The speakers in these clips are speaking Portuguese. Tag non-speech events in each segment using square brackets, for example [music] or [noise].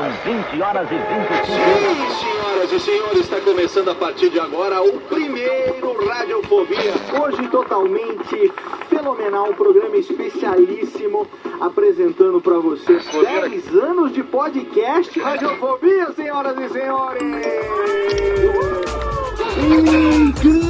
São 20 horas e 25 Sim, senhoras e senhores, está começando a partir de agora o primeiro Radiofobia. Hoje totalmente fenomenal, um programa especialíssimo apresentando para vocês 10 anos de podcast Radiofobia, senhoras e senhores. Incrível,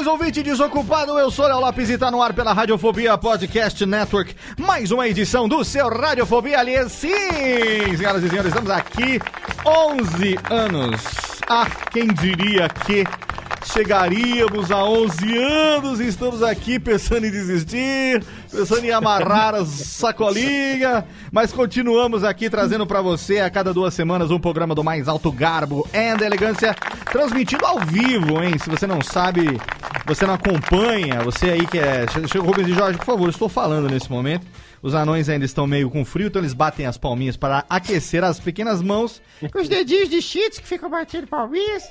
Saudações, ouvinte desocupado. Eu sou Léo Lopes e tá no ar pela Radiofobia Podcast Network. Mais uma edição do seu Radiofobia Aliás. Sim, senhoras e senhores, estamos aqui 11 anos. Ah, quem diria que chegaríamos a 11 anos e estamos aqui pensando em desistir, pensando em amarrar as sacolinhas, mas continuamos aqui trazendo pra você a cada duas semanas um programa do mais alto garbo e elegância, transmitido ao vivo, hein? Se você não sabe, você não acompanha, você aí que é... Rubens e Jorge, por favor, estou falando nesse momento. Os anões ainda estão meio com frio, então eles batem as palminhas para aquecer as pequenas mãos. Os dedinhos de cheats que ficam batendo palminhas.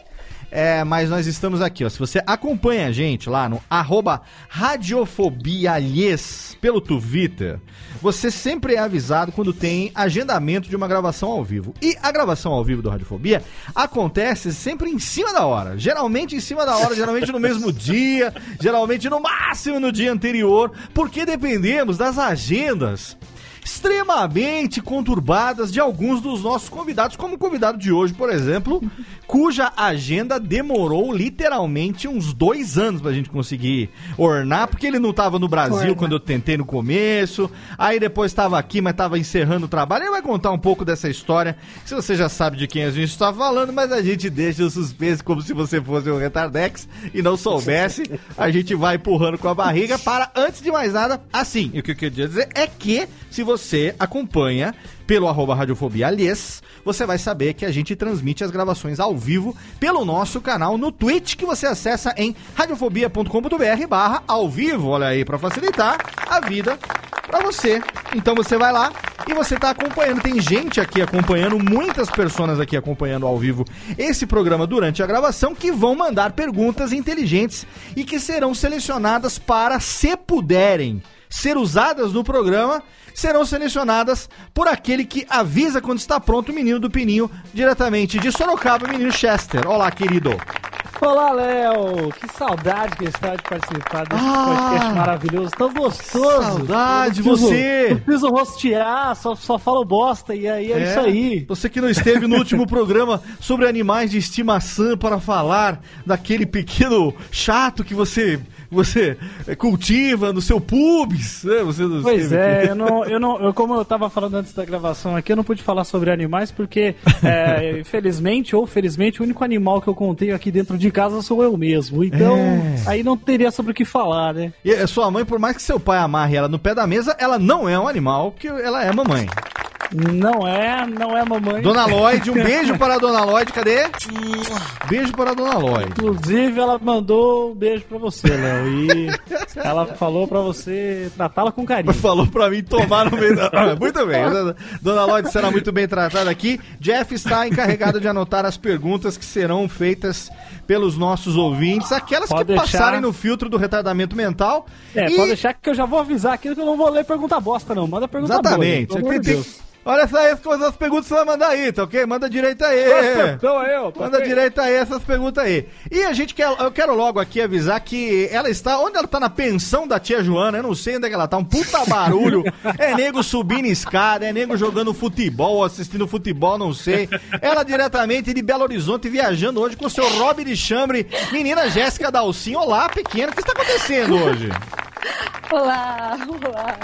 É, mas nós estamos aqui, ó. Se você acompanha a gente lá no arroba radiofobialhes pelo Twitter, você sempre é avisado quando tem agendamento de uma gravação ao vivo. E a gravação ao vivo do Radiofobia acontece sempre em cima da hora. Geralmente em cima da hora, geralmente no mesmo [laughs] dia, geralmente no máximo no dia anterior, porque dependemos das agendas extremamente conturbadas de alguns dos nossos convidados, como o convidado de hoje, por exemplo, cuja agenda demorou literalmente uns dois anos pra gente conseguir ornar, porque ele não tava no Brasil Orna. quando eu tentei no começo, aí depois tava aqui, mas tava encerrando o trabalho. Ele vai contar um pouco dessa história, se você já sabe de quem a gente está falando, mas a gente deixa o suspense como se você fosse um retardex e não soubesse. A gente vai empurrando com a barriga para, antes de mais nada, assim. E o que eu queria dizer é que, se você acompanha pelo arroba Radiofobia Aliás, você vai saber que a gente transmite as gravações ao vivo pelo nosso canal no Twitch, que você acessa em radiofobia.com.br barra ao vivo, olha aí, para facilitar a vida pra você. Então você vai lá e você tá acompanhando. Tem gente aqui acompanhando, muitas pessoas aqui acompanhando ao vivo esse programa durante a gravação que vão mandar perguntas inteligentes e que serão selecionadas para, se puderem, ser usadas no programa, serão selecionadas por aquele que avisa quando está pronto o menino do Pininho, diretamente de Sorocaba, menino Chester. Olá, querido. Olá, Léo! Que saudade que está de participar desse Ah! podcast maravilhoso, tão gostoso! Saudade, preciso- você! Não preciso rostear, só, só falo bosta, e aí é, isso aí. Você que não esteve no último [laughs] programa sobre animais de estimação para falar daquele pequeno chato que você você eh, cultiva no seu pubis, né? Você não Pois é, eu não, eu não, eu, como eu tava falando antes da gravação aqui, eu não pude falar sobre animais porque, é, [laughs] infelizmente ou felizmente, o único animal que eu contei aqui dentro de casa sou eu mesmo. Então, É. aí não teria sobre o que falar, né? E a sua mãe, por mais que seu pai amarre ela no pé da mesa, ela não é um animal, porque ela é mamãe. Não é, não é mamãe. Dona Lloyd, um [laughs] beijo para a Dona Lloyd, cadê? Beijo para a Dona Lloyd. Inclusive, ela mandou um beijo pra você, Léo. E ela falou pra você tratá-la com carinho. [laughs] Falou pra mim tomar no meio da... Ah, Muito bem. Dona Lloyd será muito bem tratada aqui. Jeff está encarregado de anotar as perguntas que serão feitas pelos nossos ouvintes, aquelas Pode que deixar. passarem no filtro do retardamento mental. É, E- pode deixar que eu já vou avisar aqui que eu não vou ler pergunta bosta, não. Manda pergunta Exatamente. boa. gente, Olha só aí as perguntas que você vai mandar aí, tá ok? Manda direito aí. Então eu, Manda direito aí essas perguntas aí. E a gente quer, eu quero logo aqui avisar que ela está, onde ela tá na pensão da tia Joana, eu não sei onde é que ela tá, um puta barulho. [laughs] é nego subindo escada, é nego jogando futebol, assistindo futebol, não sei. Ela diretamente de Belo Horizonte viajando hoje com o seu Rob de Chambre, menina Jéssica Dalcin. Olá, pequena, o que está acontecendo hoje? Olá, olá.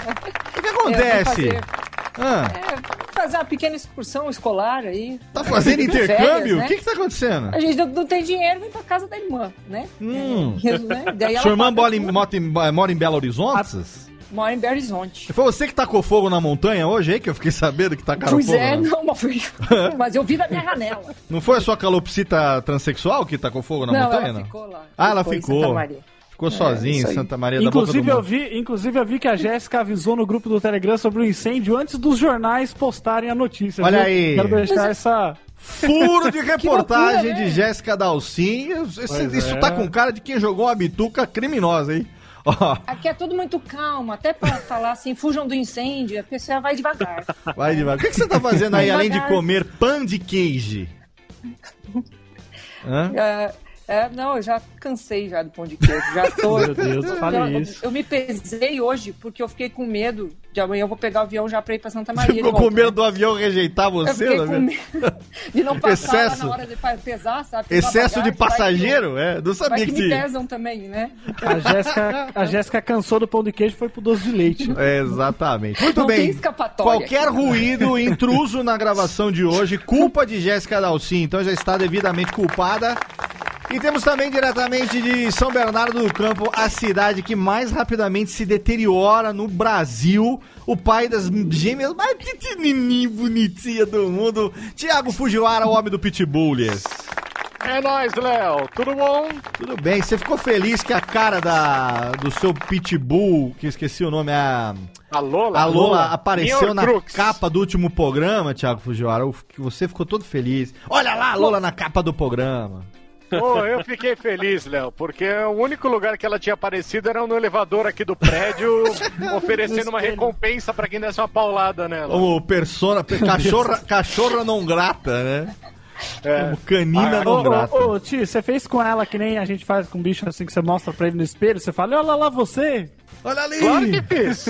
O que acontece? É, Ah, é, fazer uma pequena excursão escolar aí. tá fazendo [laughs] intercâmbio? né? O que que tá acontecendo? A gente não, não tem dinheiro, vem pra casa da irmã, né? Hum. [laughs] É, né? Daí ela Sua irmã mora em, mora em- Belo Horizonte? Mora em Belo Horizonte. Foi você que tacou fogo na montanha hoje aí, que eu fiquei sabendo que tacaram Pois fogo? é, né? não, mas, foi, [laughs] mas eu vi da minha janela. Não foi a sua calopsita transexual que tacou fogo na não, montanha, ela não? ficou lá. Ah, ela ficou. Ficou sozinha isso em. Santa Maria Inclusive da eu, Boca do Mundo. vi, inclusive eu vi que a Jéssica avisou no grupo do Telegram sobre o incêndio antes dos jornais postarem a notícia. Olha viu? aí. Quero deixar essa. Furo de [laughs] reportagem loucura, né? de Jéssica Dalcin. Isso, Pois isso é. tá com cara de quem jogou uma bituca criminosa, hein? Ó, Aqui é tudo muito calmo, até pra falar assim, fujam do incêndio, a pessoa vai devagar. vai devagar. O que, que você tá fazendo aí, além de comer pão de queijo? [laughs] Hã? É, é, não, eu já cansei já do pão de queijo. Já tô. [laughs] Meu Deus, fale eu, isso. eu me pesei hoje porque eu fiquei com medo de amanhã eu vou pegar o avião já pra ir pra Santa Maria. Você de ficou com volta, medo né? do avião rejeitar Eu você? fiquei né? com medo de não passar lá Excesso. na hora de pesar, sabe? Pesar Excesso de bagagem, que eu- passageiro? É, não Vai sabia que que me pesam também, né? A Jéssica, a Jéssica cansou do pão de queijo e foi pro doce de leite. É, exatamente. Muito Não bem. tem escapatória. Qualquer ruído intruso na gravação de hoje, culpa de Jéssica Dalcin, então já está devidamente culpada. E temos também diretamente de São Bernardo do Campo, a cidade que mais rapidamente se deteriora no Brasil, o pai das gêmeas mais pequenininha bonitinha do mundo, Tiago Fujiwara, o homem do Pitbullies. É nóis, Léo. Tudo bom? Tudo bem, você ficou feliz que a cara da, do seu Pitbull, que eu esqueci o nome, a... A Lola? A Lola apareceu Minha na Crux. capa do último programa, Thiago Fujiwara. Você ficou todo feliz. Olha lá, a Lola na capa do programa. Pô, eu fiquei feliz, Léo, porque o único lugar que ela tinha aparecido era no elevador aqui do prédio, [laughs] oferecendo uma recompensa pra quem desse uma paulada nela. Como persona, pe- cachorra, [laughs] cachorra não grata, né? É. Como canina Ah, não Ô, grata. ô, ô, Ti, você fez com ela que nem a gente faz com bicho assim que você mostra pra ele no espelho, você fala, olha lá você. Olha ali! Claro que fiz.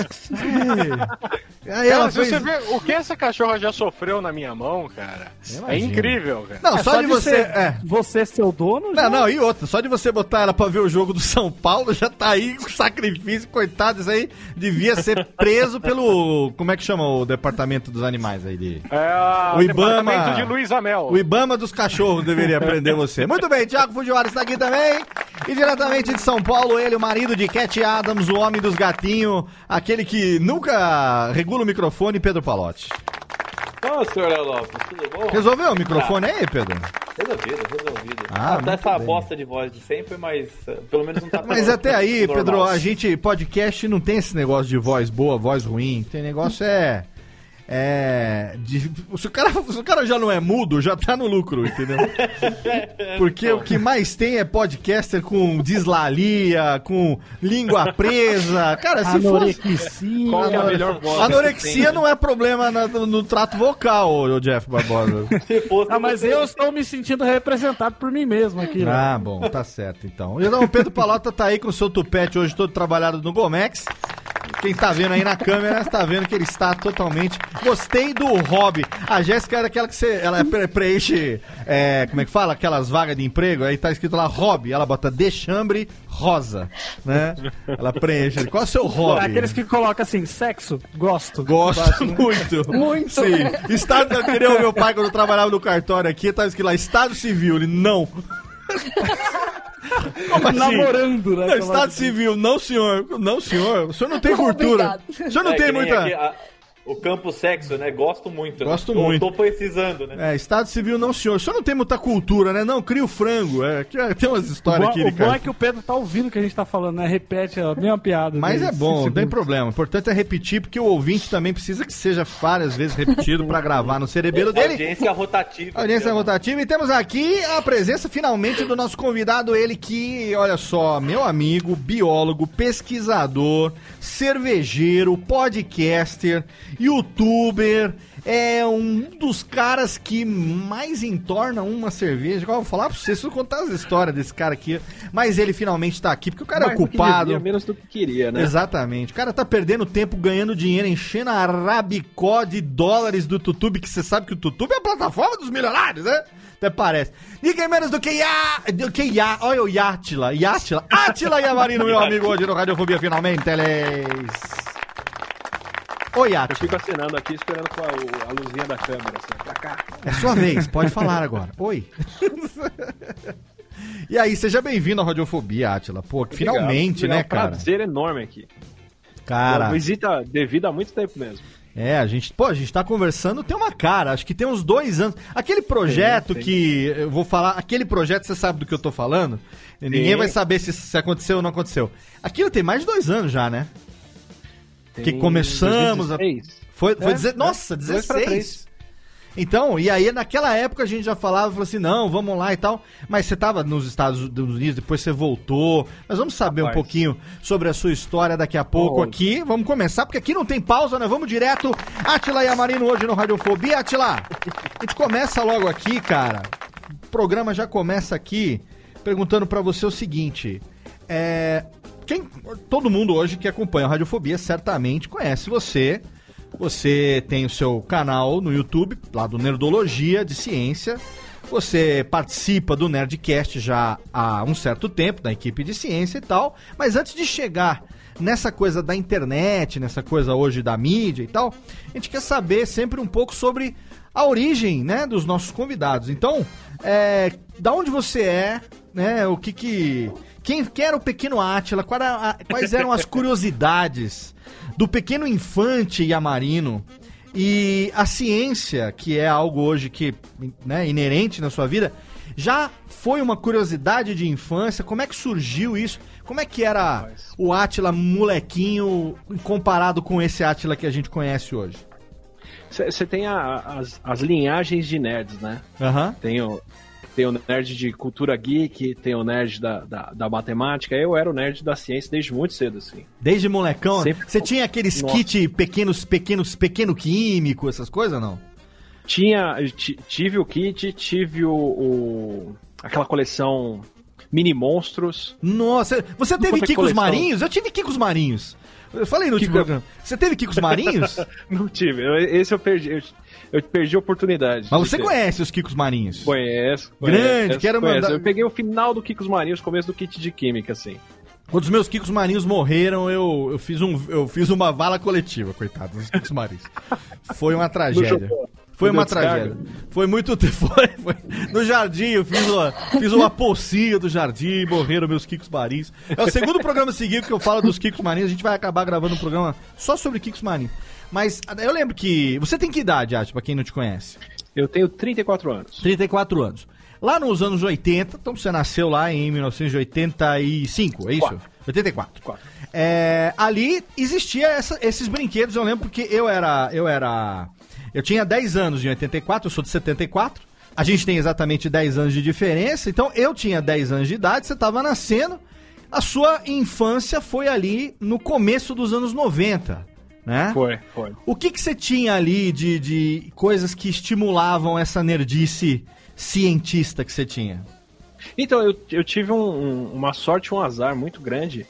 Aí ela Cara, se fez... você vê o que essa cachorra já sofreu na minha mão, cara, é incrível, cara. Não, É, só, de você... ser, É. você ser o dono, já- Não, não, e outra, só de você botar ela pra ver o jogo do São Paulo, já tá aí com sacrifício, coitado, isso aí devia ser preso pelo, como é que chama o departamento dos animais aí de... É O Ibama- departamento de Luiz Amel. O Ibama dos cachorros deveria aprender você. Muito bem, Thiago Fujiwara está aqui também. E diretamente de São Paulo, ele, o marido de Cat Adams, o homem dos gatinhos, aquele que nunca regula o microfone, Pedro Palotti. Ô, senhor Léo Lopes, tudo bom? Resolveu o microfone aí, Pedro? Resolvido, resolvido. Ah, Até essa bem. bosta de voz de sempre, mas eh, pelo menos não tá Mas até aí, normal. Pedro, a gente, podcast não tem esse negócio de voz boa, voz ruim. Tem negócio é. É. de- se, o cara, se o cara já não é mudo, já tá no lucro, entendeu? [laughs] Porque o que mais tem é podcaster com dislalia, com língua presa. Cara, se fosse. anorexia. Qual que é a melhor voz? Anorexia não é problema na- no, no trato vocal, ô Jeff Barbosa. [laughs] Ah, mas eu estou me sentindo representado por mim mesmo aqui, né? Ah, bom, tá certo então. Então o Pedro Palota tá aí com o seu tupete hoje todo trabalhado no Gomex. Quem tá vendo aí na câmera tá vendo que ele está totalmente. Gostei do hobby. A Jéssica era aquela que você. Ela pre- preenche. é, como é que fala? Aquelas vagas de emprego. Aí tá escrito lá hobby. Ela bota dechambre rosa. Né? Ela preenche. Qual é o seu hobby? Aqueles que colocam assim, sexo, gosto. Gosto muito. [laughs] Muito. Sim. Estado, eu queria o meu pai quando eu trabalhava no cartório aqui, tava escrito lá, Estado Civil. Ele, não. [laughs] Como assim? Namorando, né? Não, Estado Civil, não senhor. Não senhor. O senhor não tem cultura. O senhor não É, tem nem muita. aqui, a- o campo sexo, né? Gosto muito. né? Gosto Tô- muito. Tô precisando, né? É, Estado Civil não senhor. O senhor não tem muita cultura, né? Não, cria o frango. É, que- tem umas O histórias bom, aqui, o bom Ricardo. é que o Pedro tá ouvindo o que a gente tá falando, né? Repete a mesma piada. Mas de é bom, não tem problema. O importante é repetir, porque o ouvinte também precisa que seja várias vezes repetido pra gravar no cerebelo dele. Audiência rotativa. Audiência chama. rotativa. E temos aqui a presença finalmente do nosso convidado, ele que, olha só, meu amigo, biólogo, pesquisador, cervejeiro, podcaster youtuber, é um dos caras que mais entorna uma cerveja. Eu vou falar pra vocês, vou contar as histórias desse cara aqui. Mas ele finalmente tá aqui, porque o cara Mais é do que ocupado. devia, menos do que queria, né? Exatamente. O cara tá perdendo tempo ganhando dinheiro, enchendo a rabicó de dólares do Tutube, que você sabe que o Tutube é a plataforma dos milionários, né? Até parece. Ninguém menos do que Ya... Do que Ya... Olha o Yatila. Yatila. Atila Yamarino, meu amigo, hoje no Radiofobia, finalmente, eles... Oi, Eu Atila. fico acenando aqui, esperando com a, a luzinha da câmera, assim, pra cá. É sua vez, pode falar agora. Oi. [laughs] E aí, seja bem-vindo à Radiofobia, Atila. Pô, finalmente, Obrigado. né, É um cara? prazer enorme aqui. Cara... Uma visita devida há muito tempo mesmo. É, a gente, pô, a gente tá conversando tem uma cara, acho que tem uns dois anos. Aquele projeto Sim, sim. que eu vou falar, aquele projeto, você sabe do que eu tô falando? Ninguém vai saber se, se aconteceu ou não aconteceu. Aquilo tem mais de dois anos já, né? Que Tem começamos a- 2016. Foi, foi É, deze- é, nossa, pra 16. três. Então, e aí naquela época a gente já falava, falou assim, não, vamos lá e tal. Mas você tava nos Estados Unidos, depois você voltou. Nós vamos saber um Rapaz. pouquinho sobre a sua história daqui a pouco aqui. Vamos começar, porque aqui não tem pausa, né? Vamos direto. Atila e Amarino hoje no Radiofobia. Atila, a gente começa logo aqui, cara. O programa já começa aqui perguntando pra você o seguinte. É, quem, todo mundo hoje que acompanha a Radiofobia certamente conhece você. Você tem o seu canal no YouTube, lá do Nerdologia de Ciência. Você participa do Nerdcast já há um certo tempo, da equipe de ciência e tal. Mas antes de chegar nessa coisa da internet, nessa coisa hoje da mídia e tal, a gente quer saber sempre um pouco sobre a origem, né, dos nossos convidados. Então, é, da onde você é, né, o que que... Quem, era o pequeno Átila? Quais eram as curiosidades do pequeno infante Yamarino? E a ciência, que é algo hoje que, né, inerente na sua vida, já foi uma curiosidade de infância? Como é que surgiu isso? Como é que era o Átila molequinho comparado com esse Átila que a gente conhece hoje? Você tem a- as, as linhagens de nerds, né? Aham. Tem o, tem o nerd de cultura geek, tem o nerd da, da, da matemática. Eu era o nerd da ciência desde muito cedo, assim. Desde molecão, Sempre- você tinha aqueles Nossa. kit pequenos, pequenos, pequeno químico, essas coisas não? Tinha, ti- tive o kit, tive o, o- aquela coleção mini monstros. Nossa, você teve quanto é Kikos coleção? Marinhos? Eu tive Kikos Marinhos. Eu falei no último Kiko- programa. Você teve Kikos Marinhos? [laughs] Não tive, esse eu perdi, eu, eu perdi a oportunidade. Mas você ter. conhece os Kikos Marinhos? Conheço. Grande, conheço, quero conheço. mandar- Eu peguei o final do Kikos Marinhos, começo do kit de química, assim. Quando os meus Kikos Marinhos morreram, eu, eu, fiz um, eu fiz uma vala coletiva, coitado dos Kikos Marinhos. Foi uma [laughs] tragédia. Foi uma tragédia. Foi muito. [laughs] Foi, foi. No jardim, eu fiz uma, fiz uma pocinha do jardim, morreram meus Kikos Marinhos. É o segundo programa seguido que eu falo dos Kikos Marinhos. A gente vai acabar gravando um programa só sobre Kikos Marinhos. Mas eu lembro que. Você tem que idade, Ati, pra quem não te conhece? Eu tenho 34 anos. 34 anos. Lá nos anos 80, então você nasceu lá em 1985, é isso? Quatro. 84. Quatro. É, ali existia essa- esses brinquedos, eu lembro porque eu era, eu era, eu tinha 10 anos em 84, eu sou de 74. A gente tem exatamente 10 anos de diferença, então eu tinha 10 anos de idade, você estava nascendo. A sua infância foi ali no começo dos anos 90, né? Foi, foi. O que que você tinha ali de, de coisas que estimulavam essa nerdice cientista que você tinha? Então, eu, eu tive um- um- uma sorte, um azar muito grande,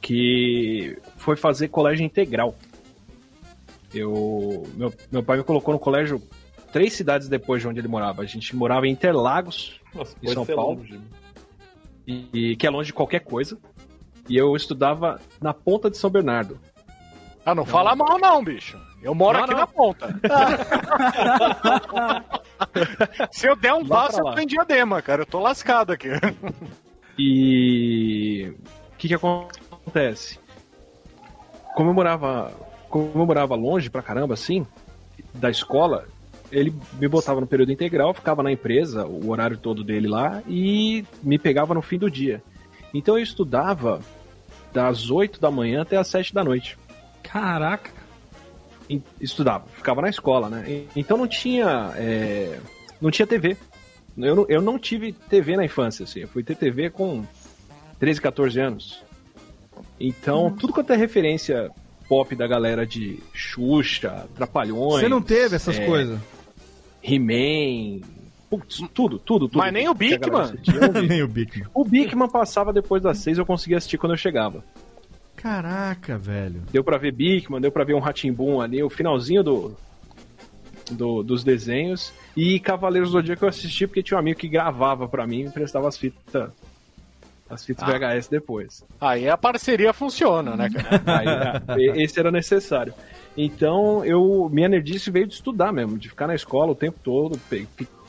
que foi fazer colégio integral. Eu, meu, meu pai me colocou no colégio três cidades depois de onde ele morava. A gente morava em Interlagos, Nossa, em São Paulo, longe. e, e que é longe de qualquer coisa. E eu estudava na ponta de São Bernardo. Ah, não fala mal não, bicho. Eu moro Não, aqui não. na ponta. [laughs] Se eu der um passo, eu tô em diadema, cara. Eu tô lascado aqui. E o que que acontece? Como eu morava, como eu morava longe pra caramba assim da escola, ele me botava no período integral, ficava na empresa, o horário todo dele lá e me pegava no fim do dia. Então eu estudava das 8 da manhã até as 7 da noite. Caraca. E- Estudava, ficava na escola, né? E- Então não tinha é, não tinha TV. Eu não, eu não tive TV na infância, assim. Eu fui ter TV com 13, 14 anos. Então, tudo quanto é referência pop da galera de Xuxa, Trapalhões. Você não teve essas é, coisas? He-Man. Putz, tudo, tudo, tudo. Mas nem o Bigman. [laughs] Nem o Bigman. O Bigman passava depois das seis, eu conseguia assistir quando eu chegava. Caraca, velho. Deu pra ver Bigman, deu pra ver um Ratimbum ali, o finalzinho do, do- dos desenhos. E Cavaleiros do Zodíaco eu assisti porque tinha um amigo que gravava pra mim e me prestava as fitas as fitas Ah. VHS depois. Aí a parceria funciona, né, cara? [laughs] Aí, e- esse era necessário. Então, eu minha nerdice veio de estudar mesmo, de ficar na escola o tempo todo,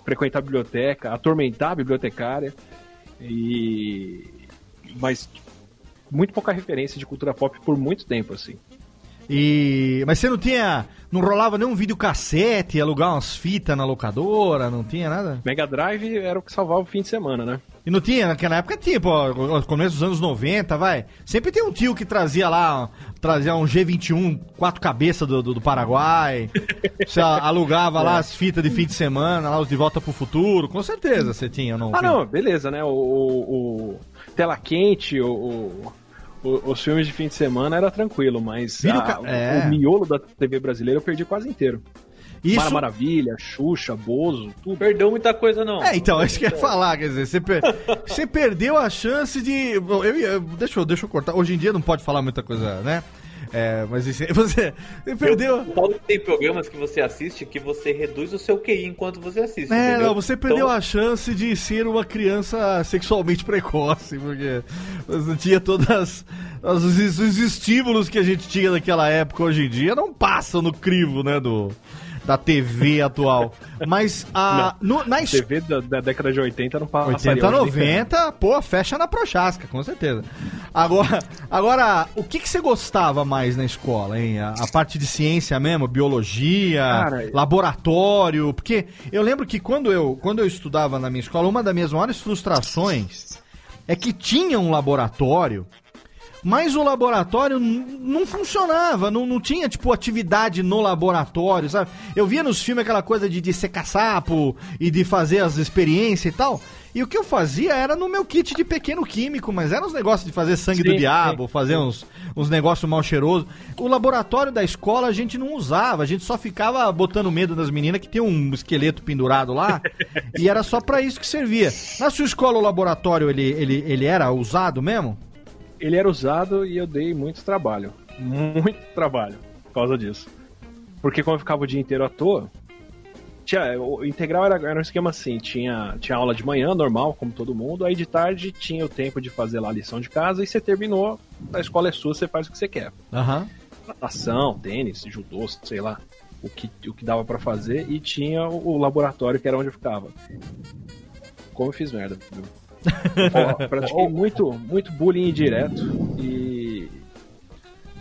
frequentar a biblioteca, atormentar a bibliotecária. E mas muito pouca referência de cultura pop por muito tempo assim. E mas você não tinha, não rolava nenhum videocassete, alugar umas fitas na locadora, não tinha nada? Mega Drive era o que salvava o fim de semana, né? E não tinha, naquela época tinha, pô, começo dos anos 90, vai. Sempre tem um tio que trazia lá, trazia um G21, quatro cabeças do, do, do Paraguai. [laughs] Você alugava lá as fitas de fim de semana, lá os de volta pro futuro. Com certeza você tinha, não? Ah, não, beleza, né? O, o- o Tela Quente, o, o- o- os filmes de fim de semana era tranquilo, mas a- ca- o- é. o miolo da TV brasileira eu perdi quase inteiro. Isso- Mara Maravilha, Xuxa, Bozo, tudo. Perdeu muita coisa, não. É, então, é isso que eu ia falar, quer dizer, você, per- [laughs] você perdeu a chance de. bom, Eu, ia- deixa, eu, deixa eu cortar. Hoje em dia não pode falar muita coisa, né? É, mas isso, [laughs] você, você perdeu. Paulo tem programas que você assiste que você reduz o seu QI enquanto você assiste. É, entendeu? não, você perdeu Então, a chance de ser uma criança sexualmente precoce, porque você não tinha todas as- os, os estímulos que a gente tinha naquela época hoje em dia não passam no crivo, né, do da TV atual. Mas a no, na escola TV da, da década de 80 não passaria 80, hoje nem ferrando. 90, pô, fecha na Prochasca, com certeza. Agora, agora o que, que você gostava mais na escola, hein? A, a parte de ciência mesmo, biologia, Cara, laboratório, porque eu lembro que quando eu, quando eu estudava na minha escola, uma das minhas maiores frustrações é que tinha um laboratório mas o laboratório não funcionava, não, não tinha, tipo, atividade no laboratório, sabe? Eu via nos filmes aquela coisa de, de secar sapo e de fazer as experiências e tal. E o que eu fazia era no meu kit de pequeno químico, mas eram uns negócios de fazer sangue do Sim, diabo, sim, fazer uns, uns negócios mal cheirosos. O laboratório da escola a gente não usava, a gente só ficava botando medo das meninas que tem um esqueleto pendurado lá, [laughs] e era só pra isso que servia. Na sua escola o laboratório ele, ele, ele era usado mesmo? Ele era usado e eu dei muito trabalho. Muito trabalho por causa disso. Porque quando eu ficava o dia inteiro à toa, tinha, o integral era, era um esquema assim, tinha, tinha aula de manhã, normal, como todo mundo, aí de tarde tinha o tempo de fazer lá a lição de casa e você terminou, a escola é sua, você faz o que você quer. Aham. Natação, tênis, judô, sei lá, o que, o que dava pra fazer, e tinha o, o laboratório que era onde eu ficava. Como eu fiz merda, viu? Ó, pratiquei muito, muito bullying indireto e.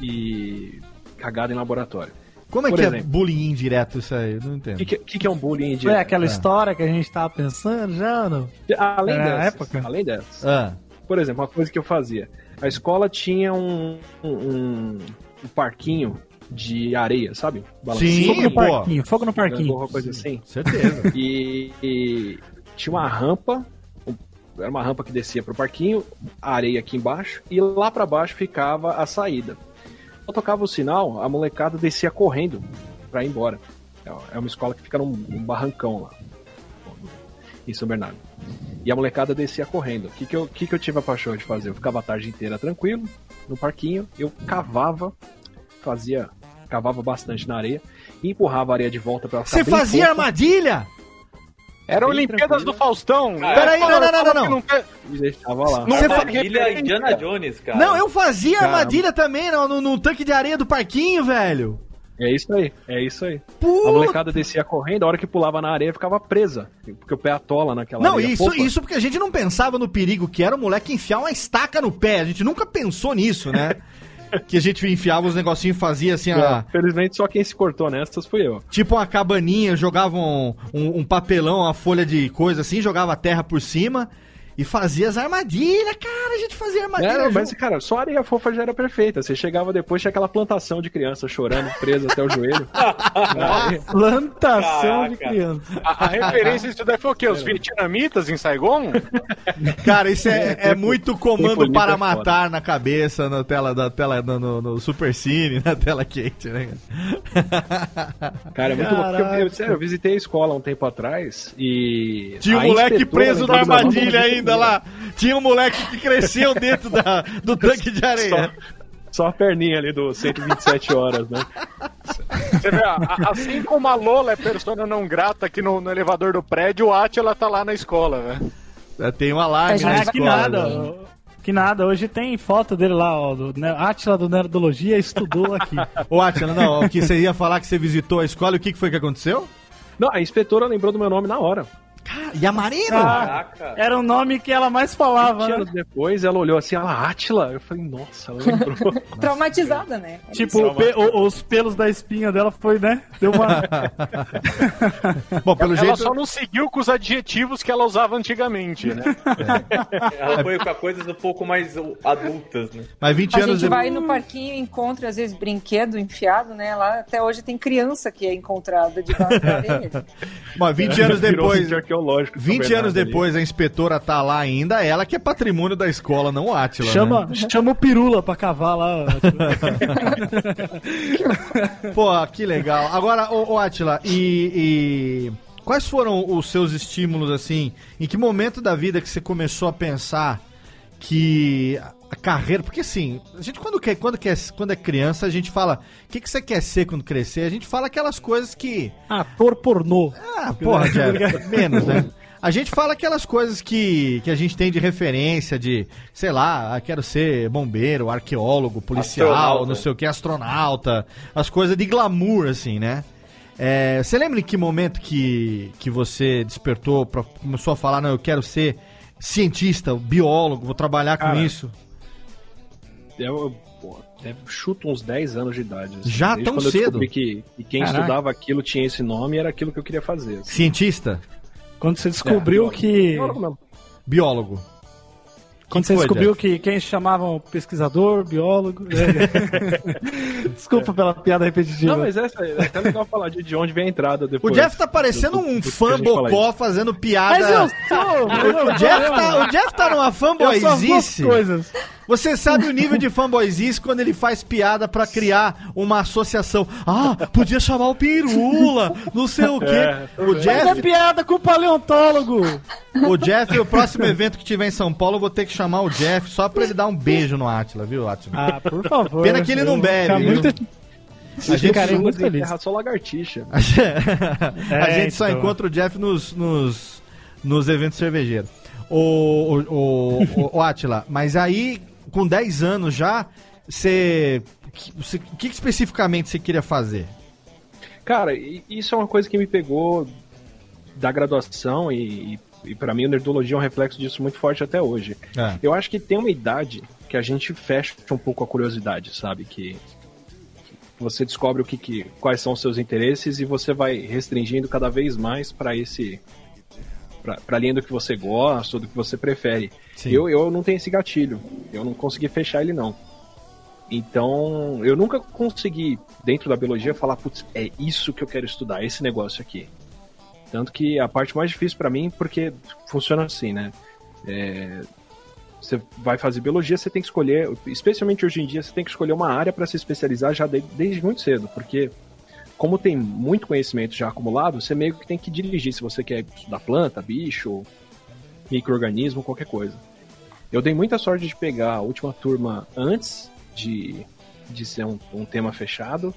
e. cagada em laboratório. Como é Por que é exemplo. bullying indireto isso aí? Eu Não O entendo. que, que, que que é um bullying Foi indireto? aquela É. história que a gente tava pensando já não? Além É, na dessas, época? além dessas. Ah, Por exemplo, uma coisa que eu fazia. A escola tinha um, um, um- parquinho de areia, sabe? Sim, fogo no parquinho, fogo no parquinho. Alguma coisa assim. certeza. E, e tinha uma rampa, era uma rampa que descia pro parquinho, a areia aqui embaixo, e lá pra baixo ficava a saída. Quando tocava o sinal, a molecada descia correndo pra ir embora. É uma escola que fica num, num barrancão lá, em São Bernardo. E a molecada descia correndo. O que, que, eu, que, que eu tive a paixão de fazer? Eu ficava a tarde inteira tranquilo, no parquinho, eu cavava, fazia, cavava bastante na areia, e empurrava a areia de volta pra ficar Você fazia armadilha? Era Bem Olimpíadas tranquilo. do Faustão. né? Peraí, não, não, não, não, não. E deixava lá. Você fa- Armadilha Indiana Jones, cara. Não, eu fazia Caramba. armadilha também no, no, no tanque de areia do parquinho, velho. É isso aí, é isso aí. Puta. A molecada descia correndo, a hora que pulava na areia ficava presa. Porque o pé atola naquela Não, areia isso, fofa. isso porque a gente não pensava no perigo que era o moleque enfiar uma estaca no pé. A gente nunca pensou nisso, né? [laughs] que a gente enfiava os negocinhos e fazia assim, a, É, Felizmente só quem se cortou nessas fui eu. tipo uma cabaninha, jogava um, um- um papelão, uma folha de coisa assim, jogava a terra por cima E fazia as armadilhas, cara, a gente fazia armadilha. Era, junto. mas, cara, só a areia fofa já era perfeita. Você chegava depois, tinha aquela plantação de criança chorando, presa até o joelho. [laughs] Plantação de Caraca. criança. A, a referência disso daí foi o quê? Os vietnamitas em Saigon? Cara, isso é, é muito comando para é foda. matar na cabeça, na tela da tela no, no, no Super Cine, na tela quente, né? Cara, é muito bom. Porque eu, Caraca. eu, sério, eu visitei a escola um tempo atrás e. Tinha um moleque preso na armadilha [laughs] mas- lá. Tinha um moleque que cresceu dentro da, do tanque de areia. Só a perninha ali do 127 horas, né? Você vê, assim como a Lola é persona não grata aqui no, no elevador do prédio, o Atila tá lá na escola, né? Tem um alarme É, na Ah, que escola. nada. né? Que nada, hoje tem foto dele lá, ó, do né, Átila do Nerdologia estudou aqui. Ô, Atila, não, o que você ia falar que você visitou a escola e o que que foi que aconteceu? Não, a inspetora lembrou do meu nome na hora. E a Marina? Caraca. Era o nome que ela mais falava, 20 né? anos depois, ela olhou assim, ela, Átila? Eu falei, nossa, ela lembrou. [laughs] Traumatizada, né? Tipo, o pe- o- os pelos da espinha dela foi, né? Deu uma. [laughs] Bom, pelo ela jeito... só não seguiu com os adjetivos que ela usava antigamente, né? [laughs] Ela foi pra coisas um pouco mais adultas, né? Mas 20 A anos gente vai no parquinho e encontra, às vezes, brinquedo enfiado, né? Lá até hoje tem criança que é encontrada de baixo da areia. Bom, 20 anos Virou depois... arqueológico. São 20 anos Bernardo ali. depois a inspetora tá lá ainda, ela que é patrimônio da escola, não o Atila. chama, né? [laughs] chama o pirula pra cavar lá. [laughs] Pô, que legal. Agora, ô, ô Atila, e, e quais foram os seus estímulos, assim? Em que momento da vida que você começou a pensar que a carreira... Porque, assim, a gente quando, quer, quando, quer, quando é criança, a gente fala... O que, que você quer ser quando crescer? A gente fala aquelas coisas que... Ator pornô. Ah, porra, [laughs] Jeff, menos, né? A gente fala aquelas coisas que, que a gente tem de referência, de, sei lá, ah, quero ser bombeiro, arqueólogo, policial, Astronauta. não sei o que, astronauta, as coisas de glamour, assim, né? É, você lembra em que momento que, que você despertou, pra, começou a falar, não, eu quero ser cientista, biólogo, vou trabalhar com Cara, isso? Eu, pô, eu chuto uns 10 anos de idade. assim. Já Desde tão quando eu cedo? descobri que, que quem Caraca. estudava aquilo tinha esse nome e era aquilo que eu queria fazer. assim. Cientista? Quando você descobriu É, que. biólogo. Quando Que você foi, descobriu que quem chamavam pesquisador, biólogo. é. [laughs] Desculpa pela piada repetitiva. Não, mas essa, é até legal falar de, de onde vem a entrada O depois. Jeff tá parecendo do- um do fã bocó fazendo piada. Mas eu sou! O Jeff, tá, o Jeff tá numa Eu fanboyzice. coisas. Você sabe o nível de fanboyzice quando ele faz piada pra criar uma associação. Ah, podia chamar o Pirula, não sei o quê. É, o, Mas é Jeff, piada com o paleontólogo! o Jeff, o próximo evento que tiver em São Paulo, eu vou ter que chamar o Jeff só pra ele dar um beijo no Atila, viu, Atila? Ah, por favor. Pena que ele não bebe, muito- A gente, muito feliz. enterra só lagartixa. [laughs] a É, gente só então. encontra o Jeff nos, nos, nos eventos cervejeiros. O, o, o, o, o Atila, mas aí, com 10 anos já, você. O que, especificamente você queria fazer? Cara, isso é uma coisa que me pegou da graduação e, e, para mim o Nerdologia é um reflexo disso muito forte até hoje. É. Eu acho que tem uma idade que a gente fecha um pouco a curiosidade, sabe? Que, que você descobre o que, que quais são os seus interesses e você vai restringindo cada vez mais para esse para linha do que você gosta, ou do que você prefere. Sim. Eu, eu não tenho esse gatilho. Eu não consegui fechar ele não. Então, eu nunca consegui, dentro da biologia, falar, putz, é isso que eu quero estudar, esse negócio aqui. Tanto que a parte mais difícil para mim, porque funciona assim, né? É, você vai fazer biologia, você tem que escolher, especialmente hoje em dia, você tem que escolher uma área para se especializar já de- desde muito cedo, porque como tem muito conhecimento já acumulado, você meio que tem que dirigir se você quer estudar planta, bicho, microorganismo, qualquer coisa. Eu dei muita sorte de pegar a última turma antes de, de ser um, um tema fechado.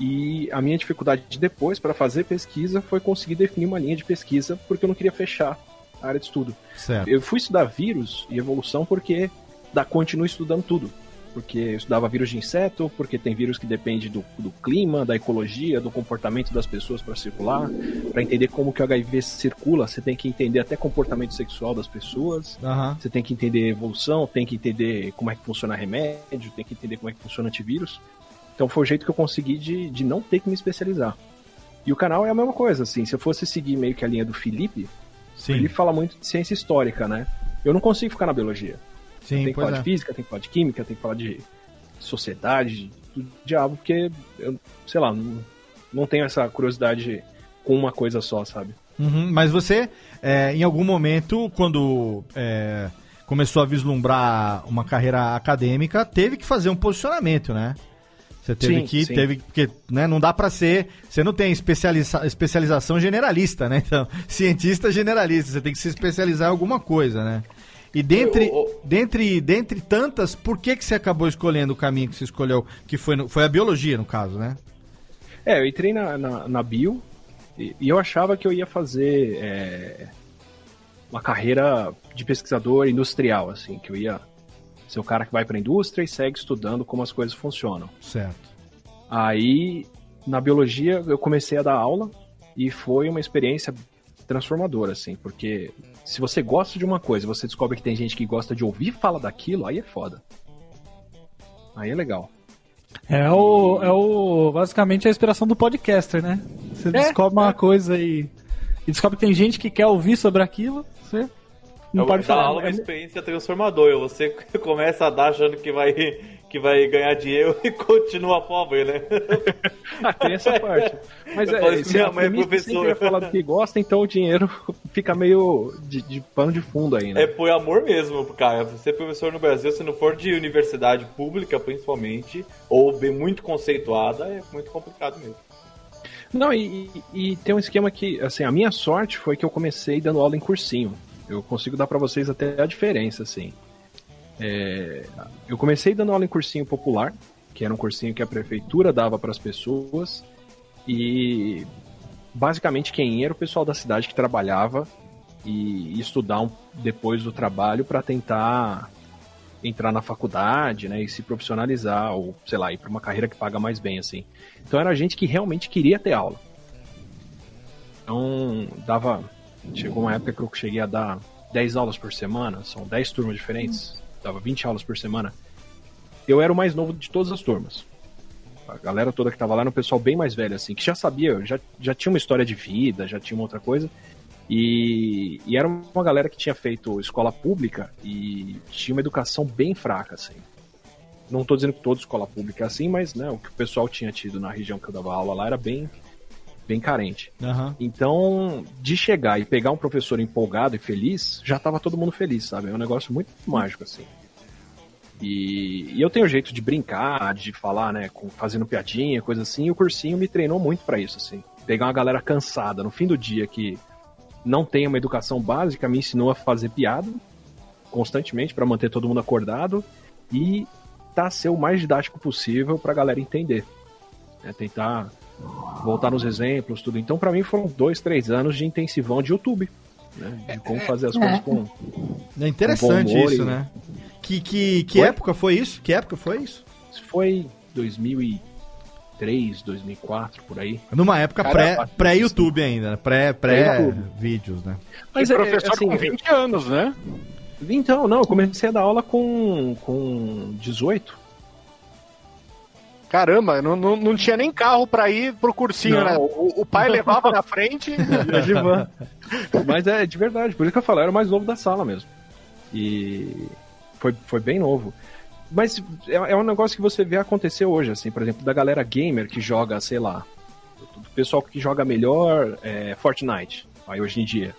E a minha dificuldade de depois para fazer pesquisa foi conseguir definir uma linha de pesquisa porque eu não queria fechar a área de estudo. Certo. Eu fui estudar vírus e evolução porque da, continuo estudando tudo. Porque eu estudava vírus de inseto, porque tem vírus que depende do, do clima, da ecologia, do comportamento das pessoas para circular. Para entender como que o HIV circula, você tem que entender até comportamento sexual das pessoas. Aham. Você tem que entender evolução, tem que entender como é que funciona remédio, tem que entender como é que funciona antivírus. Então foi o jeito que eu consegui de, de não ter que me especializar. E o canal é a mesma coisa, assim, se eu fosse seguir meio que a linha do Felipe, Sim. ele fala muito de ciência histórica, né? Eu não consigo ficar na biologia. Sim, tem que falar é. de física, tem que falar de química, tem que falar de sociedade, do diabo, porque eu, sei lá, não, não tenho essa curiosidade com uma coisa só, sabe? Uhum, mas você, é, em algum momento, quando é, começou a vislumbrar uma carreira acadêmica, teve que fazer um posicionamento, né? Você teve Sim, que, sim. teve porque, né, não dá pra ser, você não tem especializa, especialização generalista, né? Então, [laughs] cientista generalista, você tem que se especializar em alguma coisa, né? E dentre, dentre, dentre tantas, por que que você acabou escolhendo o caminho que você escolheu, que foi, no- foi a biologia, no caso, né? É, eu entrei na, na, na bio e, e eu achava que eu ia fazer é, uma carreira de pesquisador industrial, assim, que eu ia ser o cara que vai pra indústria e segue estudando como as coisas funcionam. Certo. Aí, na biologia, eu comecei a dar aula e foi uma experiência transformadora, assim, porque se você gosta de uma coisa, você descobre que tem gente que gosta de ouvir falar daquilo, aí é foda. Aí é legal. É o, é o. Basicamente a inspiração do podcaster, né? Você descobre uma coisa e, e descobre que tem gente que quer ouvir sobre aquilo, você não É pode falar. aula uma experiência transformadora. Você [laughs] começa a dar achando que vai, que vai ganhar dinheiro [laughs] e continua pobre, né? [laughs] Ah, tem essa parte. Mas Eu é, se minha a mãe é premissa professora. é falar do que gosta, então o dinheiro [laughs] fica meio de, de pano de fundo aí, né? É por amor mesmo, cara. Você é professor no Brasil, se não for de universidade pública, principalmente, ou bem muito conceituada, é muito complicado mesmo. Não, e, e- e tem um esquema que, assim, a minha sorte foi que eu comecei dando aula em cursinho. Eu consigo dar pra vocês até a diferença, assim. É, eu comecei dando aula em cursinho popular, que era um cursinho que a prefeitura dava para as pessoas, e basicamente quem era o pessoal da cidade que trabalhava e estudar um- depois do trabalho para tentar entrar na faculdade, né, e se profissionalizar ou, sei lá, ir para uma carreira que paga mais bem assim. Então era gente que realmente queria ter aula. Então, dava chegou uma época que eu cheguei a dar 10 aulas por semana, são 10 turmas diferentes, dava 20 aulas por semana. Eu era o mais novo de todas as turmas. A galera toda que tava lá era um pessoal bem mais velho, assim, que já sabia, já, já tinha uma história de vida, já tinha uma outra coisa. E, e era uma galera que tinha feito escola pública e tinha uma educação bem fraca, assim. Não tô dizendo que toda escola pública é assim, mas né, o que o pessoal tinha tido na região que eu dava aula lá era bem, bem carente. Aham. Então, de chegar e pegar um professor empolgado e feliz, já tava todo mundo feliz, sabe? É um negócio muito mágico, assim. E, e eu tenho jeito de brincar, de falar, né, com, fazendo piadinha, coisa assim, e o cursinho me treinou muito pra isso, assim. Pegar uma galera cansada no fim do dia que não tem uma educação básica, me ensinou a fazer piada constantemente pra manter todo mundo acordado e tentar ser o mais didático possível pra galera entender. É, tentar voltar nos exemplos, tudo. Então, pra mim, foram dois, três anos de intensivão de YouTube. Né? De como fazer as É. coisas com. É interessante com isso, e- né? Que, que, que Oi? época foi isso? Que época foi isso? Foi 2003, 2004, por aí. Numa época pré- pré-YouTube ainda, né? Pré- Pré-vídeos, Pré-YouTube. né? Mas E é, professor assim, com 20 anos, né? Então, não, eu comecei a dar aula com, com 18. Caramba, não, não, não tinha nem carro pra ir pro cursinho, Não. né? O, o pai [laughs] levava na frente. [laughs] Mas é de verdade, por isso que eu falo, eu era o mais novo da sala mesmo. E foi, foi bem novo. Mas é, é um negócio que você vê acontecer hoje, assim, por exemplo, da galera gamer que joga, sei lá, do pessoal que joga melhor é, Fortnite, aí hoje em dia.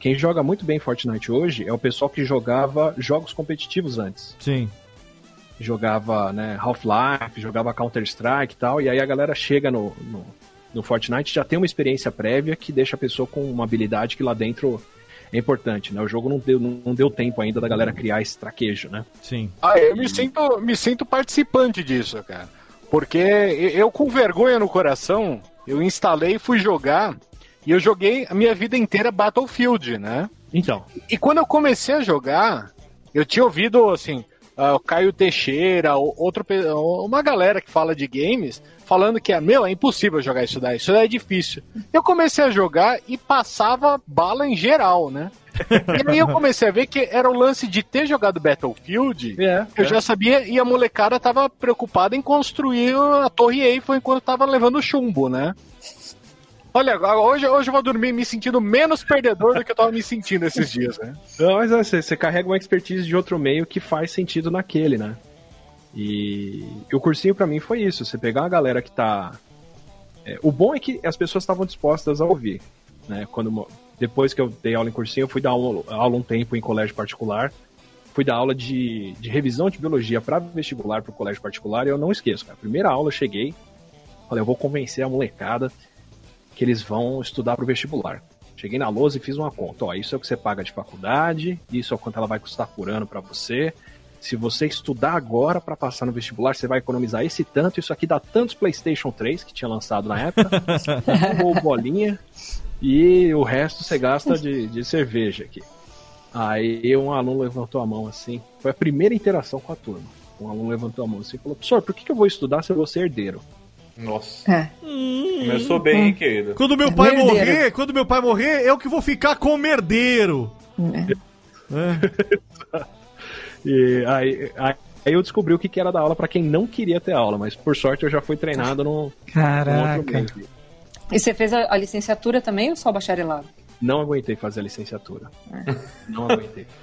Quem joga muito bem Fortnite hoje é o pessoal que jogava jogos competitivos antes. Sim. Jogava né, Half-Life, jogava Counter-Strike e tal, e aí a galera chega no, no, no Fortnite já tem uma experiência prévia que deixa a pessoa com uma habilidade que lá dentro é importante, né? O jogo não deu, não deu tempo ainda da galera criar esse traquejo, né? Sim. Ah, eu me sinto, me sinto participante disso, cara. Porque eu, com vergonha no coração, eu instalei e fui jogar. E eu joguei a minha vida inteira Battlefield, né? Então. E quando eu comecei a jogar, eu tinha ouvido, assim, o Caio Teixeira, outro, uma galera que fala de games, falando que, meu, é impossível jogar isso daí, isso daí é difícil. Eu comecei a jogar e passava bala em geral, né? E aí eu comecei a ver que era o lance de ter jogado Battlefield, eu já sabia, e a molecada tava preocupada em construir a Torre Eiffel enquanto tava levando chumbo, né? Olha, hoje, hoje eu vou dormir me sentindo menos perdedor do que eu tava me sentindo esses dias, né? Não, mas você, carrega uma expertise de outro meio que faz sentido naquele, né? E, e o cursinho pra mim foi isso. Você pegar uma galera que tá. é, o bom é que as pessoas estavam dispostas a ouvir, né? Quando depois que eu dei aula em cursinho, eu fui dar aula, aula um tempo em colégio particular. Fui dar aula de, de revisão de biologia para vestibular para o colégio particular e eu não esqueço, cara. Primeira aula eu cheguei, falei, eu vou convencer a molecada que eles vão estudar para o vestibular. Cheguei na lousa e fiz uma conta. Ó, isso é o que você paga de faculdade, isso é o quanto ela vai custar por ano para você. Se você estudar agora para passar no vestibular, você vai economizar esse tanto. Isso aqui dá tantos PlayStation 3 que tinha lançado na época, [laughs] ou bolinha, e o resto você gasta de, de cerveja aqui. Aí um aluno levantou a mão assim. Foi a primeira interação com a turma. Um aluno levantou a mão assim e falou: Professor, por que, que eu vou estudar se eu vou ser herdeiro? Nossa. É. Começou bem, hein, querido? Quando meu pai Merdeiro. morrer, quando meu pai morrer, eu que vou ficar com o merdeiro. É. [laughs] E aí, aí aí eu descobri o que, que era dar aula para quem não queria ter aula, mas por sorte eu já fui treinado outro Caraca. meio. E você fez a, a licenciatura também ou só o bacharelado? Não aguentei fazer a licenciatura. Não aguentei. [laughs]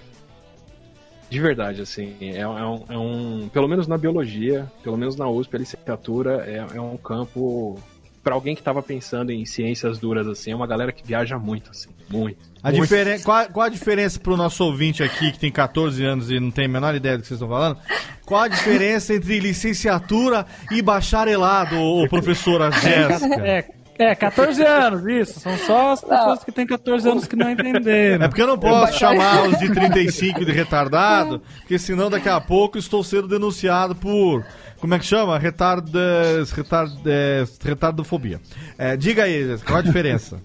De verdade, assim, é, é um, é um- Pelo menos na biologia, pelo menos na USP, a licenciatura é, é um campo. Pra alguém que tava pensando em ciências duras, assim, é uma galera que viaja muito, assim, muito. A muito. diferen... qual, qual a diferença pro nosso ouvinte aqui, que tem 14 anos e não tem a menor ideia do que vocês estão falando? Qual a diferença entre licenciatura e bacharelado, ô professora [laughs] Jéssica? É, é, 14 anos, isso. São só as pessoas que têm 14 anos que não entenderam. É porque eu não posso chamar os de 35 de retardado, porque senão daqui a pouco estou sendo denunciado por. Como é que chama? Retardas, retard, é, retardofobia. É, diga aí, qual a diferença?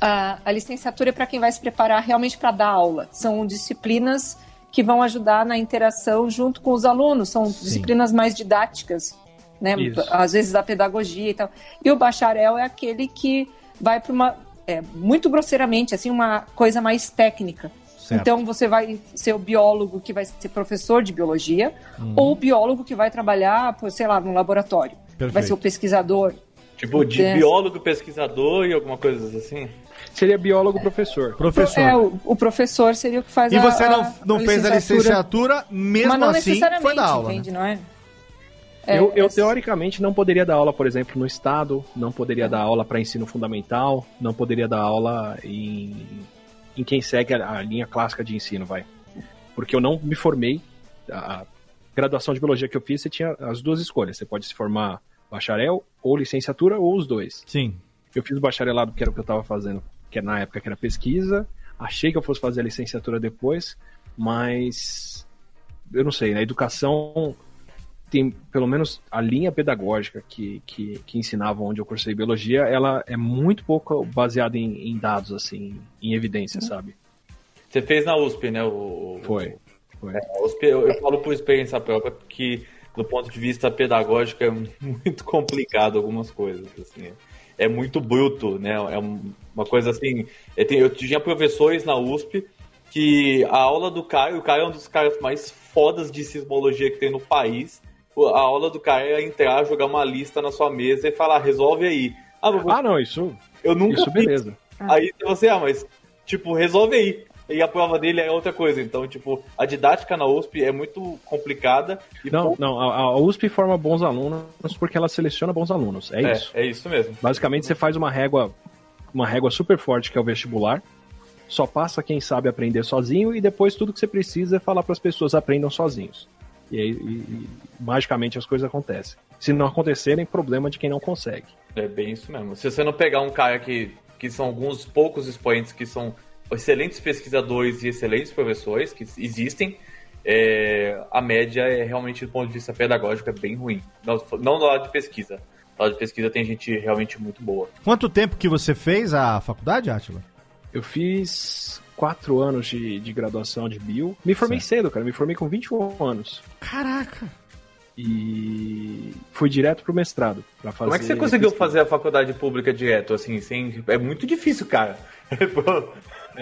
A, a licenciatura é para quem vai se preparar realmente para dar aula. São disciplinas que vão ajudar na interação junto com os alunos. São disciplinas mais didáticas, né? Isso. Às vezes da pedagogia e tal. E o bacharel é aquele que vai para uma, é, muito grosseiramente, assim, uma coisa mais técnica. Certo. Então você vai ser o biólogo que vai ser professor de biologia Hum. ou o biólogo que vai trabalhar, por, sei lá, no laboratório. Vai Perfeito. ser o pesquisador. Tipo, de Dessa. biólogo, pesquisador e alguma coisa assim? Seria biólogo professor. Professor. É, o, o professor seria o que faz E a- você não, não a fez a licenciatura, mesmo Mas não assim necessariamente, foi da aula. né? entende, não é? É, eu, eu, é- teoricamente não poderia dar aula, por exemplo, no estado, não poderia dar aula para ensino fundamental, não poderia dar aula em, em quem segue a, a linha clássica de ensino, vai. Porque eu não me formei. A graduação de biologia que eu fiz, você tinha as duas escolhas. Você pode se formar bacharel ou licenciatura ou os dois. Sim. Eu fiz o bacharelado porque era o que eu estava fazendo, que era na época que era pesquisa. Achei que eu fosse fazer a licenciatura depois, mas eu não sei, na educação tem pelo menos a linha pedagógica que, que, que ensinava onde eu cursei biologia, ela é muito pouco baseada em, em dados, assim, em evidência, sabe? Você fez na USP, né? O, Foi. Foi. a USP, eu, eu falo por experiência própria, porque do ponto de vista pedagógico é [laughs] muito complicado algumas coisas, assim. É muito bruto, né? É um- uma coisa assim. Eu, tenho- eu tinha professores na USP que a aula do Caio, o Caio é um dos caras mais fodas de sismologia que tem no país. A aula do Caio é entrar, jogar uma lista na sua mesa e falar, resolve aí. Ah, mas Ah, não, isso, eu nunca isso fiz. beleza. Aí você, ah, mas, tipo, resolve aí. E a prova dele é outra coisa. Então, tipo, a didática na USP é muito complicada. Não, pou- não, a, a USP forma bons alunos porque ela seleciona bons alunos, é, é, isso. é isso mesmo. Basicamente, você faz uma régua, uma régua super forte que é o vestibular. Só passa quem sabe aprender sozinho e depois tudo que você precisa é falar para as pessoas aprendam sozinhos. E aí, e- e, magicamente as coisas acontecem. Se não acontecerem, problema de quem não consegue. É bem isso mesmo. Se você não pegar um cara que, que são alguns poucos expoentes que são excelentes pesquisadores e excelentes professores, que existem, é, a média é realmente, do ponto de vista pedagógico, é bem ruim. Não, não do lado de pesquisa. Do lado de pesquisa tem gente realmente muito boa. Quanto tempo que você fez a faculdade, Átila? Eu fiz quatro anos de, de graduação de bio. Me formei cedo, cara. Me formei com 21 anos. Caraca! E fui direto pro mestrado. Pra fazer Como é que você conseguiu pesquisa. fazer a faculdade pública direto, assim, sem... É muito difícil, cara. [laughs] [laughs]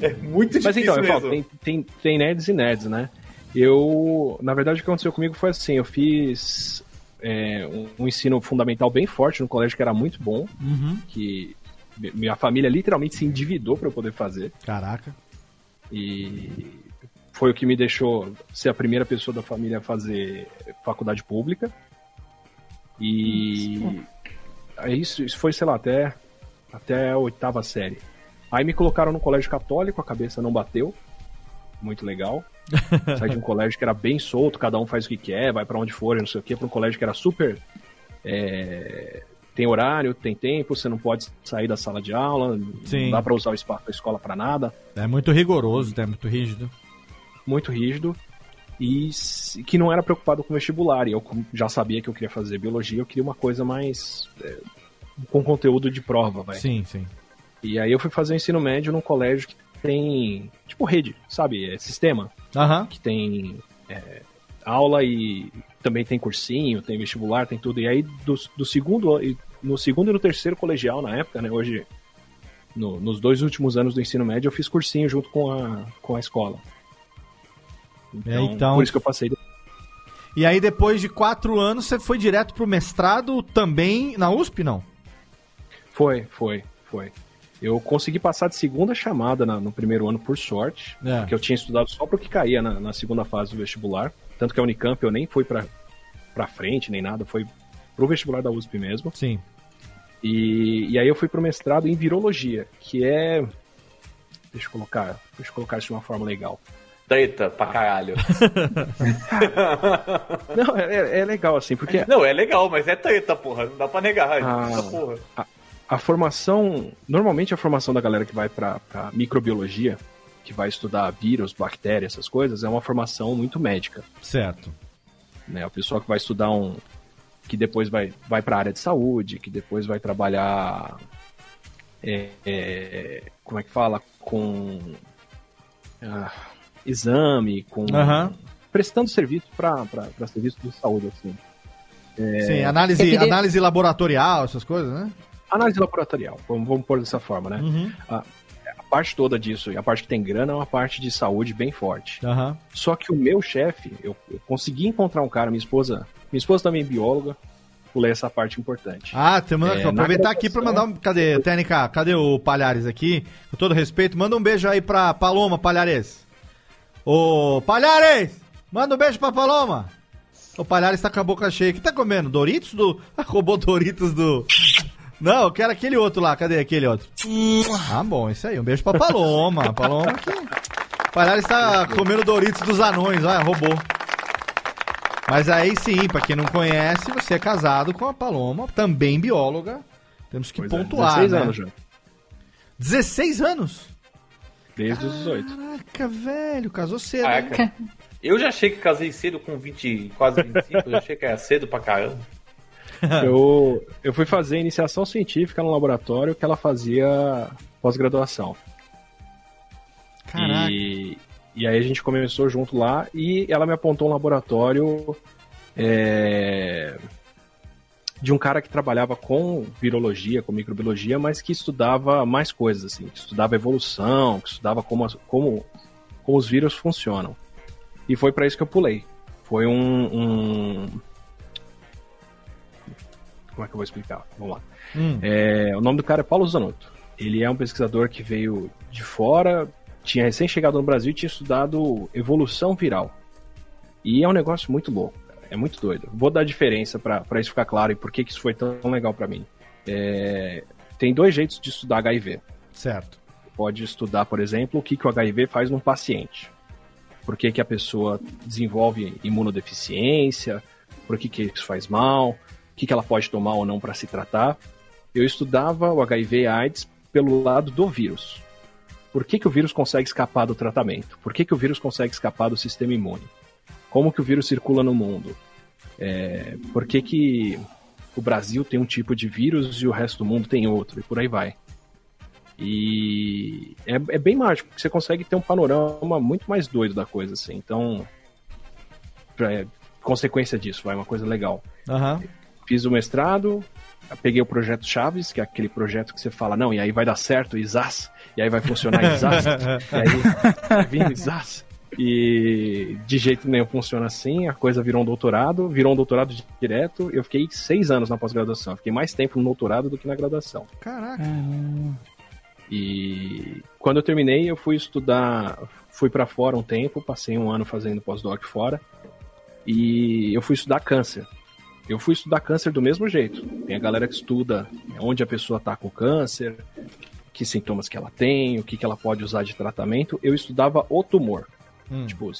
É, muito Mas difícil então, eu mesmo. falo, tem, tem, tem nerds e nerds, né? Eu, na verdade, o que aconteceu comigo foi assim, eu fiz é, um, um ensino fundamental bem forte no colégio que era muito bom, Uhum. que minha família literalmente se endividou para eu poder fazer. Caraca. E foi o que me deixou ser a primeira pessoa da família a fazer faculdade pública. E aí isso, isso foi, sei lá, até, até a oitava série. Aí me colocaram no colégio católico, a cabeça não bateu. Muito legal. [laughs] Saí de um colégio que era bem solto, cada um faz o que quer, vai pra onde for, e não sei o quê, pra um colégio que era super. é, tem horário, tem tempo, você não pode sair da sala de aula, Sim. não dá pra usar o espaço da escola pra nada É muito rigoroso, é muito rígido. muito rígido e que não era preocupado com vestibular. E eu já sabia que eu queria fazer biologia, eu queria uma coisa mais é, com conteúdo de prova, vai. Sim, sim. E aí eu fui fazer o ensino médio num colégio que tem tipo rede, sabe, é sistema, Aham. que tem é, aula e também tem cursinho, tem vestibular, tem tudo. E aí do, do segundo e- no segundo e no terceiro colegial na época, né, hoje no- nos dois últimos anos do ensino médio eu fiz cursinho junto com a, com a escola. É, então- Por isso que eu passei. E aí, depois de quatro anos, você foi direto pro mestrado também na USP, não? Foi, foi, foi. Eu consegui passar de segunda chamada na- no primeiro ano, por sorte, É. porque eu tinha estudado só pro que caía na, na segunda fase do vestibular. Tanto que a Unicamp eu nem fui pra frente, nem nada, foi pro vestibular da USP mesmo. Sim. E, e aí eu fui pro mestrado em virologia, que é. Deixa eu colocar, deixa eu colocar isso de uma forma legal. Treta pra caralho. [laughs] Não, é, é legal assim, porque [laughs] Não, é legal, mas é treta, porra. Não dá pra negar. Ah. Essa porra. a formação, normalmente a formação da galera que vai pra pra microbiologia, que vai estudar vírus, bactérias, essas coisas, é uma formação muito médica. Certo. né? O pessoal que vai estudar um. Que depois vai, vai para a área de saúde, que depois vai trabalhar. é, é, como é que fala? Com. ah, exame, com. Aham. prestando serviço para serviço de saúde, assim. Sim, análise, Evidente- análise laboratorial, essas coisas, né? Análise laboratorial, vamos, vamos pôr dessa forma, né? Uhum. Parte toda disso, e a parte que tem grana, é uma parte de saúde bem forte. Aham. Só que o meu chefe, eu, eu consegui encontrar um cara, minha esposa, minha esposa também é bióloga, pulei essa parte importante. Ah, tem, manda, É, aproveitar aqui pra graduação- mandar um. Cadê, Técnica? Cadê o Palhares aqui? Com todo respeito, manda um beijo aí pra Paloma, Palhares. Ô, Palhares! Manda um beijo pra Paloma! O Palhares tá com a boca cheia. O que tá comendo? Doritos do. [laughs] Roubou Doritos do. Não, eu quero aquele outro lá. Cadê aquele outro? Ah, bom, isso aí. Um beijo pra Paloma. Paloma que. Palhares tá comendo Doritos dos anões, olha, roubou. Mas aí sim, pra quem não conhece, você é casado com a Paloma, também bióloga. Temos que Pois é, pontuar, 16 né? anos já, 16 anos? desde os 18. Caraca, velho, casou cedo. hein? Caraca. Eu já achei que casei cedo com 20, quase 25. eu já achei que era cedo pra caramba. [laughs] Eu, eu fui fazer iniciação científica no laboratório que ela fazia pós-graduação. Caraca. E, e aí a gente começou junto lá e ela me apontou um laboratório é, de um cara que trabalhava com virologia, com microbiologia, mas que estudava mais coisas, assim, que estudava evolução, que estudava como, as- como, como os vírus funcionam. E foi para isso que eu pulei. Foi um, um- Como é que eu vou explicar? Vamos lá. Hum. É, o nome do cara é Paulo Zanotto. Ele é um pesquisador que veio de fora, tinha recém chegado no Brasil e tinha estudado evolução viral. E é um negócio muito louco, cara. é muito doido. Vou dar a diferença para isso ficar claro e por que, que isso foi tão legal para mim. É, tem dois jeitos de estudar HIV. Certo. Pode estudar, por exemplo, o que, que o HIV faz num paciente. Por que, que a pessoa desenvolve imunodeficiência, por que, que isso faz mal, o que, que ela pode tomar ou não para se tratar. Eu estudava o HIV e AIDS pelo lado do vírus. Por que, que o vírus consegue escapar do tratamento? Por que, que o vírus consegue escapar do sistema imune? Como que o vírus circula no mundo? É, por que, que o Brasil tem um tipo de vírus e o resto do mundo tem outro? E por aí vai. E é, é bem mágico, porque você consegue ter um panorama muito mais doido da coisa, assim. Então, é, consequência disso, vai, uma coisa legal. Aham. Fiz o mestrado, peguei o projeto Chaves, que é aquele projeto que você fala, não, e aí vai dar certo, Isas, e aí vai funcionar Isas, e aí vai vir Isas. E de jeito nenhum funciona assim, a coisa virou um doutorado, virou um doutorado direto. Eu fiquei seis anos na pós-graduação, fiquei mais tempo no doutorado do que na graduação. Caraca. E quando eu terminei, eu fui estudar, fui para fora um tempo, passei um ano fazendo pós-doc fora, e eu fui estudar câncer. Eu fui estudar câncer do mesmo jeito. Tem a galera que estuda onde a pessoa tá com câncer, que sintomas que ela tem, o que, que ela pode usar de tratamento. Eu estudava o tumor. Hum. Tipo,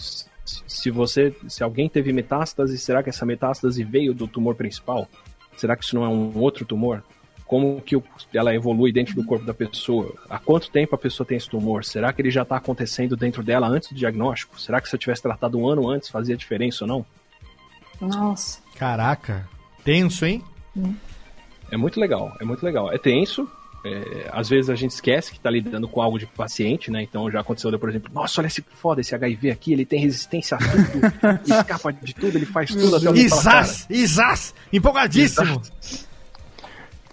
se você, se alguém teve metástase, será que essa metástase veio do tumor principal? Será que isso não é um outro tumor? Como que ela evolui dentro do corpo da pessoa? Há quanto tempo a pessoa tem esse tumor? Será que ele já está acontecendo dentro dela antes do diagnóstico? Será que se eu tivesse tratado um ano antes fazia diferença ou não? Nossa. Caraca. Tenso, hein? É muito legal, é muito legal. É tenso. é, às vezes a gente esquece que está lidando com algo de paciente, né? Então já aconteceu, por exemplo, nossa, olha esse foda, esse HIV aqui, ele tem resistência a tudo, [laughs] escapa de tudo, ele faz tudo até cara, Isás! Isás! Empolgadíssimo!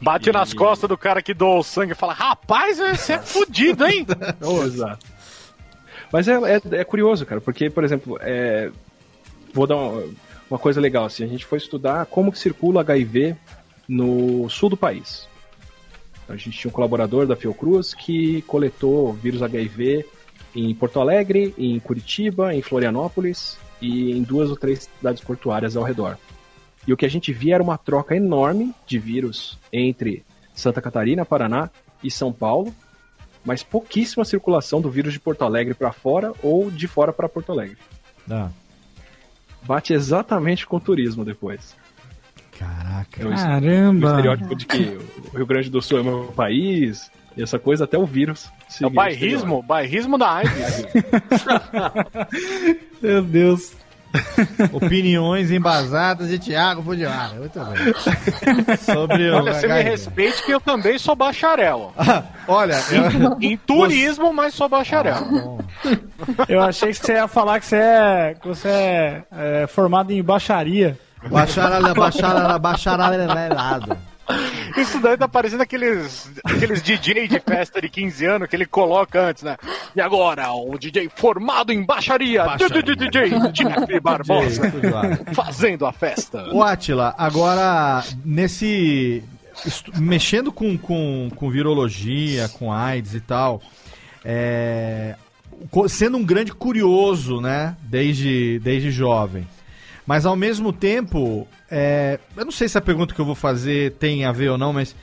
Bate nas costas do cara que doou o sangue e fala: Rapaz, você é fudido, hein? [laughs] Exato. Mas é, é, é curioso, cara, porque, por exemplo, é, vou dar uma, uma coisa legal, assim, a gente foi estudar como que circula HIV no sul do país. A gente tinha um colaborador da Fiocruz que coletou vírus HIV em Porto Alegre, em Curitiba, em Florianópolis e em duas ou três cidades portuárias ao redor. E o que a gente via era uma troca enorme de vírus entre Santa Catarina, Paraná e São Paulo, mas pouquíssima circulação do vírus de Porto Alegre para fora ou de fora para Porto Alegre. Ah, Bate exatamente com o turismo depois. caraca. É o Caramba. estereótipo de que o Rio Grande do Sul é meu país, e essa coisa até o vírus. É o bairrismo, bairrismo da AIDS. [laughs] Meu Deus. [laughs] Opiniões embasadas de Thiago Fujiwara. Muito bem. [laughs] Sobre o Olha, você me HIV. respeite que eu também sou bacharel. [laughs] Olha, eu... Em turismo, mas sou bacharel. Eu achei que você ia falar que você é, que você é, é, formado em baixaria. Bacharala, bacharala, bacharalelado. Isso daí tá parecendo aqueles, aqueles DJ de festa de 15 anos que ele coloca antes, né? E agora, o DJ formado em baixaria, Baixaria. DJ Jeff [laughs] Barbosa, fazendo a festa. Ô, Atila, agora, nesse. Mexendo com, com, com virologia, com AIDS e tal, é, sendo um grande curioso, né? Desde, desde jovem. Mas ao mesmo tempo, é, eu não sei se a pergunta que eu vou fazer tem a ver ou não, mas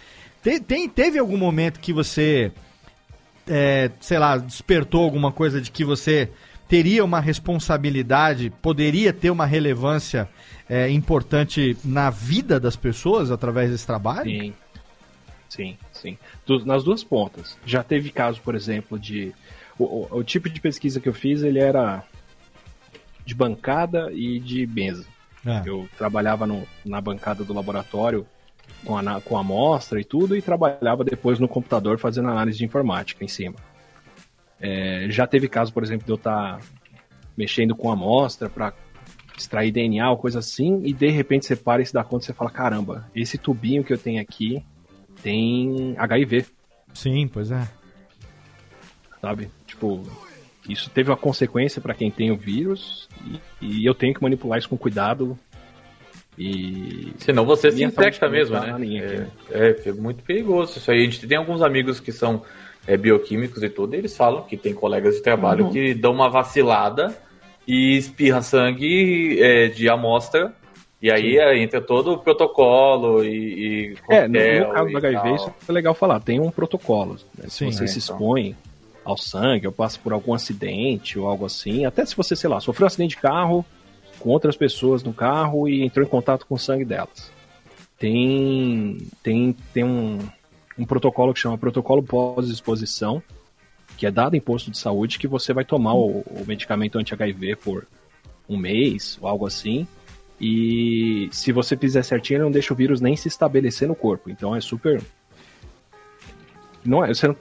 te- tem, teve algum momento que você, é, sei lá, despertou alguma coisa de que você teria uma responsabilidade, poderia ter uma relevância é, importante na vida das pessoas através desse trabalho? Sim, sim, sim. Nas duas pontas. Já teve caso, por exemplo, de. O, o- o tipo de pesquisa que eu fiz, ele era de bancada e de mesa. É. Eu trabalhava no- na bancada do laboratório com a, com a amostra e tudo, e trabalhava depois no computador fazendo análise de informática em cima. É, já teve caso, por exemplo, de eu estar mexendo com a amostra para extrair DNA ou coisa assim, e de repente você para e se dá conta e você fala: caramba, esse tubinho que eu tenho aqui tem HIV, Sim, pois é. sabe? Tipo, isso teve uma consequência para quem tem o vírus, e, e eu tenho que manipular isso com cuidado. E. Senão você se infecta mesmo, tá né? linha aqui, né? É, é, é muito perigoso isso aí. A gente tem alguns amigos que são é, bioquímicos e tudo, e eles falam que tem colegas de trabalho Uhum. que dão uma vacilada e espirra sangue é, de amostra. E aí é, entra todo o protocolo e. e É, no, caso do HIV, isso é legal falar. Tem um protocolo. né? Se Sim, você é, se então. Ao sangue, ou passa por algum acidente ou algo assim, até se você, sei lá, sofreu um acidente de carro com outras pessoas no carro e entrou em contato com o sangue delas. Tem, tem, tem um, um protocolo que chama protocolo pós-exposição, que é dado em posto de saúde, que você vai tomar o, o medicamento anti-HIV por um mês ou algo assim. E se você fizer certinho, ele não deixa o vírus nem se estabelecer no corpo. Então é super. Não é, você não-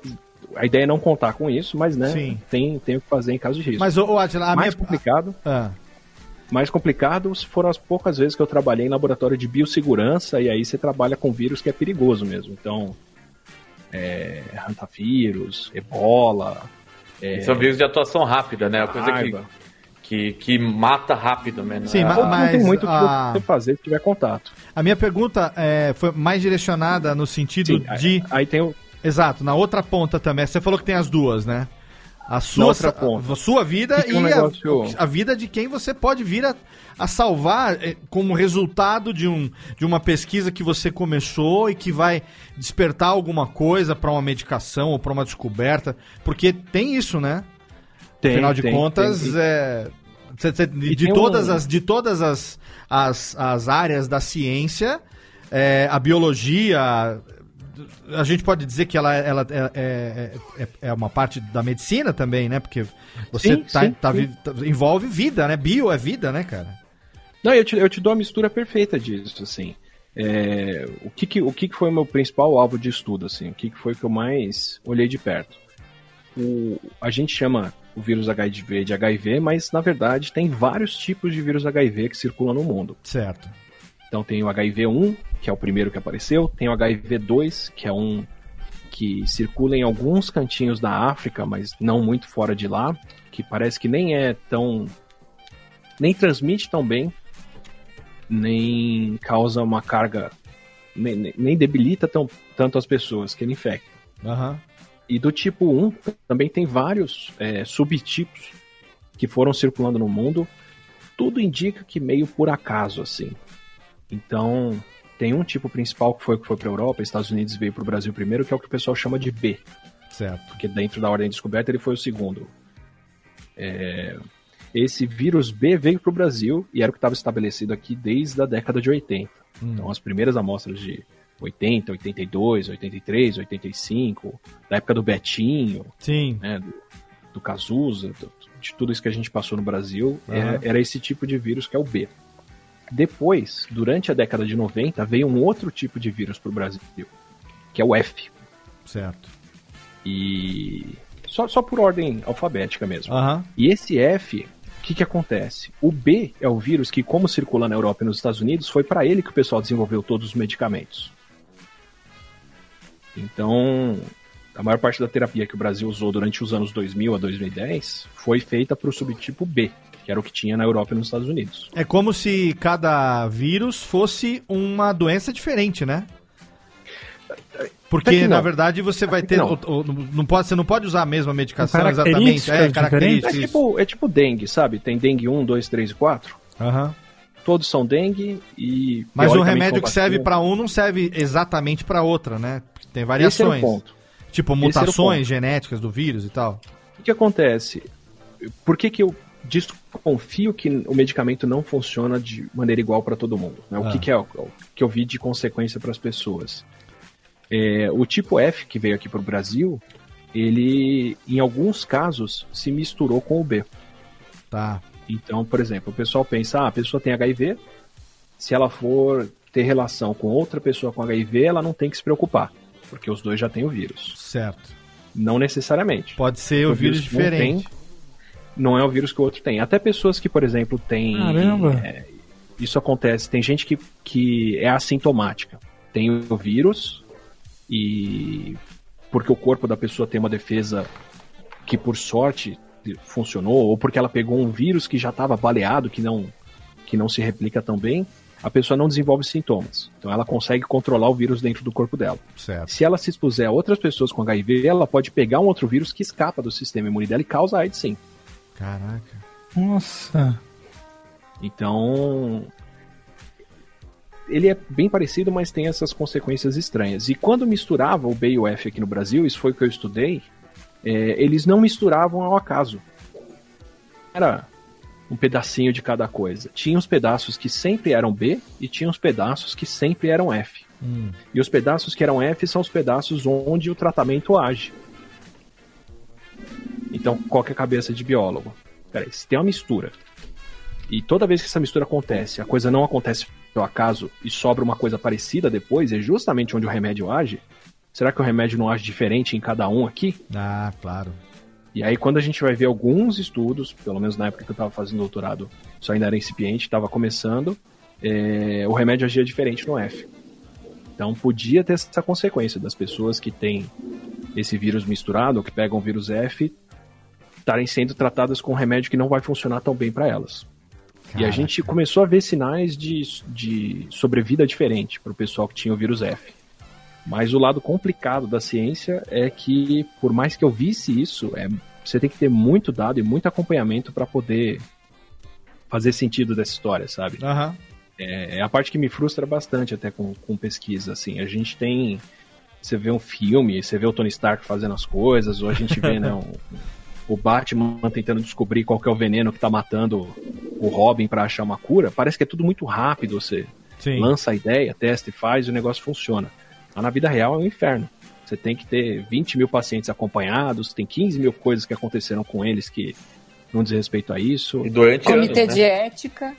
a ideia é não contar com isso, mas né, Sim. tem, tem o que fazer em caso de risco. Mas, Atila, a mais minha... complicado, Ah, mais complicado foram as poucas vezes que eu trabalhei em laboratório de biossegurança e aí você trabalha com vírus que é perigoso mesmo. Então, é, hantavírus, ebola, é, São vírus de atuação rápida, né? A coisa que, que, que mata rápido, né? Sim, Ah, ma- Não tem mas muito o que a- você fazer se tiver contato. A minha pergunta é, foi mais direcionada no sentido Sim, de. Aí tem o. Exato, na outra ponta também. Você falou que tem as duas, né? A sua, outra ponta. a sua vida é um e a- a, vida de quem você pode vir a, a salvar eh, como resultado de, um, de uma pesquisa que você começou e que vai despertar alguma coisa para uma medicação ou para uma descoberta. Porque tem isso, né? Tem, Afinal de tem, contas, tem. é, de, E de todas, um- as, de todas as, as, as áreas da ciência, é, a biologia, a gente pode dizer que ela, ela é, é, é- é uma parte da medicina também, né? Porque você Sim, tá, sim, tá sim. tá- envolve vida, né? Bio é vida, né, cara? Não, eu te, eu te dou a mistura perfeita disso, assim. É, o que, que, o que, que foi o meu principal alvo de estudo, assim? O que, que foi que eu mais olhei de perto? O, a gente chama o vírus HIV de HIV, mas na verdade tem vários tipos de vírus HIV que circulam no mundo. Certo. Então tem o HIV1, que é o primeiro que apareceu, tem o HIV2, que é um que circula em alguns cantinhos da África, mas não muito fora de lá, que parece que nem é tão nem transmite tão bem, nem causa uma carga, nem, nem- debilita tão, tanto as pessoas que ele infecta. Aham. E do tipo 1 também tem vários é, subtipos que foram circulando no mundo. Tudo indica que meio por acaso, assim. Então, tem um tipo principal que foi que foi para Europa, Estados Unidos veio para o Brasil primeiro, que é o que o pessoal chama de B, Certo. porque dentro da ordem de descoberta ele foi o segundo. É, esse vírus B veio para o Brasil e era o que estava estabelecido aqui desde a década de 80. Então, as primeiras amostras de 80, 82, 83, 85, da época do Betinho, Sim. né, do, do Cazuza, do- de tudo isso que a gente passou no Brasil, Aham. era, era esse tipo de vírus que é o B. Depois, durante a década de 90, veio um outro tipo de vírus para o Brasil, que é o F. Certo. E só, só por ordem alfabética mesmo. Aham. E esse F, o que, que acontece? O B é o vírus que, como circula na Europa e nos Estados Unidos, foi para ele que o pessoal desenvolveu todos os medicamentos. Então, a maior parte da terapia que o Brasil usou durante os anos 2000 a 2010 foi feita para o subtipo B, que era o que tinha na Europa e nos Estados Unidos. É como se cada vírus fosse uma doença diferente, né? Porque, não. na verdade, você vai ter. que o- o- não pode, você não pode usar a mesma medicação exatamente. É, características. É tipo, é tipo dengue, sabe? Tem dengue 1, 2, 3 e 4. Aham. Todos são dengue e. Mas o remédio que serve para um não serve exatamente para outra, né? Tem Esse era o variações. ponto. Tipo Esse era o mutações ponto. genéticas do vírus e tal. O que acontece? Por que, que eu desconfio que o medicamento não funciona de maneira igual para todo mundo? né? O Ah. que, que é o o que eu vi de consequência para as pessoas? É, o tipo F que veio aqui para o Brasil, ele, em alguns casos, se misturou com o B. Tá. Então, por exemplo, o pessoal pensa, ah, a pessoa tem HIV, se ela for ter relação com outra pessoa com HIV, ela não tem que se preocupar, porque os dois já têm o vírus. Certo. Não necessariamente. Pode ser o vírus não diferente. tem, Não, é o vírus que o outro tem. Até pessoas que, por exemplo, têm. Caramba. é, isso acontece. Tem gente que, que é assintomática. Tem o vírus e. Porque o corpo da pessoa tem uma defesa que, por sorte, funcionou, ou porque ela pegou um vírus que já estava baleado, que não, que não se replica tão bem, a pessoa não desenvolve sintomas. Então ela consegue controlar o vírus dentro do corpo dela. Certo. Se ela se expuser a outras pessoas com HIV, ela pode pegar um outro vírus que escapa do sistema imune dela e causa AIDS sim. Caraca. Nossa. Então. Ele é bem parecido, mas tem essas consequências estranhas. E quando misturava o B e o F aqui no Brasil, isso foi o que eu estudei, é, eles não misturavam ao acaso. Era um pedacinho de cada coisa. Tinha os pedaços que sempre eram B e tinha os pedaços que sempre eram F. Hum. E os pedaços que eram F são os pedaços onde o tratamento age. Então, qual que é a cabeça de biólogo? Peraí, se tem uma mistura, e toda vez que essa mistura acontece, a coisa não acontece por acaso e sobra uma coisa parecida depois, é justamente onde o remédio age, será que o remédio não age diferente em cada um aqui? Ah, claro. E aí, quando a gente vai ver alguns estudos, pelo menos na época que eu estava fazendo doutorado, isso ainda era incipiente, estava começando, é, o remédio agia diferente no F. Então, podia ter essa consequência das pessoas que têm esse vírus misturado, ou que pegam o vírus F, estarem sendo tratadas com um remédio que não vai funcionar tão bem para elas. E a Caraca. gente começou a ver sinais de, de sobrevida diferente para o pessoal que tinha o vírus F. Mas o lado complicado da ciência é que, por mais que eu visse isso, é, você tem que ter muito dado e muito acompanhamento para poder fazer sentido dessa história, sabe? Aham. É, é a parte que me frustra bastante até com, com pesquisa, assim. A gente tem... Você vê um filme, você vê o Tony Stark fazendo as coisas, ou a gente vê, né, [laughs] um- o Batman tentando descobrir qual que é o veneno que tá matando o Robin para achar uma cura. Parece que é tudo muito rápido, você Sim. lança a ideia, testa e faz e o negócio funciona. Mas na vida real é um inferno. Você tem que ter 20 mil pacientes acompanhados, tem 15 mil coisas que aconteceram com eles que não diz respeito a isso. E durante Comitê anos, de né? ética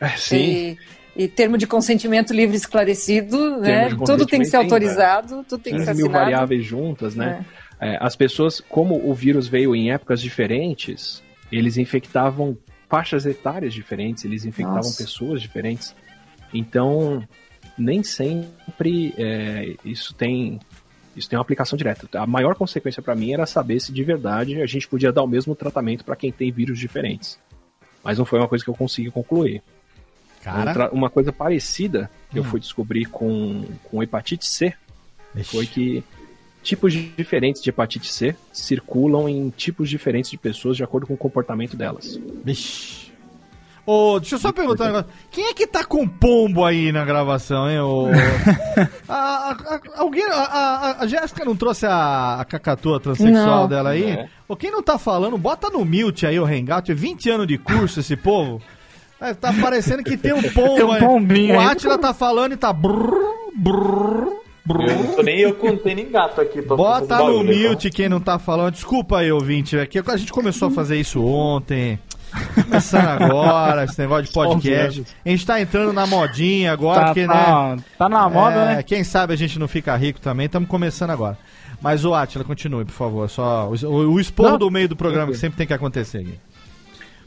É, sim. E, termo de consentimento livre esclarecido, né? de Tudo tem que ser autorizado, tudo tem que ser 15 mil assinado. variáveis juntas, né? É, as pessoas, como o vírus veio em épocas diferentes, eles infectavam faixas etárias diferentes, eles infectavam Nossa. pessoas diferentes. Então, nem sempre é, isso tem isso tem uma aplicação direta. A maior consequência para mim era saber se de verdade a gente podia dar o mesmo tratamento para quem tem vírus diferentes. Mas não foi uma coisa que eu consegui concluir. Cara. Outra- uma coisa parecida que eu Hum. fui descobrir com, com hepatite C Ixi. foi que tipos diferentes de hepatite C circulam em tipos diferentes de pessoas de acordo com o comportamento delas. Vixe. Ô, deixa eu só perguntar um negócio. Quem é que tá com pombo aí na gravação, hein? ô? [laughs] a, a- a- alguém, a, a, a Jéssica não trouxe a, a cacatua transexual Não. dela aí? É. Ô, quem não tá falando, bota no mute aí o Hangout. É 20 anos de curso esse povo. É, tá parecendo que tem um [laughs] pombo Tem um pombinho O. Atila tá falando e tá... Brrr, brrr, brrr. Eu não tô nem eu que tenho nem gato aqui pra Bota fazer no então. mute quem não tá falando. Desculpa aí, ouvinte. Aqui a gente começou a fazer isso ontem. Começando agora, esse negócio de podcast. A gente tá entrando na modinha agora, Tá, porque, né? tá, tá na moda, é, né? Quem sabe a gente não fica rico também. Estamos começando agora. Mas o Atila, continue, por favor. Só o, o esporro Não, do meio do programa que sempre tem que acontecer aqui.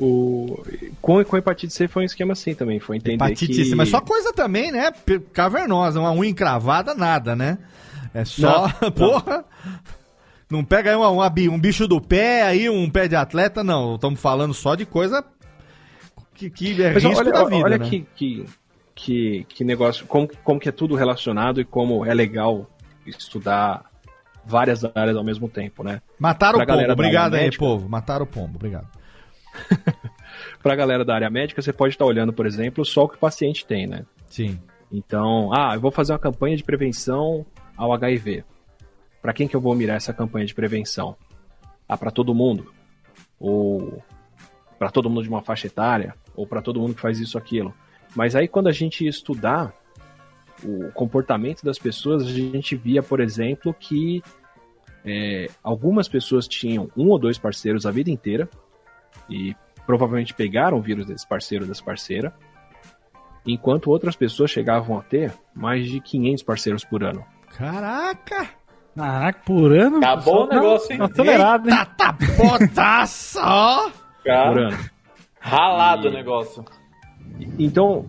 O... Com, com hepatite C foi um esquema assim também, foi entender Hepatite que... C, mas só coisa também, né? Cavernosa, uma unha encravada, nada, né? É só, [laughs] porra. Não pega aí uma- uma um bicho do pé aí, um pé de atleta, não. Estamos falando só de coisa que, que é Mas risco olha, da vida, olha né? que, que, que, que negócio, como, como que é tudo relacionado e como é legal estudar várias áreas ao mesmo tempo, né? Mataram pra o pombo, obrigado aí, médica. povo. Mataram o pombo, obrigado. [laughs] Para a galera da área médica, você pode estar olhando, por exemplo, só o que o paciente tem, né? Sim. Então, ah, eu vou fazer uma campanha de prevenção ao HIV. Para quem que eu vou mirar essa campanha de prevenção? Ah, para todo mundo? Ou para todo mundo de uma faixa etária? Ou para todo mundo que faz isso ou aquilo? Mas aí quando a gente estudar o comportamento das pessoas, a gente via, por exemplo, que é, algumas pessoas tinham um ou dois parceiros a vida inteira e provavelmente pegaram o vírus desse parceiro ou dessa parceira, enquanto outras pessoas chegavam a ter mais de 500 parceiros por ano. Caraca! Caraca, por ano? Acabou o Tá- negócio, hein? tá Acelerado, hein? Eita, tá botaça, ó! Por Cara, ano. ralado E- o negócio. Então,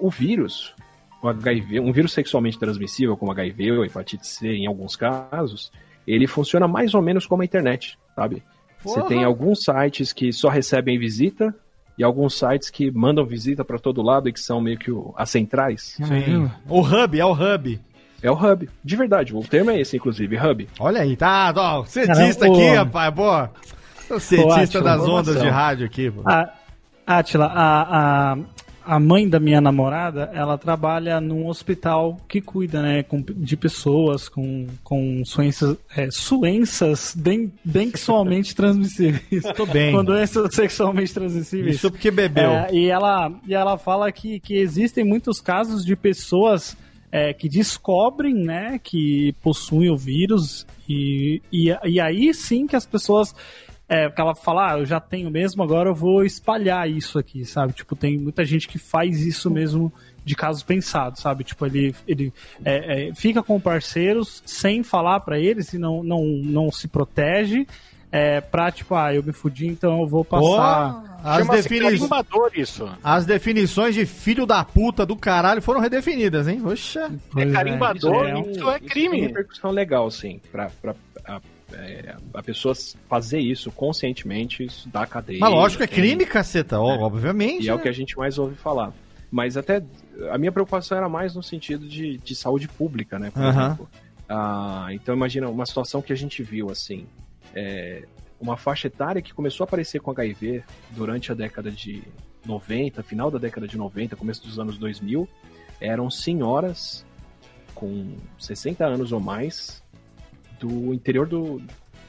o vírus, o HIV, um vírus sexualmente transmissível, como HIV ou hepatite C, em alguns casos, ele funciona mais ou menos como a internet, sabe? Você tem alguns sites que só recebem visita e alguns sites que mandam visita para todo lado e que são meio que o- as centrais. Sim. O hub, é o hub. É o hub, de verdade. O termo é esse, inclusive, hub. Olha aí, tá, ó, cientista Caramba, aqui, ô. rapaz, pô. Sou cientista Atila, das ondas de rádio aqui, pô. A, Atila, a, a, a mãe da minha namorada, ela trabalha num hospital que cuida, né, com- de pessoas com, com suenças, é, suenças den, sexualmente [laughs] transmissíveis. Tô bem. Com doenças sexualmente transmissíveis. Isso porque bebeu. É, e, ela, e ela fala que, que existem muitos casos de pessoas é, que descobrem né, que possuem o vírus e, e, e aí sim que as pessoas. É, que ela fala, ah, eu já tenho mesmo, agora eu vou espalhar isso aqui, sabe? Tipo, tem muita gente que faz isso mesmo de casos pensados, sabe? Tipo, ele, ele é, é, fica com parceiros sem falar pra eles e não, não, não se protege. É, pra, tipo, ah, eu me fudi, então eu vou passar. Ó, as, defini... isso. as definições de filho da puta do caralho foram redefinidas, hein? Oxa. Pois é carimbador, é, isso é Tem crime. repercussão legal, sim, pra, pra, É, a pessoa fazer isso conscientemente, isso dá cadeia. Mas lógico, é tem- crime, caceta, ó, obviamente. E é o né? que a gente mais ouve falar. Mas até a minha preocupação era mais no sentido de, de saúde pública, né? Por exemplo. Ah, então imagina uma situação que a gente viu assim. é, uma faixa etária que começou a aparecer com HIV durante a década de 90, final da década de 90, começo dos anos 2000, eram senhoras com 60 anos ou mais do interior do,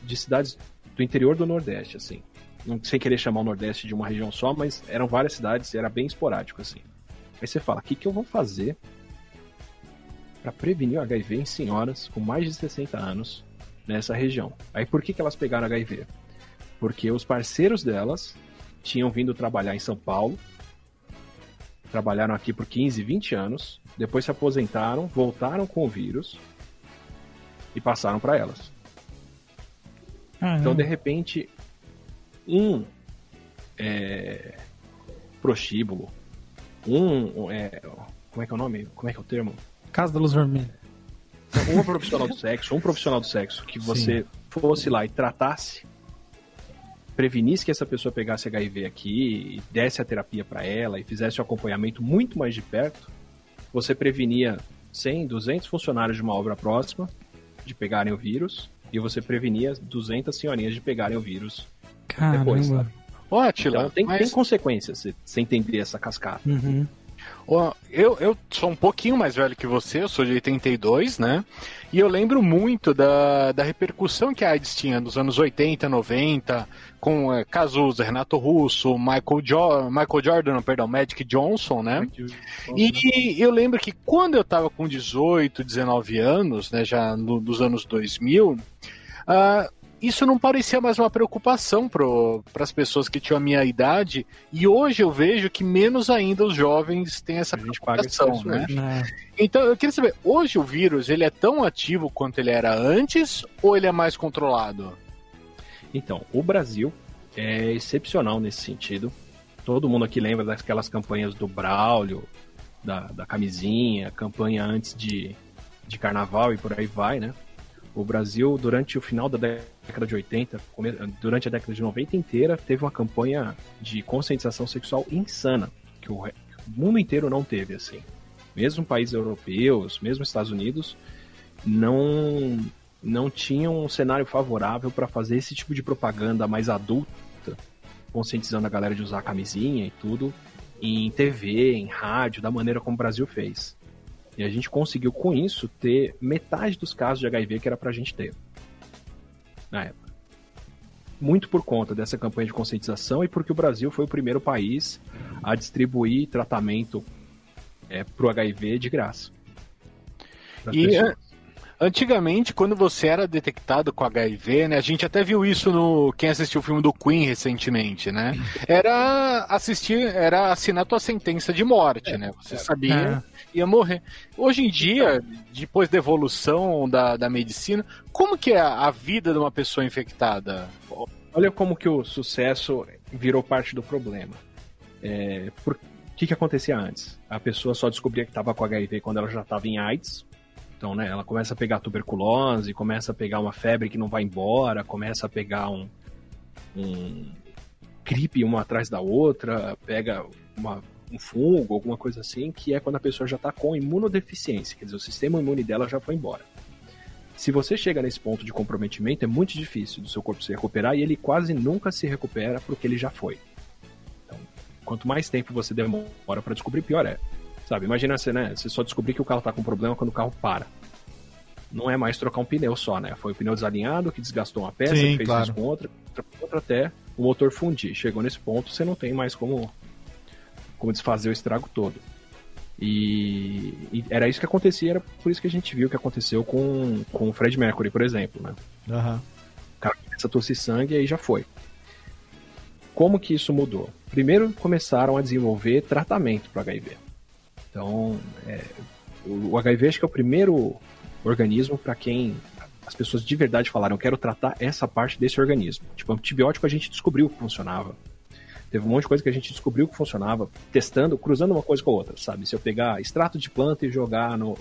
de cidades do interior do Nordeste, assim. Não sem querer chamar o Nordeste de uma região só, mas eram várias cidades, era bem esporádico, assim. Aí você fala, o que, que eu vou fazer para prevenir o HIV em senhoras com mais de 60 anos nessa região? Aí por que, que elas pegaram HIV? Porque os parceiros delas tinham vindo trabalhar em São Paulo, trabalharam aqui por 15, 20 anos, depois se aposentaram, voltaram com o vírus e passaram para elas. Então, de repente, um é, prostíbulo, um. é, como é que é o nome? Como é que é o termo? Casa da Luz Vermelha. Um profissional do sexo, um profissional do sexo que você fosse lá e tratasse, prevenisse que essa pessoa pegasse HIV aqui, e desse a terapia para ela e fizesse o acompanhamento muito mais de perto, você prevenia 100, 200 funcionários de uma obra próxima de pegarem o vírus e você prevenia 200 senhorinhas de pegarem o vírus depois, Caramba. sabe? Ô, Atila, Então tem, mas- tem consequências você entender essa cascata. Uhum. Eu, eu sou um pouquinho mais velho que você, eu sou de 82, né? E eu lembro muito da, da repercussão que a AIDS tinha nos anos 80, 90, com é, Cazuza, Renato Russo, Michael, jo Michael Jordan, perdão, Magic Johnson, né? E eu lembro que quando eu tava com 18, 19 anos, né, já no- nos anos 2000, ah, isso não parecia mais uma preocupação para as pessoas que tinham a minha idade, e hoje eu vejo que menos ainda os jovens têm essa preocupação, né? hoje. É. Então eu queria saber, hoje o vírus ele é tão ativo quanto ele era antes ou ele é mais controlado? Então, o Brasil é excepcional nesse sentido. Todo mundo aqui lembra daquelas campanhas do Braulio, da, da camisinha, campanha antes de, de carnaval e por aí vai, né? O Brasil, durante o final da década de 80, come- durante a década de 90 inteira, teve uma campanha de conscientização sexual insana, que o mundo inteiro não teve, assim. Mesmo países europeus, mesmo Estados Unidos, não não tinham um cenário favorável para fazer esse tipo de propaganda mais adulta, conscientizando a galera de usar camisinha e tudo, em TV, em rádio, da maneira como o Brasil fez. E a gente conseguiu, com isso, ter metade dos casos de HIV que era pra gente ter. Na época. Muito por conta dessa campanha de conscientização e porque o Brasil foi o primeiro país a distribuir tratamento é, pro HIV de graça. E pessoas. É, antigamente, quando você era detectado com HIV, né? A gente até viu isso no quem assistiu o filme do Queen recentemente, né? Era assistir, era assinar tua sentença de morte, né? Você sabia ia morrer. Hoje em dia, depois da evolução da, da medicina, como que é a a vida de uma pessoa infectada? Olha como que o sucesso virou parte do problema. É, por o que, que acontecia antes? A pessoa só descobria que estava com HIV quando ela já estava em AIDS. Então, né, ela começa a pegar tuberculose, começa a pegar uma febre que não vai embora, começa a pegar um, um gripe uma atrás da outra, pega uma- um fungo, alguma coisa assim, que é quando a pessoa já está com imunodeficiência, quer dizer, o sistema imune dela já foi embora. Se você chega nesse ponto de comprometimento, é muito difícil do seu corpo se recuperar e ele quase nunca se recupera porque ele já foi. Então, quanto mais tempo você demora para descobrir, pior é. Sabe, imagina você, né? Você só descobrir que o carro tá com problema quando o carro para. Não é mais trocar um pneu só, né? Foi o pneu desalinhado que desgastou uma peça, Sim, que fez claro. isso com outra, outra, até o motor fundir. Chegou nesse ponto, você não tem mais como, como desfazer o estrago todo. E, e era isso que acontecia, era por isso que a gente viu que aconteceu com, com o Fred Mercury, por exemplo, né? Aham. O cara começa a tossir sangue e aí já foi. Como que isso mudou? Primeiro começaram a desenvolver tratamento para HIV. Então, é, o HIV acho que é o primeiro organismo para quem as pessoas de verdade falaram, eu quero tratar essa parte desse organismo. Tipo, antibiótico a gente descobriu que funcionava. Teve um monte de coisa que a gente descobriu que funcionava, testando, cruzando uma coisa com a outra, sabe? Se eu pegar extrato de planta e jogar no,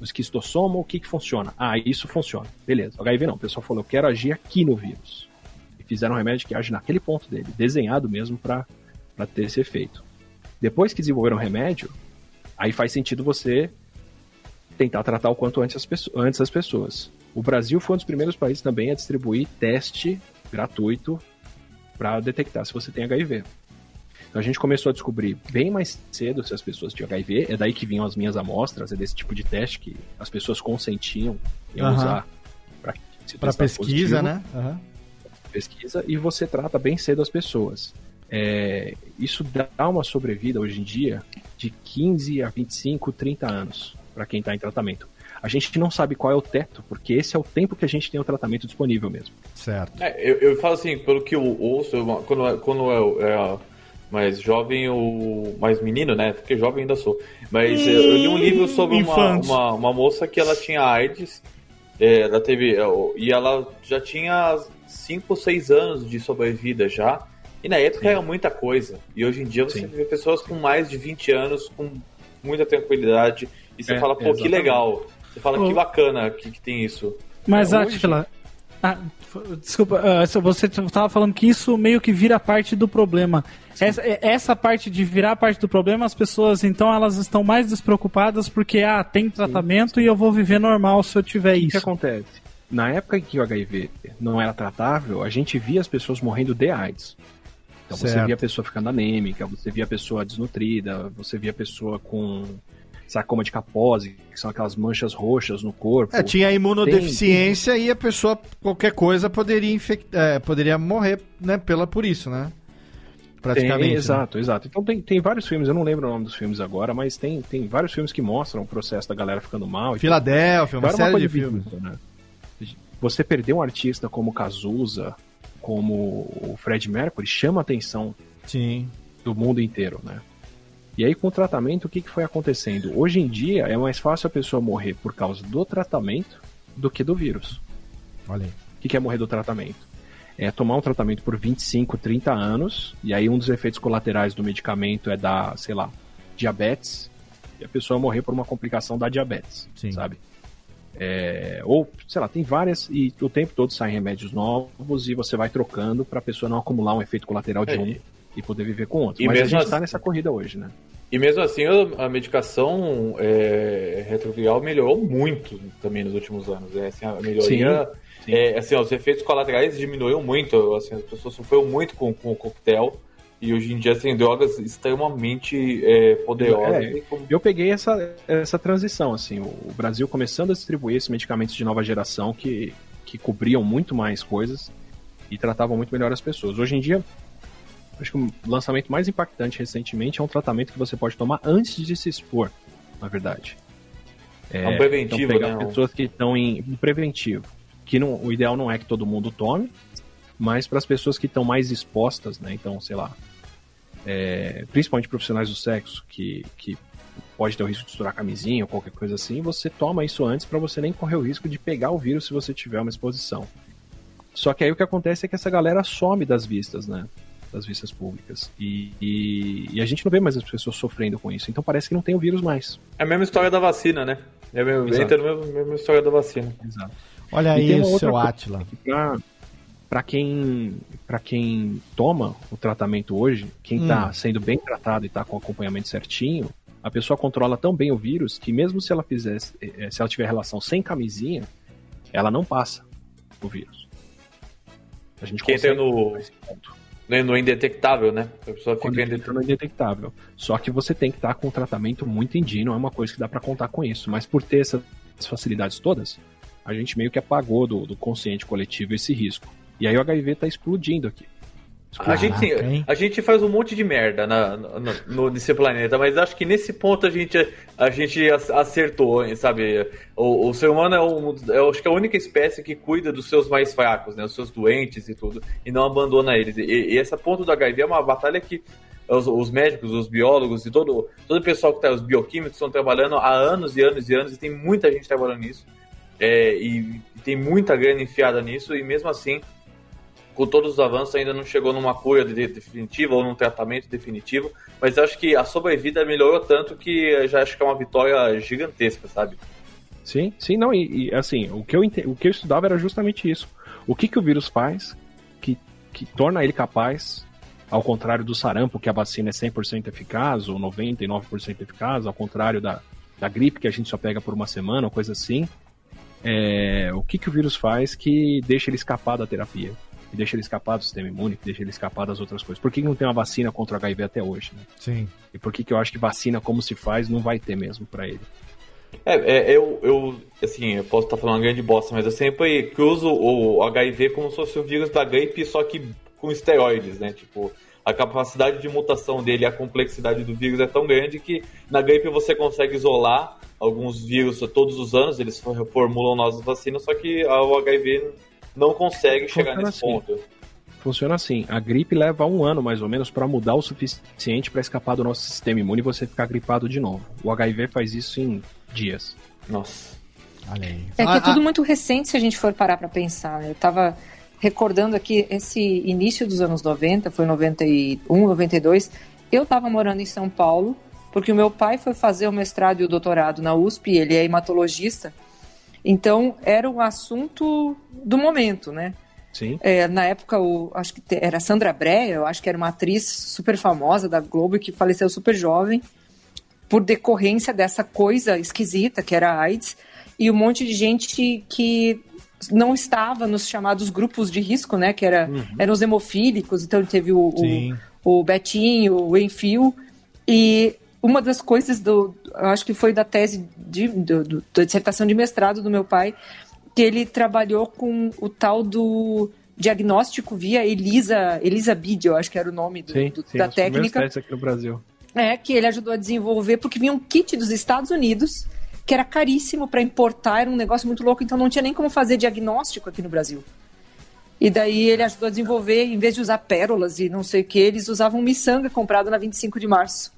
O esquistossoma, o que que funciona? Ah, isso funciona. Beleza. O HIV não. O pessoal falou, eu quero agir aqui no vírus. E fizeram um remédio que age naquele ponto dele, desenhado mesmo para ter esse efeito. Depois que desenvolveram o remédio, aí faz sentido você tentar tratar o quanto antes as, pessoas, antes as pessoas. O Brasil foi um dos primeiros países também a distribuir teste gratuito para detectar se você tem HIV. Então a gente começou a descobrir bem mais cedo se as pessoas tinham HIV, é daí que vinham as minhas amostras, é desse tipo de teste que as pessoas consentiam em Aham. usar para pesquisa, né? Aham. pesquisa e você trata bem cedo as pessoas. É, isso dá uma sobrevida hoje em dia de 15 a 25, 30 anos para quem está em tratamento. A gente não sabe qual é o teto, porque esse é o tempo que a gente tem o tratamento disponível mesmo. Certo. É, eu, eu falo assim, pelo que eu ouço, eu- quando, quando eu era mais jovem, o mais menino, né? Porque jovem ainda sou. Mas eu, eu li um livro sobre uma, uma, uma moça que ela tinha AIDS, é, ela teve. é, E ela já tinha 5 ou 6 anos de sobrevida já. E na época era muita coisa. E hoje em dia você Sim. vê pessoas com mais de 20 anos, com muita tranquilidade. E você É, fala, pô, que exatamente. legal. Você fala, que Ô. bacana que, que tem isso. Mas, É, hoje- Atila. Ah, desculpa, ah, você estava falando que isso meio que vira parte do problema. Essa, é- essa parte de virar parte do problema, as pessoas então elas estão mais despreocupadas porque ah, tem tratamento e eu vou viver normal se eu tiver O que isso. acontece? Na época em que o HIV não era tratável, a gente via as pessoas morrendo de AIDS. Então você Certo. via a pessoa ficando anêmica, você via a pessoa desnutrida, você via a pessoa com sarcoma de capose, que são aquelas manchas roxas no corpo. É, tinha imunodeficiência e a pessoa, qualquer coisa, poderia, é, poderia morrer né, pela, por isso, né? Praticamente. Tem, né? exato, exato. Então tem, tem vários filmes, eu não lembro o nome dos filmes agora, mas tem, tem vários filmes que mostram o processo da galera ficando mal. Filadélfia, uma série de filmes. bizarra, né? Você perder um artista como Cazuza, como o Fred Mercury, chama a atenção Sim. do mundo inteiro, né? E aí, com o tratamento, o que, que foi acontecendo? Hoje em dia, é mais fácil a pessoa morrer por causa do tratamento do que do vírus. Olha aí. O que, que é morrer do tratamento? É tomar um tratamento por 25, 30 anos, e aí um dos efeitos colaterais do medicamento é dar, sei lá, diabetes, e a pessoa morrer por uma complicação da diabetes, Sim. sabe? É, ou, sei lá, tem várias, e o tempo todo saem remédios novos e você vai trocando para a pessoa não acumular um efeito colateral de É, um e- poder viver com outro. e Mas a mesmo gente assim- tá nessa corrida hoje, né? E mesmo assim, a a medicação é, retroviral melhorou muito também nos últimos anos. Né? Assim, a melhoria. Sim, sim. é, assim, os efeitos colaterais diminuíram muito. Assim, as pessoas sofreram muito com, com o coquetel. E hoje em dia tem drogas extremamente é, poderosas. É, como- Eu peguei essa, essa transição, assim, o Brasil começando a distribuir esses medicamentos de nova geração que, que cobriam muito mais coisas e tratavam muito melhor as pessoas. Hoje em dia, acho que o lançamento mais impactante recentemente é um tratamento que você pode tomar antes de se expor, na verdade. É um preventivo, então né? pessoas que estão em preventivo, que não, o ideal não é que todo mundo tome, mas para as pessoas que estão mais expostas, né? Então, sei lá, é, principalmente profissionais do sexo, que, que pode ter o risco de estourar camisinha ou qualquer coisa assim, você toma isso antes para você nem correr o risco de pegar o vírus se você tiver uma exposição. Só que aí o que acontece é que essa galera some das vistas, né? Das vistas públicas. E, e, e a gente não vê mais as pessoas sofrendo com isso. Então parece que não tem o vírus mais. É a mesma história da vacina, né? É a mesma, Exato. entra na mesma, mesma história da vacina. Exato. Olha E aí, outra seu Átila. Pra, pra quem para quem toma o tratamento hoje, quem Hum. tá sendo bem tratado e tá com o acompanhamento certinho, a pessoa controla tão bem o vírus que mesmo se ela fizesse, eh, se ela tiver relação sem camisinha, ela não passa o vírus. A gente Que entra consegue no, ponto. no, no indetectável, né? A pessoa fica indetectável. no indetectável. Só que você tem que estar com um tratamento muito em dia, não é uma coisa que dá pra contar com isso. Mas por ter essas facilidades todas, a gente meio que apagou do, do consciente coletivo esse risco. E aí o HIV tá explodindo aqui. A gente, a gente faz um monte de merda na, na- no, nesse planeta, mas acho que nesse ponto a gente, a gente ac- acertou, sabe? O, o ser humano é, um, eu acho que é a única espécie que cuida dos seus mais fracos, né? Os seus doentes e tudo, e não abandona eles. E, e essa ponto do HIV é uma batalha que os, os médicos, os biólogos e todo, todo o pessoal que tá, os bioquímicos estão trabalhando há anos e anos e anos, e tem muita gente trabalhando nisso. É, e, e tem muita grana enfiada nisso, e mesmo assim com todos os avanços, ainda não chegou numa cura de- definitiva ou num tratamento definitivo, mas acho que a sobrevida melhorou tanto que já acho que é uma vitória gigantesca, sabe? Sim, sim, não, e, e, assim, o que, eu, o que eu estudava era justamente isso. O que, que o vírus faz que, que torna ele capaz, ao contrário do sarampo, que a vacina é 100% eficaz, ou 99% eficaz, ao contrário da, da gripe, que a gente só pega por uma semana, coisa assim, é, o que, que o vírus faz que deixa ele escapar da terapia, que deixa ele escapar do sistema imune, que deixa ele escapar das outras coisas. Por que não tem uma vacina contra o HIV até hoje? Né? Sim. E por que, que eu acho que vacina como se faz não vai ter mesmo pra ele? É, é, eu, eu, assim, eu posso estar falando uma grande bosta, mas eu sempre cruzo o HIV como se fosse o vírus da gripe, só que com esteroides, né? Tipo, a capacidade de mutação dele, a complexidade do vírus é tão grande que na gripe você consegue isolar alguns vírus todos os anos, eles reformulam novas vacinas, só que o HIV não consegue chegar Funciona nesse assim. ponto. Funciona assim, a gripe leva um ano mais ou menos pra mudar o suficiente pra escapar do nosso sistema imune e você ficar gripado de novo. O HIV faz isso em dias. Nossa. Olha aí. É que Ah, é tudo ah, muito recente se a gente for parar para pensar. né? Eu tava recordando aqui esse início dos anos 90, foi 91, 92. Eu tava morando em São Paulo, porque o meu pai foi fazer o mestrado e o doutorado na USP, ele é hematologista. Então, era um assunto do momento, né? Sim. É, na época, o, acho que era Sandra Breia, eu acho que era uma atriz super famosa da Globo que faleceu super jovem por decorrência dessa coisa esquisita que era a AIDS e um monte de gente que não estava nos chamados grupos de risco, né? Que era, eram os hemofílicos, então teve o, o, o Betinho, o Enfio, e uma das coisas do, eu acho que foi da tese de, do- do- da dissertação de mestrado do meu pai, que ele trabalhou com o tal do diagnóstico via Elisa, Elisa Bid, eu acho que era o nome do- Sim, do- sim da técnica. testes aqui no Brasil. É, que ele ajudou a desenvolver, porque vinha um kit dos Estados Unidos, que era caríssimo para importar, era um negócio muito louco, então não tinha nem como fazer diagnóstico aqui no Brasil. E daí ele ajudou a desenvolver, em vez de usar pérolas e não sei o que, eles usavam miçanga comprada na 25 de março.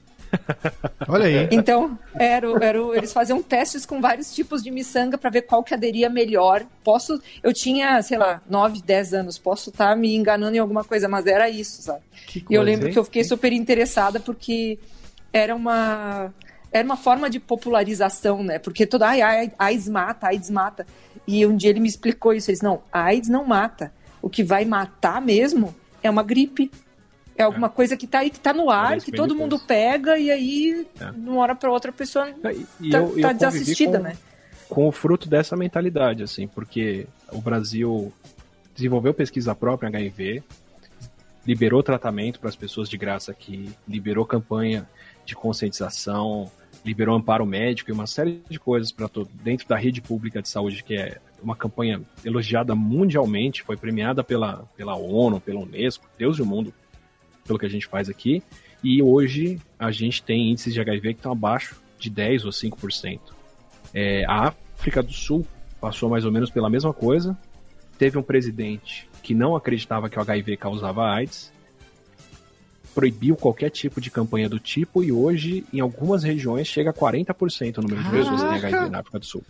Olha aí. Então, era, era, eles faziam testes com vários tipos de miçanga para ver qual que aderia melhor. Posso, eu tinha, sei lá, 9, 10 anos, posso estar me enganando em alguma coisa, mas era isso, sabe? Que E eu coisa, lembro hein? que eu fiquei super interessada porque era uma era uma forma de popularização, né? Porque toda ai, ai, AIDS mata, AIDS mata. E um dia ele me explicou isso, ele disse, não, AIDS não mata. O que vai matar mesmo é uma gripe. É alguma coisa que tá aí, que tá no ar, isso que todo mundo pega e aí, É. de uma hora para outra, a pessoa E- e tá, eu- eu tá convivi desassistida, com- né? Com o fruto dessa mentalidade, assim, porque o Brasil desenvolveu pesquisa própria em HIV, liberou tratamento para as pessoas de graça aqui, liberou campanha de conscientização, liberou amparo médico e uma série de coisas para todo dentro da rede pública de saúde, que é uma campanha elogiada mundialmente, foi premiada pela, pela ONU, pela Unesco, Deus do mundo, pelo que a gente faz aqui. E hoje a gente tem índices de HIV que estão abaixo de 10 ou 5%. É, a África do Sul passou mais ou menos pela mesma coisa. Teve um presidente que não acreditava que o HIV causava AIDS, proibiu qualquer tipo de campanha do tipo e hoje, em algumas regiões, chega a 40% o número de pessoas que têm! HIV na África do Sul.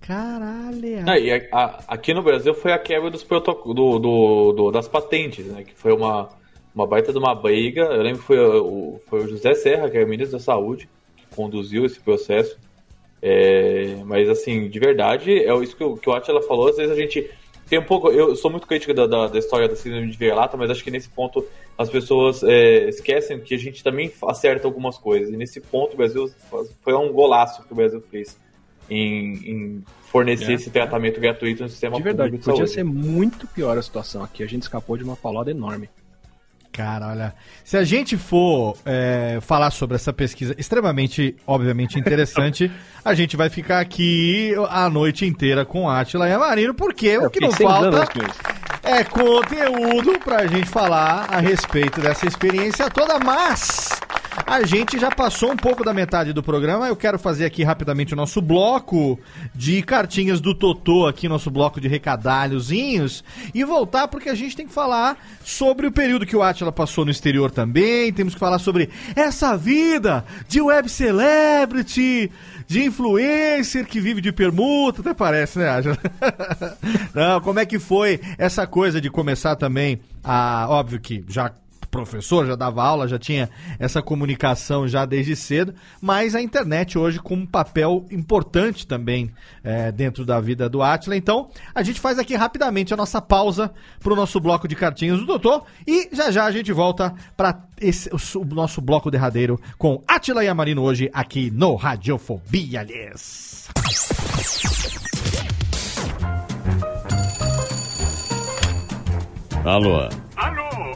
Caralho. Ah, e a- a- aqui no Brasil foi a quebra dos protoc- do, do- do- das patentes, né? Que foi uma, uma baita de uma briga. Eu lembro que foi o, foi o José Serra, que era o ministro da Saúde, que conduziu esse processo. É, mas assim, de verdade, é isso que, o- que o Atila falou, às vezes a gente tem um pouco. Eu sou muito crítico da, da, da história da síndrome de vira-lata, mas acho que nesse ponto as pessoas é, esquecem que a gente também acerta algumas coisas. E nesse ponto o Brasil faz- foi um golaço que o Brasil fez em, em fornecer É. esse tratamento gratuito no sistema De verdade, público de podia saúde. ser muito pior a situação aqui. A gente escapou de uma paulada enorme. Cara, olha, se a gente for é, falar sobre essa pesquisa extremamente, obviamente, interessante, a gente vai ficar aqui a noite inteira com Atila e a Marino, porque o que não falta é conteúdo pra gente falar a respeito dessa experiência toda, mas a gente já passou um pouco da metade do programa. Eu quero fazer aqui rapidamente o nosso bloco de cartinhas do Totô, aqui nosso bloco de recadalhozinhos, e voltar porque a gente tem que falar sobre o período que o Atila passou no exterior também. Temos que falar sobre essa vida de web celebrity, de influencer que vive de permuta, até parece, né, Atila? [laughs] Não, como é que foi essa coisa de começar também a. Óbvio que já professor, já dava aula, já tinha essa comunicação já desde cedo, mas a internet hoje com um papel importante também é, dentro da vida do Atila. Então, a gente faz aqui rapidamente a nossa pausa para o nosso bloco de cartinhas do doutor e já já a gente volta para o nosso bloco derradeiro com Atila e Amarino hoje aqui no Radiofobia, aliás. Alô? Alô,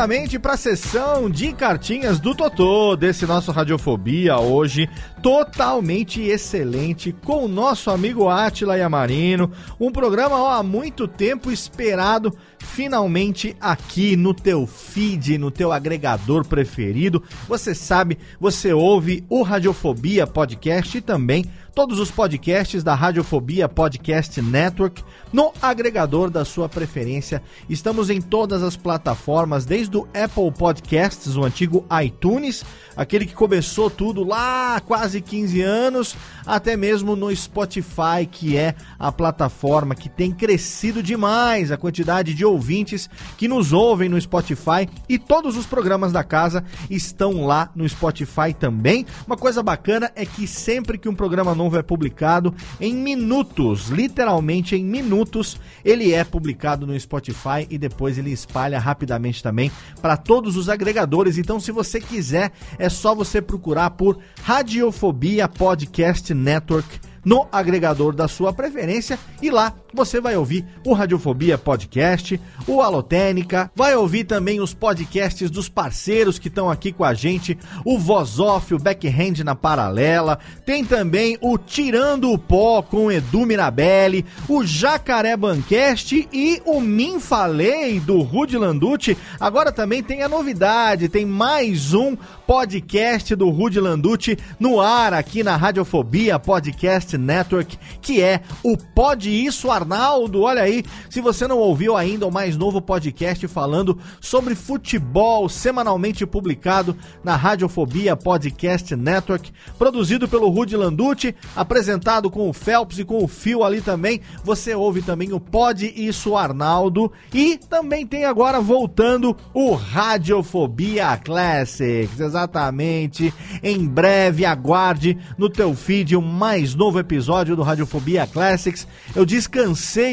Rapidamente para a sessão de cartinhas do Totô, desse nosso Radiofobia hoje, totalmente excelente, com o nosso amigo Atila Yamarino, um programa ó, há muito tempo esperado, finalmente aqui no teu feed, no teu agregador preferido. Você sabe, você ouve o Radiofobia Podcast e também todos os podcasts da Radiofobia Podcast Network no agregador da sua preferência. Estamos em todas as plataformas, desde o Apple Podcasts, o antigo iTunes, aquele que começou tudo lá há quase 15 anos, até mesmo no Spotify, que é a plataforma que tem crescido demais a quantidade de ouvintes que nos ouvem no Spotify e todos os programas da casa estão lá no Spotify também. Uma coisa bacana é que sempre que um programa novo é publicado, em minutos, literalmente em minutos, ele é publicado no Spotify e depois ele espalha rapidamente também para todos os agregadores. Então, se você quiser, é só você procurar por Radiofobia Podcast Network no agregador da sua preferência e lá você vai ouvir o Radiofobia Podcast, o Alotênica, vai ouvir também os podcasts dos parceiros que estão aqui com a gente, o Voz Off, o Backhand na Paralela, tem também o Tirando o Pó com Edu Mirabelli, o Jacaré Bancast e o Min Falei do Rudy Landucci. Agora também tem a novidade, tem mais um podcast do Rudy Landucci no ar aqui na Radiofobia Podcast Network, que é o Pod Isso Arnaldo. Olha aí, se você não ouviu ainda o mais novo podcast falando sobre futebol, semanalmente publicado na Radiofobia Podcast Network, produzido pelo Rudy Landucci, apresentado com o Phelps e com o Phil ali também. Você ouve também o Pod Isso Arnaldo e também tem agora voltando o Radiofobia Classics, exatamente. Em breve aguarde no teu feed o mais novo episódio do Radiofobia Classics. Eu descansei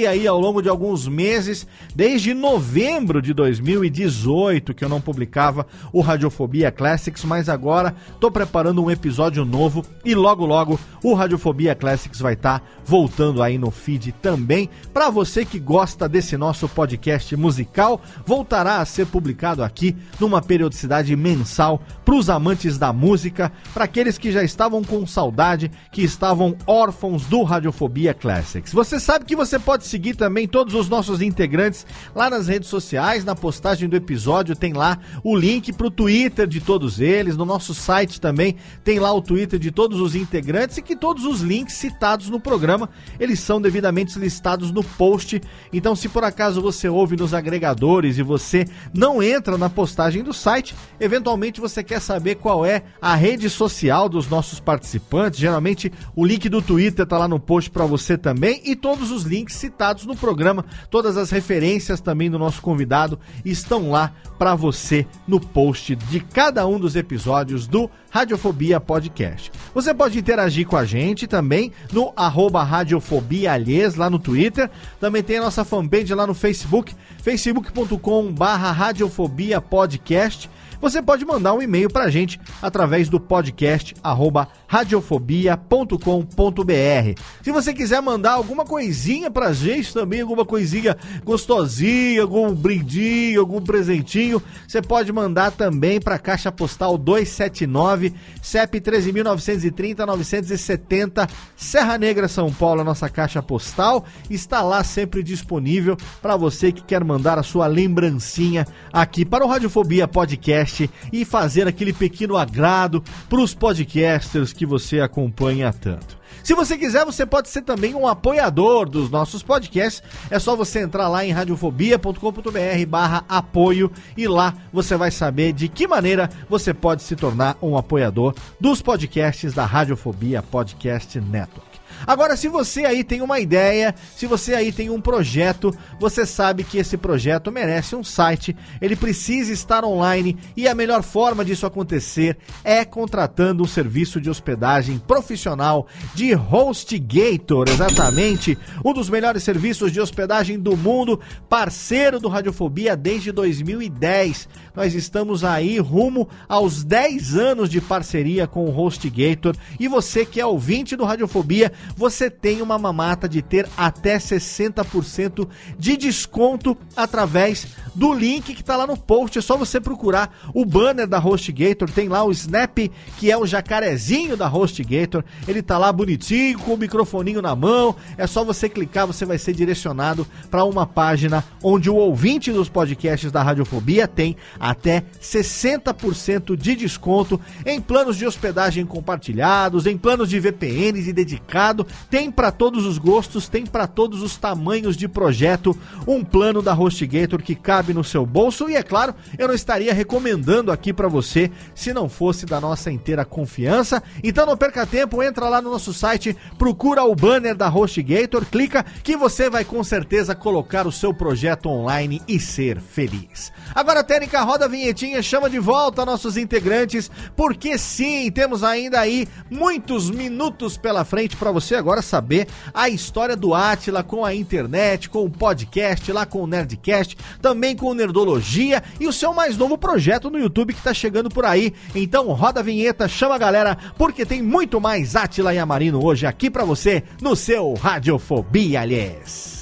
aí ao longo de alguns meses, desde novembro de 2018 que eu não publicava o Radiofobia Classics, mas agora tô preparando um episódio novo e logo logo o Radiofobia Classics vai estar tá voltando aí no feed também. Para você que gosta desse nosso podcast musical, voltará a ser publicado aqui numa periodicidade mensal para os amantes da música, para aqueles que já estavam com saudade, que estavam órfãos do Radiofobia Classics. Você sabe que você pode seguir também todos os nossos integrantes lá nas redes sociais, na postagem do episódio tem lá o link para o Twitter de todos eles, no nosso site também tem lá o Twitter de todos os integrantes e que todos os links citados no programa, eles são devidamente listados no post. Então, se por acaso você ouve nos agregadores e você não entra na postagem do site, eventualmente você quer saber qual é a rede social dos nossos participantes, geralmente o link do Twitter tá lá no post para você também e todos os links citados no programa, todas as referências também do nosso convidado estão lá para você no post de cada um dos episódios do Radiofobia Podcast. Você pode interagir com a gente também no arroba Radiofobia lá no Twitter. Também tem a nossa fanpage lá no Facebook, facebook.com barra Radiofobia Podcast. Você pode mandar um e-mail para a gente através do podcast arroba radiofobia.com.br. Se você quiser mandar alguma coisinha pra gente também, alguma coisinha gostosinha, algum brindinho, algum presentinho, você pode mandar também pra Caixa Postal 279, CEP 13.930 970, Serra Negra, São Paulo, a nossa caixa postal está lá sempre disponível para você que quer mandar a sua lembrancinha aqui para o Radiofobia Podcast e fazer aquele pequeno agrado para os podcasters que você acompanha tanto. Se você quiser, você pode ser também um apoiador dos nossos podcasts. É só você entrar lá em radiofobia.com.br barra apoio e lá você vai saber de que maneira você pode se tornar um apoiador dos podcasts da Radiofobia Podcast Network. Agora, se você aí tem uma ideia, se você aí tem um projeto, você sabe que esse projeto merece um site, ele precisa estar online e a melhor forma disso acontecer é contratando um serviço de hospedagem profissional de HostGator, exatamente, um dos melhores serviços de hospedagem do mundo, parceiro do Radiofobia desde 2010. Nós estamos aí rumo aos 10 anos de parceria com o HostGator e você que é ouvinte do Radiofobia, você tem uma mamata de ter até 60% de desconto através do link que está lá no post. É só você procurar o banner da HostGator, tem lá o Snap, que é o jacarezinho da HostGator. Ele tá lá bonitinho, com o microfoninho na mão. É só você clicar, você vai ser direcionado para uma página onde o ouvinte dos podcasts da Radiofobia tem até 60% de desconto em planos de hospedagem compartilhados, em planos de VPNs e dedicado. Tem para todos os gostos, tem para todos os tamanhos de projeto um plano da HostGator que cabe no seu bolso e é claro, eu não estaria recomendando aqui para você se não fosse da nossa inteira confiança. Então não perca tempo, entra lá no nosso site, procura o banner da HostGator, clica que você vai com certeza colocar o seu projeto online e ser feliz. Agora, Técnica, roda a vinhetinha, chama de volta nossos integrantes, porque sim, temos ainda aí muitos minutos pela frente para você agora saber a história do Atila com a internet, com o podcast, lá com o Nerdcast, também com o Nerdologia e o seu mais novo projeto no YouTube que tá chegando por aí. Então roda a vinheta, chama a galera, porque tem muito mais Atila e Amarino hoje aqui para você no seu Radiofobia, aliás.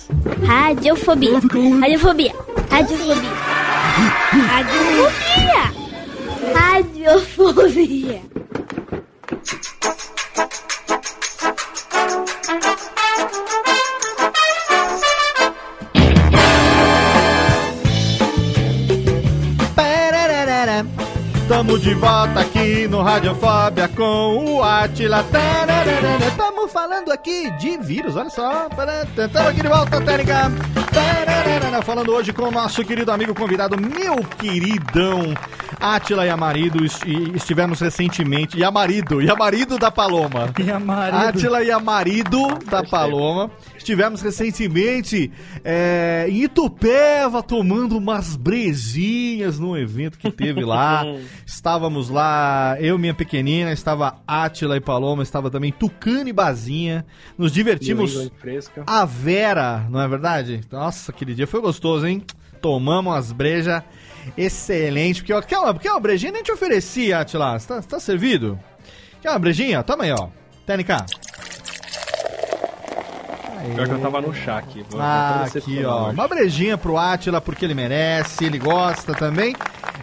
Radiofobia. Radiofobia. Radiofobia. Radiofobia. Radiofobia. Tamo de volta aqui no Radiofobia com o Atila. Tararara. Aqui de vírus, olha só. Tamo aqui de volta, técnica. Falando hoje com o nosso querido amigo convidado, meu queridão Atila e Amarido. est- e Estivemos recentemente. E Amarido, e Amarido da Paloma. E Amarido. Atila e Amarido da Paloma. Estivemos recentemente é, em Itupeva tomando umas brejinhas num evento que teve lá. [laughs] Estávamos lá, eu, minha pequenina, estava Átila e Paloma, estava também Tucano e Bazinha. Nos divertimos a Vera, não é verdade? Nossa, aquele dia foi gostoso, hein? Tomamos umas brejas excelente. Porque, ó, quer uma, quer uma brejinha? Nem te ofereci, Atila. Você tá, tá servido? Quer uma brejinha? Toma aí, ó. TNK. Pior que eu tava no chá aqui. vou Ah, aqui, ó. Uma brejinha pro Atila, porque ele merece, ele gosta também.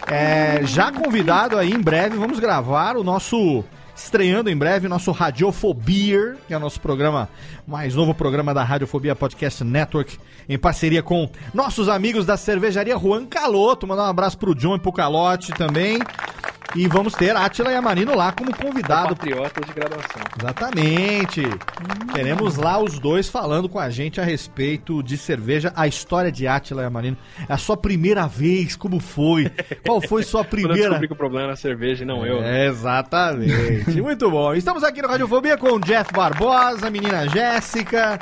É, já convidado aí, em breve, vamos gravar o nosso. Estreando em breve, o nosso Radiofobia, que é o nosso programa, mais novo programa da Radiofobia Podcast Network, em parceria com nossos amigos da cervejaria Juan Caloto. Mandar um abraço pro John e pro Calote também. E vamos ter Atila e Amarino lá como convidado Patriotas de graduação. Exatamente. Teremos lá os dois falando com a gente a respeito de cerveja, a história de Átila e Amarino. É a sua primeira vez, como foi? Qual foi sua [laughs] Quando eu primeira? descobri que o problema era a cerveja e não eu. né? É, exatamente. Muito bom. Estamos aqui no Radiofobia com o Jeff Barbosa, menina Jéssica,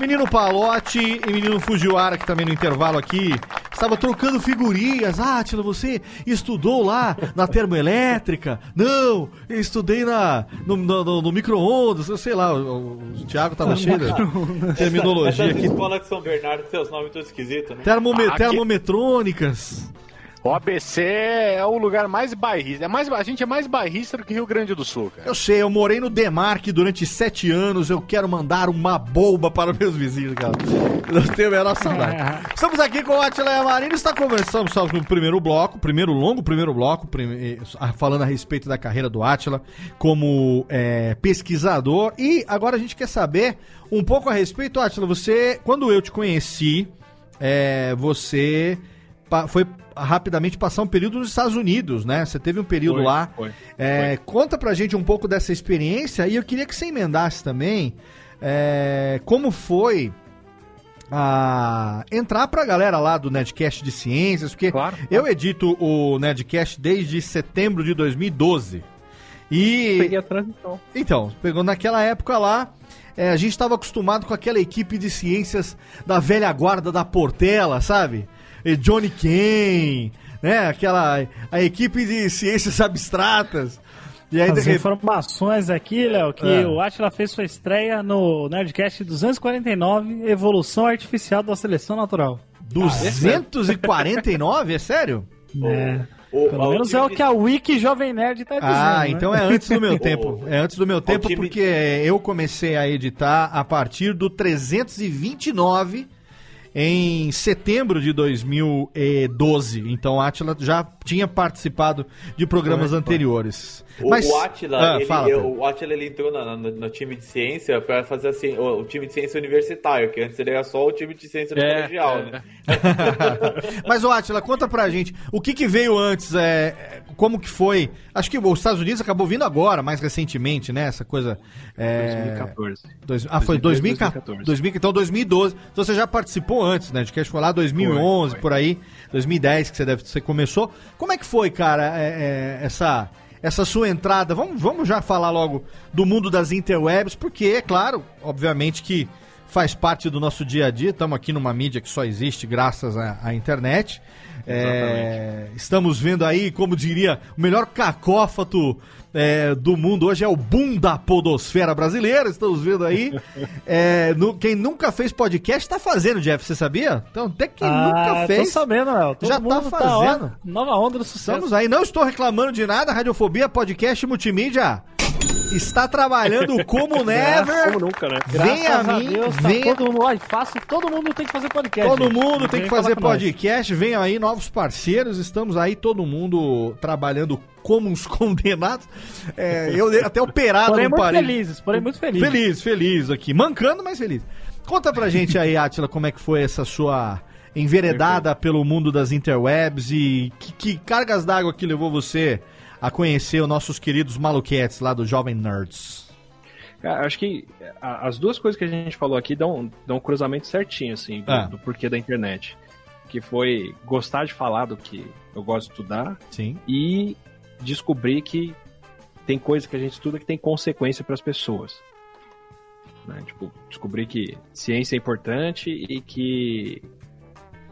menino Palote e menino Fujiwara, que também no intervalo aqui estava trocando figurinhas. Ah, Átila, você estudou lá na termoelétrica? Não, eu estudei na, no, no- no- no micro-ondas, eu sei lá, o, o Thiago tava cheio de terminologia Essas aqui. escolas de São Bernardo, seus nomes todos esquisitos, né? Termome- Aqui- Termometrônicas. O ABC é o lugar mais bairrista. É mais, a gente é mais bairrista do que Rio Grande do Sul, cara. Eu sei, eu morei no Demarque durante sete anos. Eu quero mandar uma bomba para meus vizinhos, cara. Não tenho a menor saudade. [laughs] Estamos aqui com o Atila Yamarino. Está conversando só no primeiro bloco, primeiro longo primeiro bloco, prime- falando a respeito da carreira do Atila como eh, pesquisador. E agora a gente quer saber um pouco a respeito, Atila. Você, quando eu te conheci, eh, você foi rapidamente passar um período nos Estados Unidos, né? Você teve um período Foi, lá. foi, É, Conta pra gente um pouco dessa experiência e eu queria que você emendasse também é, como foi a entrar pra galera lá do Nedcast de Ciências, porque eu edito o Nedcast desde setembro de 2012. E. Peguei a transição. Então, pegou naquela época lá. é, a gente estava acostumado com aquela equipe de ciências da velha guarda da Portela, sabe? E Johnny Kane, né? Aquela a equipe de ciências abstratas. E aí As de informações aqui, Léo, que É. o Atila fez sua estreia no Nerdcast 249, Evolução Artificial da Seleção Natural. 249, é sério? É. Pelo menos é o que a Wiki Jovem Nerd tá dizendo. Ah, né? então é antes do meu [laughs] tempo. É antes do meu tempo time- porque eu comecei a editar a partir do 329 em setembro de 2012. Então Atila já tinha participado de programas anteriores. O, Mas o Atila, Ah, ele, fala, o Atila ele entrou na- no, no time de ciência para fazer assim, o, o time de ciência universitário, que antes ele era só o time de ciência do É, colegial, é. né? [laughs] Mas, ô Atila, conta pra gente, o que que veio antes, é, como que foi? Acho que os Estados Unidos acabou vindo agora, mais recentemente, né? Essa coisa... é, 2014. dois- ah, foi 2014. 2014. 2000, então 2012. Então você já participou antes, né? De que foi lá 2011, por aí, 2010 que você deve você começou. Como é que foi, cara, é, é, essa essa sua entrada? Vamos, vamos já falar logo do mundo das interwebs, porque é claro, obviamente que faz parte do nosso dia a dia. Estamos aqui numa mídia que só existe graças à, à internet. É, estamos vendo aí, como diria, o melhor cacófato é, do mundo hoje é o boom da podosfera brasileira. Estamos vendo aí. É, no- quem nunca fez podcast tá fazendo, Jeff, você sabia? Então, até quem Ah, nunca fez. Tô sabendo, Léo. Já tá mundo fazendo. ó, nova onda do sucesso. Estamos aí, não estou reclamando de nada. Radiofobia Podcast Multimídia está trabalhando como [laughs] never. Como nunca, né? Vem a mim, Deus, tá venha- todo mundo, olha, fácil, todo mundo tem que fazer podcast. Todo gente. mundo tem Vem que fazer podcast. Venham aí novos parceiros. Estamos aí, todo mundo trabalhando como uns [laughs] condenados. É, eu até operado Porém, no muito parede. felizes, porém muito felizes. Feliz, feliz aqui. Mancando, mas feliz. Conta pra gente aí, Atila, como é que foi essa sua enveredada pelo mundo das interwebs e que, que cargas d'água que levou você a conhecer os nossos queridos maluquetes lá do Jovem Nerds. Cara, acho que as duas coisas que a gente falou aqui dão, dão um cruzamento certinho, assim, do, Ah. do porquê da internet. Que foi gostar de falar do que eu gosto de estudar Sim. e descobrir que tem coisa que a gente estuda que tem consequência para as pessoas. Né? Tipo, descobrir que ciência é importante e que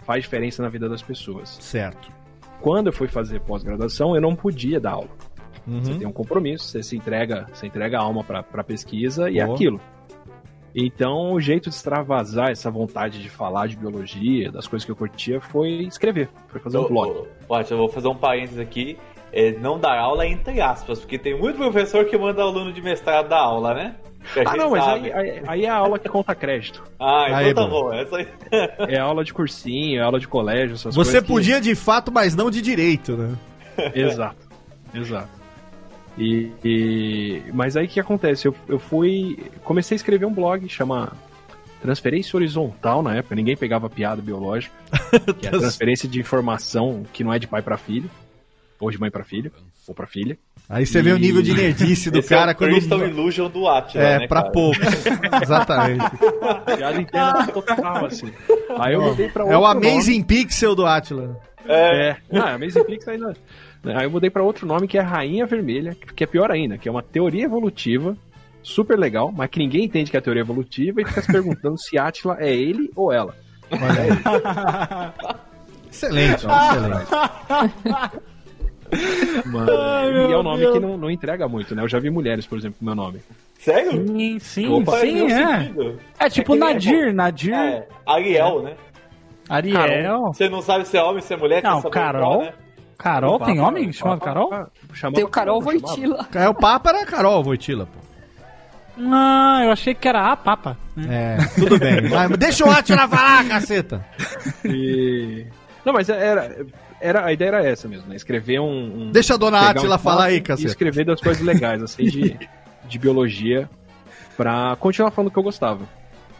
faz diferença na vida das pessoas. Certo. Quando eu fui fazer pós-graduação, eu não podia dar aula. Uhum. Você tem um compromisso, você se entrega, você entrega a alma para a pesquisa e é aquilo. Então, o jeito de extravasar essa vontade de falar de biologia, das coisas que eu curtia, foi escrever, foi fazer um Ô, blog. Atila, eu vou fazer um parênteses aqui. É, não dar aula entre aspas, porque tem muito professor que manda aluno de mestrado dar aula, né? Que Ah, não, mas aí, aí- aí é a aula que conta crédito. Ah, então Aí, tá bom. bom. Essa aí. É aula de cursinho, é aula de colégio, essas Você coisas. que- podia de fato, mas não de direito, né? [laughs] Exato, exato. E, e- mas aí o que acontece? Eu, eu fui. Comecei a escrever um blog, chama Transferência Horizontal na época, ninguém pegava piada biológica. [laughs] Que é a transferência de informação que não é de pai para filho, ou de mãe para filho, ou para filha. Aí você vê o nível de nerdice do Esse cara é o quando. Crystal Illusion do Atila, É, né, pra cara? poucos. [laughs] Exatamente. Piada interna total, assim. Aí eu mudei pra É o outro Amazing Pixel do Atila. É. Ah, Amazing Pix ainda. Aí eu mudei pra outro nome que é Rainha Vermelha, que é pior ainda, que é uma teoria evolutiva, super legal, mas que ninguém entende que é a teoria evolutiva e fica se perguntando se Atila é ele ou ela. [laughs] Excelente, excelente. [laughs] Mano, Ai, e é um nome Deus. que não, não entrega muito, né? Eu já vi mulheres, por exemplo, com meu nome. Sério? Sim, sim, Opa, sim, é. sentido. É tipo nem- Nadir, Nadir. É, Ariel, né? Ariel. Você não sabe se é homem, se é mulher, Não, se é Carol. né? Carol, tem homem chamado Papa- Carol? chamava Tem o Carol Carol. Voitila. É, o Papa era Carol Voitila, pô. Ah, eu achei que era a Papa. É, [laughs] tudo bem. Mas deixa o Atila falar, caceta. E... Não, mas era, era, a ideia era essa mesmo, né? Escrever um. um- Deixa a dona pegar Átila um falar aí, E caceta. escrever das coisas legais, assim, de, de biologia, pra continuar falando o que eu gostava.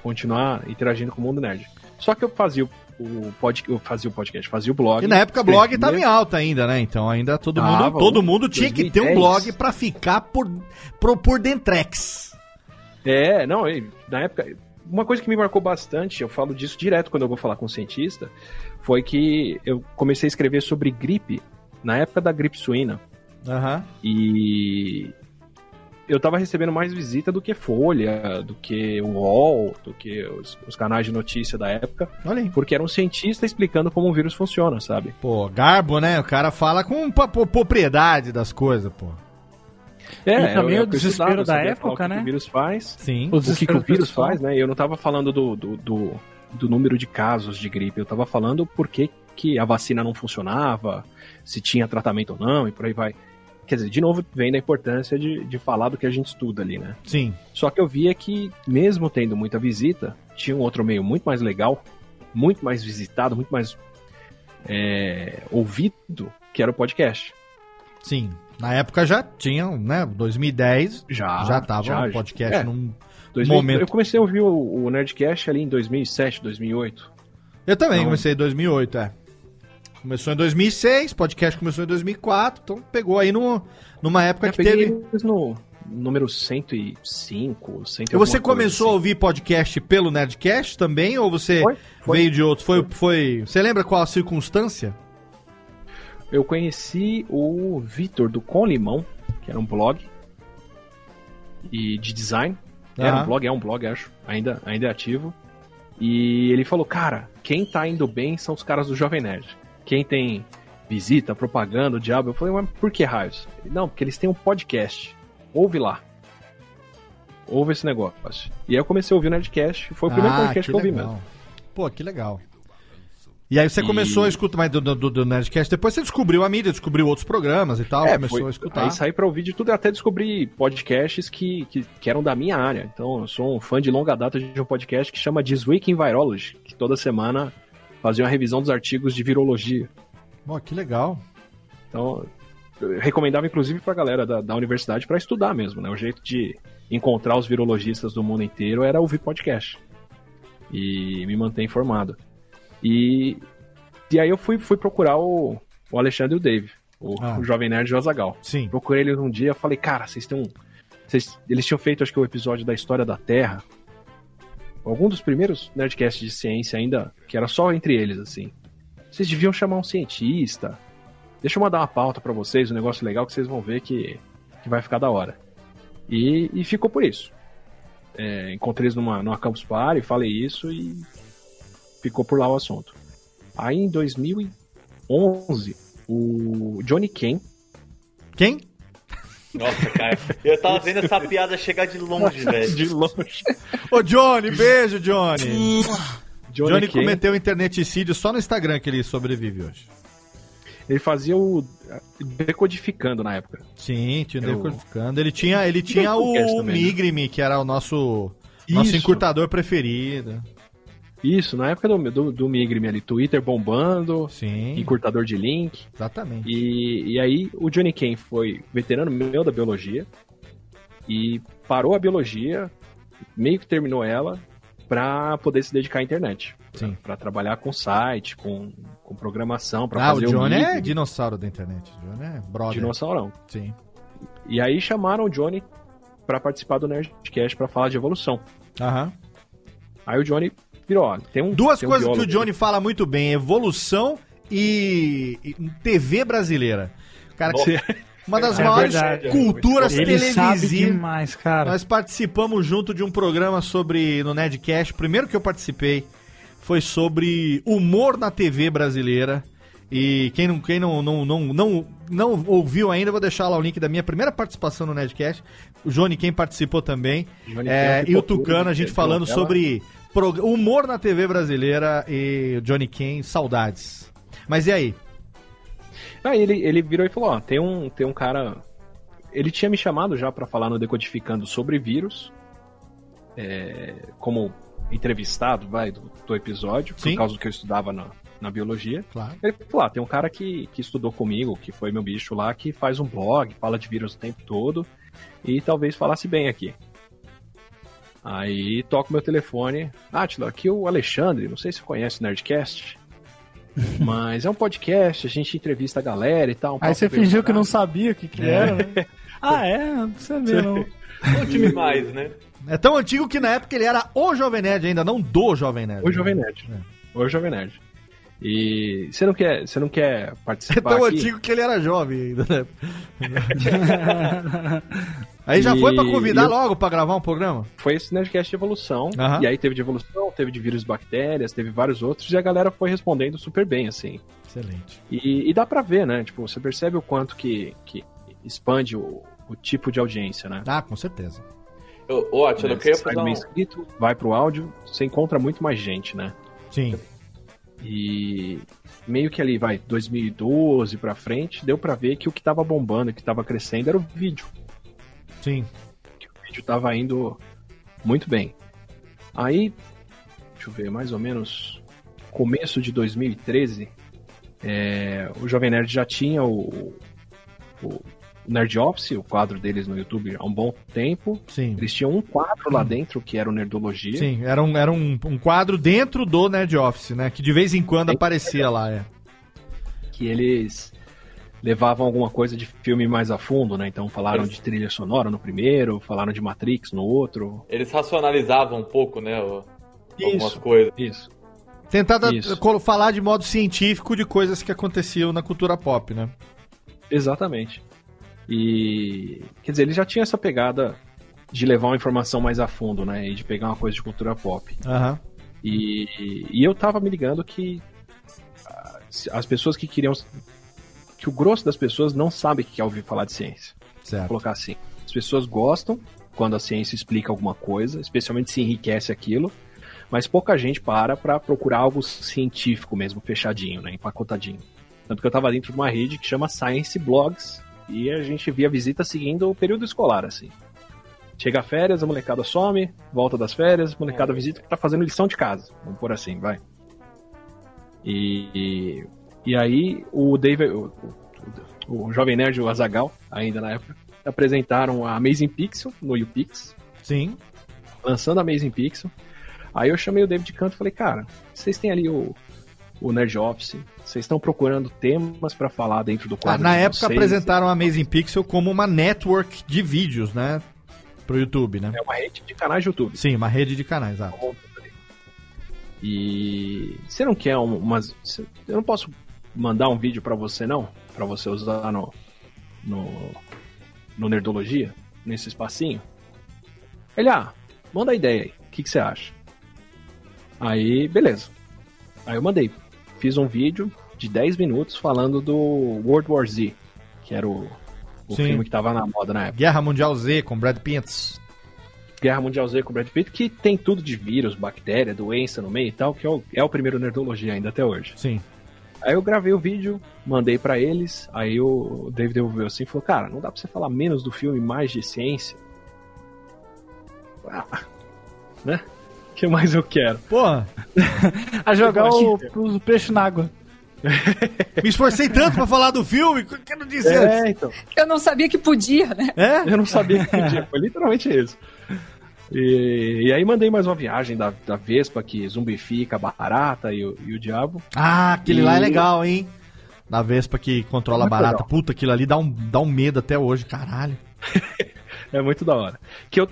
Continuar interagindo com o mundo nerd. Só que eu fazia o, o pod, eu fazia o podcast, fazia o blog. E na época o blog escrevia. tava em alta ainda, né? Então ainda todo mundo, todo mundo tinha que ter um 2010. blog pra ficar por, por, por dentrex. É, não, na época. Uma coisa que me marcou bastante, eu falo disso direto quando eu vou falar com um cientista, foi que eu comecei a escrever sobre gripe na época da gripe suína. Aham. E eu tava recebendo mais visita do que Folha, do que o UOL, do que os, os canais de notícia da época, Olha aí. porque era um cientista explicando como o vírus funciona, sabe? Pô, garbo, né? O cara fala com propriedade das coisas, pô. E também eu- o eu desespero estudava, da sabia época, falar o que né? que o vírus faz. Sim. O o que, que desespero o vírus faz, né? E eu não tava falando do, do, do, do número de casos de gripe, eu tava falando por que, a vacina não funcionava, se tinha tratamento ou não, e por aí vai. Quer dizer, de novo, vem da importância de, de falar do que a gente estuda ali, né? Sim. Só que eu via que, mesmo tendo muita visita, tinha um outro meio muito mais legal, muito mais visitado, muito mais é, ouvido, que era o podcast. Sim. Na época já tinham, né? 2010 Já, já tava já, o podcast é. num 2000 momento. Eu comecei a ouvir o, o Nerdcast ali em 2007, 2008. Eu também Não. comecei em 2008, é. Começou em 2006, podcast começou em 2004, então pegou aí no, numa época Eu que teve... no número 105, 100 E você começou a ouvir podcast pelo Nerdcast também, ou você Foi, foi. veio de outros? Foi, foi... Você lembra qual a circunstância? Eu conheci o Vitor do Com Limão, que era um blog e de design. Era um blog, é um blog, acho. Ainda, ainda é ativo. E ele falou, cara, quem tá indo bem são os caras do Jovem Nerd. Quem tem visita, propaganda, o diabo. Eu falei, mas por que raios? Ele, Não, porque eles têm um podcast. Ouve lá. Ouve esse negócio. E aí eu comecei a ouvir o Nerdcast. Foi o primeiro Ah, podcast que, eu ouvi legal. mesmo. Pô, que legal. E aí você E- começou a escutar mais do, do, do Nerdcast, depois você descobriu a mídia, descobriu outros programas e tal, É, começou foi- a escutar. Aí saí pra ouvir de tudo e até descobri podcasts que, que, que eram da minha área. Então, eu sou um fã de longa data de um podcast que chama This Week in Virology, que toda semana fazia uma revisão dos artigos de virologia. Pô, que legal. Então, eu recomendava inclusive pra galera da, da universidade pra estudar mesmo, né? O jeito de encontrar os virologistas do mundo inteiro era ouvir podcast. E me manter informado. E, e aí eu fui, fui procurar o, o Alexandre e o Dave, o, Ah. o Jovem Nerd de Azagal. Sim. Procurei eles um dia falei, cara, vocês têm um. vocês- eles tinham feito, acho que, o episódio da história da Terra. Algum dos primeiros Nerdcasts de ciência ainda, que era só entre eles, assim. Vocês deviam chamar um cientista. Deixa eu mandar uma pauta pra vocês, um negócio legal que vocês vão ver que, que vai ficar da hora. E, e ficou por isso. É, encontrei eles numa, numa Campus Party, falei isso e ficou por lá o assunto. Aí em 2011, o Johnny Ken. Quem? Nossa, cara, eu tava vendo essa piada chegar de longe, velho. De longe. Ô, Johnny, beijo, Johnny. Johnny, Johnny Ken, cometeu interneticídio só no Instagram que ele sobrevive hoje. Ele fazia o. decodificando na época. Sim, tinha Eu- decodificando. Ele tinha, ele tinha o também, né? Migrime, que era o nosso, nosso Isso. encurtador preferido. Isso, na época do, do, do Migrime ali, Twitter bombando, Sim, encurtador de link. exatamente. E, e aí o Johnny Ken foi veterano meu da biologia e parou a biologia, meio que terminou ela, pra poder se dedicar à internet. Sim. Pra trabalhar com site, com, com programação, pra Ah, o fazer Johnny é Migrime. dinossauro da internet. O Johnny é brother. Dinossaurão. Sim. E aí chamaram o Johnny pra participar do Nerdcast pra falar de evolução. Aham. Aí o Johnny ó, tem um Duas tem um coisas que o Johnny fala muito bem: evolução e, e TV brasileira. Cara, que [laughs] uma das É maiores verdade. culturas Ele sabe televisivas. demais, cara. Nós participamos junto de um programa sobre no Nedcast. O primeiro que eu participei foi sobre humor na TV brasileira. E quem não, quem não, não, não, não, não ouviu ainda, eu vou deixar lá o link da minha primeira participação no Nedcast. O Johnny, quem participou também. Johnny É, e o Tucano, a gente ele falando sobre Humor na TV brasileira e Johnny Ken, saudades. Mas e aí? Aí ele, ele virou e falou, ó, tem um, tem um cara... Ele tinha me chamado já pra falar no Decodificando sobre vírus, é, como entrevistado, vai, do, do episódio, Sim. por causa do que eu estudava na, na biologia. Claro. Ele falou, ah, tem um cara que, que estudou comigo, que foi meu bicho lá, que faz um blog, fala de vírus o tempo todo, e talvez falasse bem aqui. Aí toco meu telefone. Átila, aqui é o Alexandre, não sei se você conhece o Nerdcast, [laughs] mas é um podcast, a gente entrevista a galera e tal. um Aí você fingiu que não sabia o que, que era, né? Ah, é? Não sabia, não. [laughs] Um time mais, né? É tão antigo que na época ele era o Jovem Nerd ainda, não do Jovem Nerd. O Jovem Nerd. O Jovem Nerd. E você não quer, você não quer [laughs] É participar tão aqui? antigo que ele era jovem ainda, né? [laughs] Aí já foi pra E- convidar e eu- logo pra gravar um programa? Foi esse Nerdcast de evolução. Aham. E aí teve de evolução, teve de vírus e bactérias, teve vários outros, e a galera foi respondendo super bem, assim. Excelente. E, e dá pra ver, né? Tipo, você percebe o quanto que, que expande o, o tipo de audiência, né? Ah, com certeza. Ô, ô Atila, eu Né, queria você sai fazer bem um... inscrito, vai pro áudio, você encontra muito mais gente, né? Sim. E meio que ali, vai, 2012 pra frente, deu pra ver que o que tava bombando, o que tava crescendo era o vídeo. Sim. O vídeo tava indo muito bem. Aí, deixa eu ver, mais ou menos começo de 2013, é, o Jovem Nerd já tinha o, o Nerd Office, o quadro deles no YouTube há um bom tempo. Sim. Eles tinham um quadro lá dentro que era o Nerdologia. Sim, era um, era um, um quadro dentro do Nerd Office, né? Que de vez em quando aparecia lá, é. que eles levavam alguma coisa de filme mais a fundo, né? Então falaram Eles- de trilha sonora no primeiro, falaram de Matrix no outro. Eles racionalizavam um pouco, né? o- Algumas Isso. coisas. Isso. Tentar falar de modo científico de coisas que aconteciam na cultura pop, né? Exatamente. E quer dizer, ele já tinha essa pegada de levar uma informação mais a fundo, né? E de pegar uma coisa de cultura pop. Aham. E, e eu tava me ligando que as pessoas que queriam. que o grosso das pessoas não sabe o que é ouvir falar de ciência. Vou Certo. colocar assim. As pessoas gostam quando a ciência explica alguma coisa, especialmente se enriquece aquilo, mas pouca gente para pra procurar algo científico mesmo, fechadinho, né, empacotadinho. Tanto que eu tava dentro de uma rede que chama Science Blogs e a gente via visita seguindo o período escolar, assim. Chega a férias, a molecada some, volta das férias, a molecada visita que tá fazendo lição de casa. Vamos por assim, vai. E, e aí o David, o, o, o Jovem Nerd o Azagal, ainda na época, apresentaram a Amazing Pixel no YouPix, Sim. lançando a Amazing Pixel. Aí eu chamei o David Canto e falei, cara, vocês têm ali o, o Nerd Office, vocês estão procurando temas pra falar dentro do Ah, quadro na de época vocês. apresentaram a Amazing Pixel como uma network de vídeos, né? Pro YouTube, né? É uma rede de canais de YouTube. Sim, uma rede de canais, ah. E você não quer um- umas. Eu não posso mandar um vídeo pra você, não? Pra você usar no. no. no Nerdologia? Nesse espacinho? Ele, ah, manda a ideia aí. O que que você acha? Aí, beleza. Aí eu mandei. Fiz um vídeo de 10 minutos falando do World War Z, que era o, o Sim. filme que tava na moda na época. Guerra Mundial Z com Brad Pitt. Guerra Mundial Z com Brad Pitt, que tem tudo de vírus, bactéria, doença no meio e tal, que é o, é o primeiro Nerdologia ainda até hoje. Sim. Aí eu gravei o vídeo, mandei pra eles, aí o David devolveu assim e falou, cara, não dá pra você falar menos do filme, mais de ciência? Ah, né? O que mais eu quero? Porra, A jogar o, o peixe na água. [laughs] me esforcei tanto pra falar do filme, que eu disse antes. É, então. Eu não sabia que podia, né? É? Eu não sabia que podia, foi literalmente isso. E, e aí mandei mais uma viagem da, da Vespa que zumbifica a barata e o, e o diabo. Ah, aquele lá é E- legal, hein? Da Vespa que controla a barata. legal. Puta, aquilo ali dá um, dá um medo até hoje, caralho. [laughs] É muito da hora. Que eu.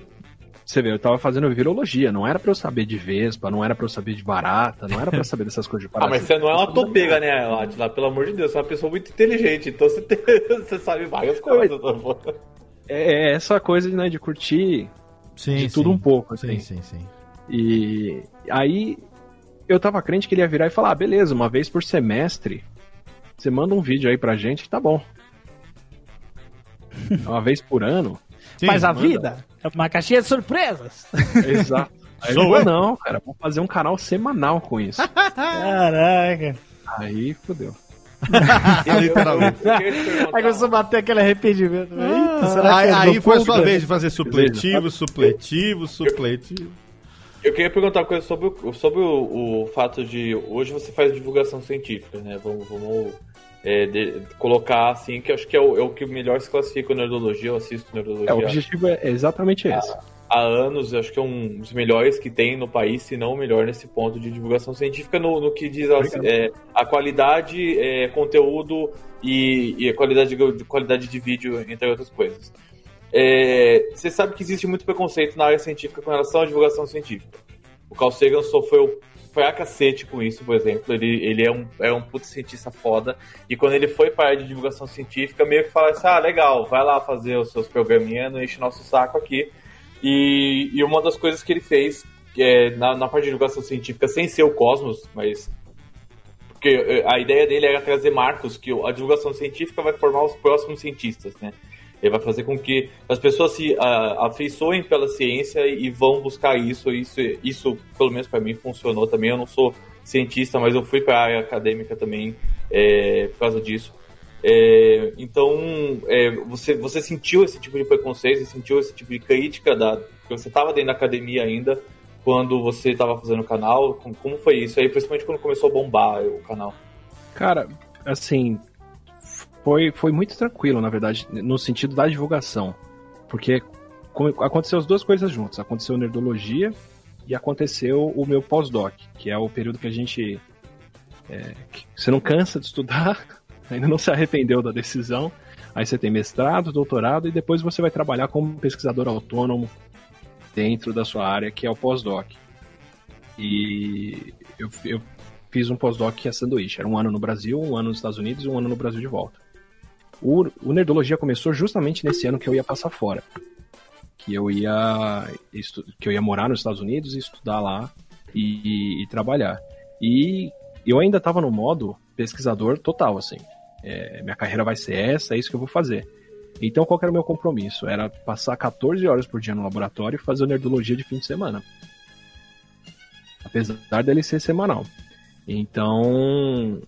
Você vê, eu tava fazendo virologia, não era pra eu saber de Vespa, não era pra eu saber de barata, não era pra eu saber dessas coisas de [laughs] Ah, parasita. mas você não é uma topega, né, Atila? Pelo amor de Deus, você é uma pessoa muito inteligente, então você, tem- [laughs] você sabe várias coisas. É, é essa coisa né, de curtir Sim, de sim. tudo um pouco, assim. Sim, sim, sim. E aí eu tava crente que ele ia virar e falar: ah, beleza, uma vez por semestre, você manda um vídeo aí pra gente que tá bom. [laughs] Uma vez por ano. Sim, Mas a manda. vida uma caixinha de surpresas. [laughs] Exato. Aí Sou ele falou, eu. não, cara, vou fazer um canal semanal com isso. Caraca. Aí fodeu. [laughs] Literalmente. Aí começou a bater aquele arrependimento. Eita, será aí que aí foi a sua vez de fazer supletivo, supletivo, supletivo. Eu queria perguntar uma coisa sobre, o, sobre o, o fato de hoje você faz divulgação científica, né? Vamos, vamos é, de- colocar assim, que eu acho que é o, é o que melhor se classifica o Nerdologia, eu assisto Nerdologia É, o objetivo é exatamente esse. há anos, eu acho que é um dos melhores que tem no país, se não o melhor nesse ponto de divulgação científica, no, no que diz a, é, a qualidade, é, conteúdo e, e a qualidade de, de qualidade de vídeo, entre outras coisas. É, você sabe que existe muito preconceito na área científica com relação à divulgação científica. O Carl Sagan sofreu pra cacete com isso, por exemplo. Ele, ele é, um, é um puto cientista foda. E quando ele foi para a área de divulgação científica, meio que fala assim: ah, legal, vai lá fazer os seus programinhas, não enche nosso saco aqui. E, e uma das coisas que ele fez é, na, na parte de divulgação científica, sem ser o Cosmos, mas. Porque eh, a ideia dele era trazer marcos que a divulgação científica vai formar os próximos cientistas, né? Ele vai fazer com que as pessoas se ah, afeiçoem pela ciência e vão buscar isso. Isso, isso pelo menos para mim, funcionou também. Eu não sou cientista, mas eu fui para a área acadêmica também é, por causa disso. É, então, é, você, você sentiu esse tipo de preconceito, você sentiu esse tipo de crítica da, você estava dentro da academia ainda quando você estava fazendo o canal? Como, como foi isso aí, principalmente quando começou a bombar o canal? Cara, assim, foi, foi muito tranquilo, na verdade, no sentido da divulgação. Porque aconteceu as duas coisas juntas. Aconteceu nerdologia e aconteceu o meu pós-doc, que é o período que a gente. é, que você não cansa de estudar, [laughs] ainda não se arrependeu da decisão. Aí você tem mestrado, doutorado e depois você vai trabalhar como pesquisador autônomo dentro da sua área, que é o pós-doc. E eu, eu fiz um pós-doc que é sanduíche. Era um ano no Brasil, um ano nos Estados Unidos e um ano no Brasil de volta. O, o Nerdologia começou justamente nesse ano que eu ia passar fora. Que eu ia, que eu ia morar nos Estados Unidos e estudar lá e, e trabalhar. E eu ainda estava no modo pesquisador total, assim. É, minha carreira vai ser essa, é isso que eu vou fazer. Então, qual era o meu compromisso? Era passar 14 horas por dia no laboratório e fazer Nerdologia de fim de semana. Apesar dele ser semanal. Então,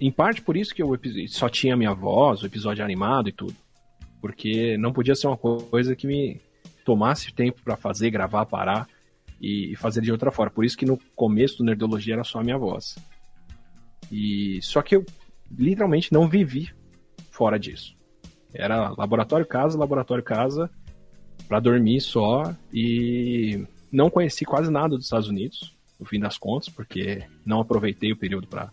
em parte por isso que episódio só tinha minha voz, o episódio animado e tudo. Porque não podia ser uma coisa que me tomasse tempo pra fazer, gravar, parar e fazer de outra forma. Por isso que no começo do Nerdologia era só a minha voz. E só que eu literalmente não vivi fora disso. Era laboratório casa, laboratório casa, pra dormir só e não conheci quase nada dos Estados Unidos, no fim das contas, porque não aproveitei o período pra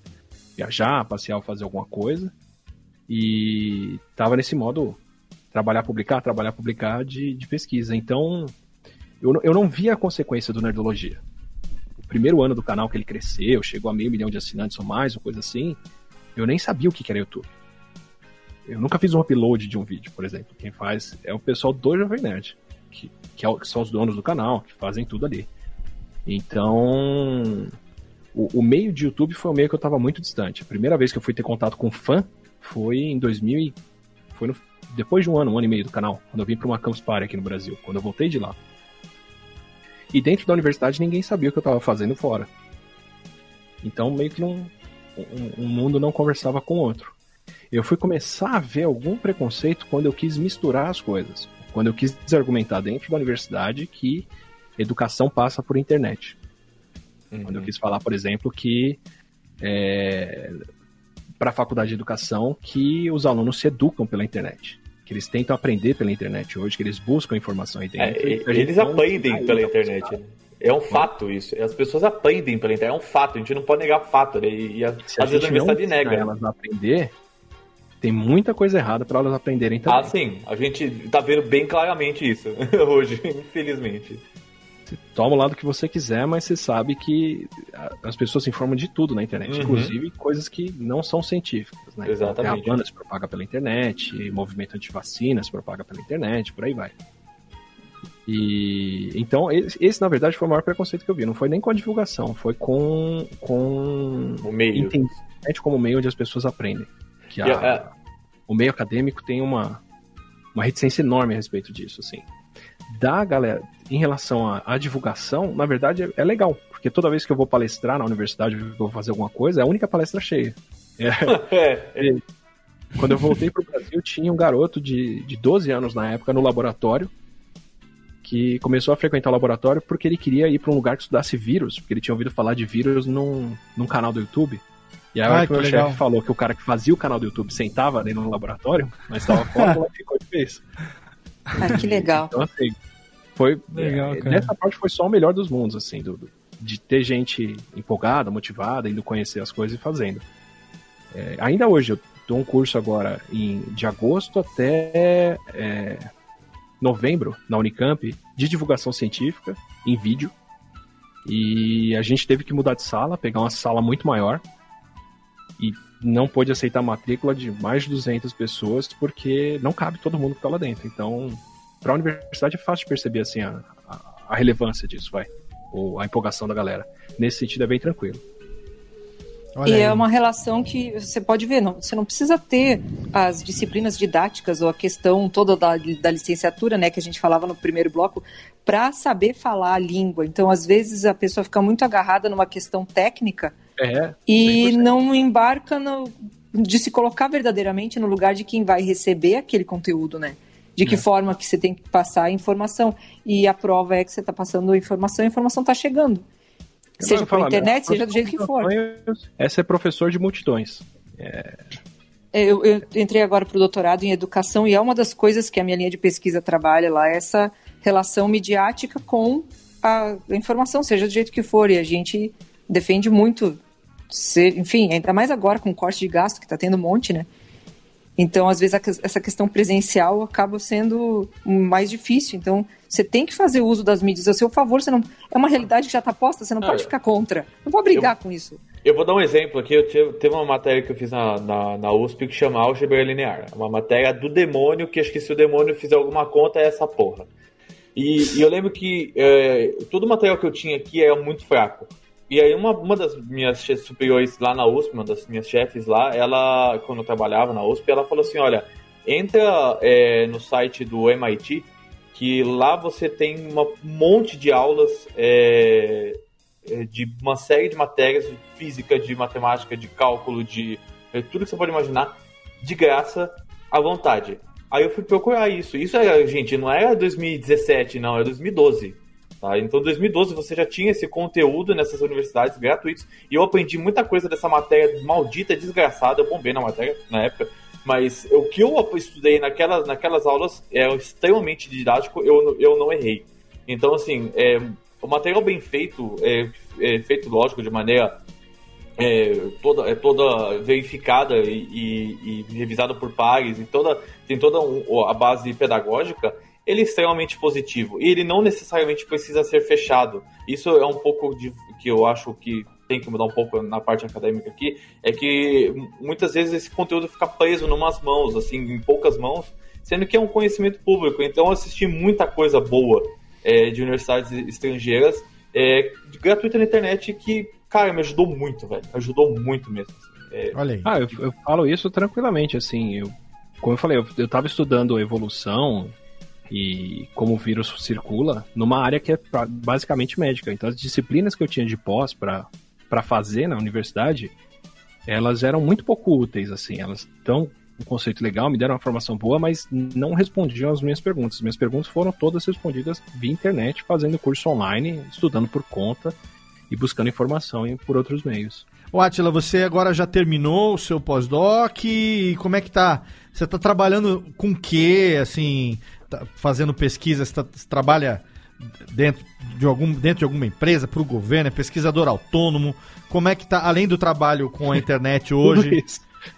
viajar, passear fazer alguma coisa. E tava nesse modo trabalhar, publicar, trabalhar, publicar de, de pesquisa. Então, eu, eu não vi a consequência do Nerdologia. O primeiro ano do canal que ele cresceu, chegou a meio milhão de assinantes ou mais, ou coisa assim, eu nem sabia o que que era YouTube. Eu nunca fiz um upload de um vídeo, por exemplo. Quem faz é o pessoal do Jovem Nerd, que, que, é que são os donos do canal, que fazem tudo ali. Então, o, o meio de YouTube foi um meio que eu estava muito distante. A primeira vez que eu fui ter contato com fã foi em 2000 e, foi no- depois de um ano, um ano e meio do canal, quando eu vim para uma Campus Party aqui no Brasil, quando eu voltei de lá. E dentro da universidade ninguém sabia o que eu estava fazendo fora. Então meio que não, um, um mundo não conversava com o outro. Eu fui começar a ver algum preconceito quando eu quis misturar as coisas. Quando eu quis argumentar dentro da universidade que educação passa por internet. Quando eu quis falar, por exemplo, que para a faculdade de educação que os alunos se educam pela internet. Que eles tentam aprender pela internet hoje, que eles buscam informação aí É, dentro. a gente eles aprendem pela internet. né? É um fato isso. As pessoas aprendem pela internet. É um fato. A gente não pode negar fato. Né? E, a- Se a às vezes a gente não universidade nega. elas a aprender, tem muita coisa errada para elas aprenderem também. Ah, sim. A gente tá vendo bem claramente isso [laughs] hoje, infelizmente. Você toma o lado que você quiser, mas você sabe que a- as pessoas se informam de tudo na internet, Uhum. inclusive coisas que não são científicas. Né? Então, Exatamente. Terra plana se propaga pela internet, movimento antivacina se propaga pela internet, por aí vai. E então esse, na verdade foi o maior preconceito que eu vi. Não foi nem com a divulgação, foi com com o meio, a internet como meio onde as pessoas aprendem. Que a- a- o meio acadêmico tem uma uma reticência enorme a respeito disso, assim. Da galera, em relação à, à divulgação, na verdade é, é legal, porque toda vez que eu vou palestrar na universidade, eu vou fazer alguma coisa, é a única palestra cheia. É, [laughs] é, quando eu voltei pro Brasil, tinha um garoto de, de 12 anos na época no laboratório, que começou a frequentar o laboratório porque ele queria ir para um lugar que estudasse vírus, porque ele tinha ouvido falar de vírus num, num canal do YouTube. E aí Ai, o que meu legal. chefe falou que o cara que fazia o canal do YouTube sentava ali no laboratório, mas estava fora, ela [laughs] ficou de vez. Ah, que legal. Então, assim, foi. Legal, é, cara. Nessa parte foi só o melhor dos mundos, assim, do, do- de ter gente empolgada, motivada, indo conhecer as coisas e fazendo. É, ainda hoje, eu dou um curso agora em, de agosto até é, novembro na Unicamp de divulgação científica em vídeo. E a gente teve que mudar de sala, pegar uma sala muito maior. E não pôde aceitar matrícula de mais de 200 pessoas porque não cabe todo mundo que tá lá dentro. Então, para a universidade é fácil de perceber assim a, a- a relevância disso, vai. Ou a empolgação da galera. Nesse sentido é bem tranquilo. e é uma relação que você pode ver, não, você não precisa ter as disciplinas didáticas ou a questão toda da, da licenciatura, né, que a gente falava no primeiro bloco, para saber falar a língua. Então, às vezes, a pessoa fica muito agarrada numa questão técnica É, e não embarca no, de se colocar verdadeiramente no lugar de quem vai receber aquele conteúdo, né? De que É. forma que você tem que passar a informação. E a prova é que você está passando a informação e a informação está chegando. Seja Eu por falo, internet, né, seja do jeito que for. Essa é professor de multidões. Eu, eu entrei agora para o doutorado em educação e é uma das coisas que a minha linha de pesquisa trabalha lá, essa relação midiática com a informação, seja do jeito que for. E a gente defende muito, enfim, ainda mais agora com o corte de gasto, que está tendo um monte, né? Então, às vezes, essa questão presencial acaba sendo mais difícil. Então, você tem que fazer uso das mídias a seu favor. Você não, é uma realidade que já está posta, você não Ah, pode eu- ficar contra. Não pode brigar com isso. Eu vou dar um exemplo aqui. Eu tive, teve uma matéria que eu fiz na, na, na USP que chama Álgebra Linear. É Uma matéria do demônio, que acho que se o demônio fizer alguma conta é essa porra. E, e eu lembro que é, todo o material que eu tinha aqui era muito fraco. E aí uma, uma das minhas superiores lá na USP, uma das minhas chefes lá, ela, quando eu trabalhava na USP, ela falou assim, olha, entra é, no site do MIT, que lá você tem um monte de aulas é, é, de uma série de matérias de física, de matemática, de cálculo, de é, tudo que você pode imaginar, de graça, à vontade. Aí eu fui procurar isso. Isso era, gente, não era 2017, não, era 2012. Tá? Então, em 2012 você já tinha esse conteúdo nessas universidades gratuitos e eu aprendi muita coisa dessa matéria maldita, desgraçada. Eu bombei na matéria na época, mas o que eu estudei naquelas, naquelas aulas é extremamente didático, eu, eu não errei. Então, assim, é, o material bem feito, é, é feito, lógico, de maneira é, toda, é toda verificada e, e- e revisada por pares, e toda, tem toda um- a base pedagógica, ele é extremamente positivo. E ele não necessariamente precisa ser fechado. Isso é um pouco de que eu acho que tem que mudar um pouco na parte acadêmica aqui, é que muitas vezes esse conteúdo fica preso em umas mãos, assim, em poucas mãos, sendo que é um conhecimento público. Então eu assisti muita coisa boa é, de universidades estrangeiras é, gratuita na internet que, cara, me ajudou muito, velho. Me ajudou muito mesmo. assim. É, Olha aí. Ah, eu, eu falo isso tranquilamente, assim. Eu, como eu falei, eu, eu tava estudando evolução e como o vírus circula numa área que é pra- basicamente médica. Então, as disciplinas que eu tinha de pós para fazer na universidade, elas eram muito pouco úteis, assim. Elas dão um conceito legal, me deram uma formação boa, mas não respondiam às minhas perguntas. Minhas perguntas foram todas respondidas via internet, fazendo curso online, estudando por conta e buscando informação por outros meios. Ô, Atila, você agora já terminou o seu pós-doc como é que tá? Você tá trabalhando com o quê, assim, tá fazendo pesquisa, você, tá- você trabalha dentro de, algum, dentro de alguma empresa, para o governo, é pesquisador autônomo, como é que tá, além do trabalho com a internet [laughs] hoje...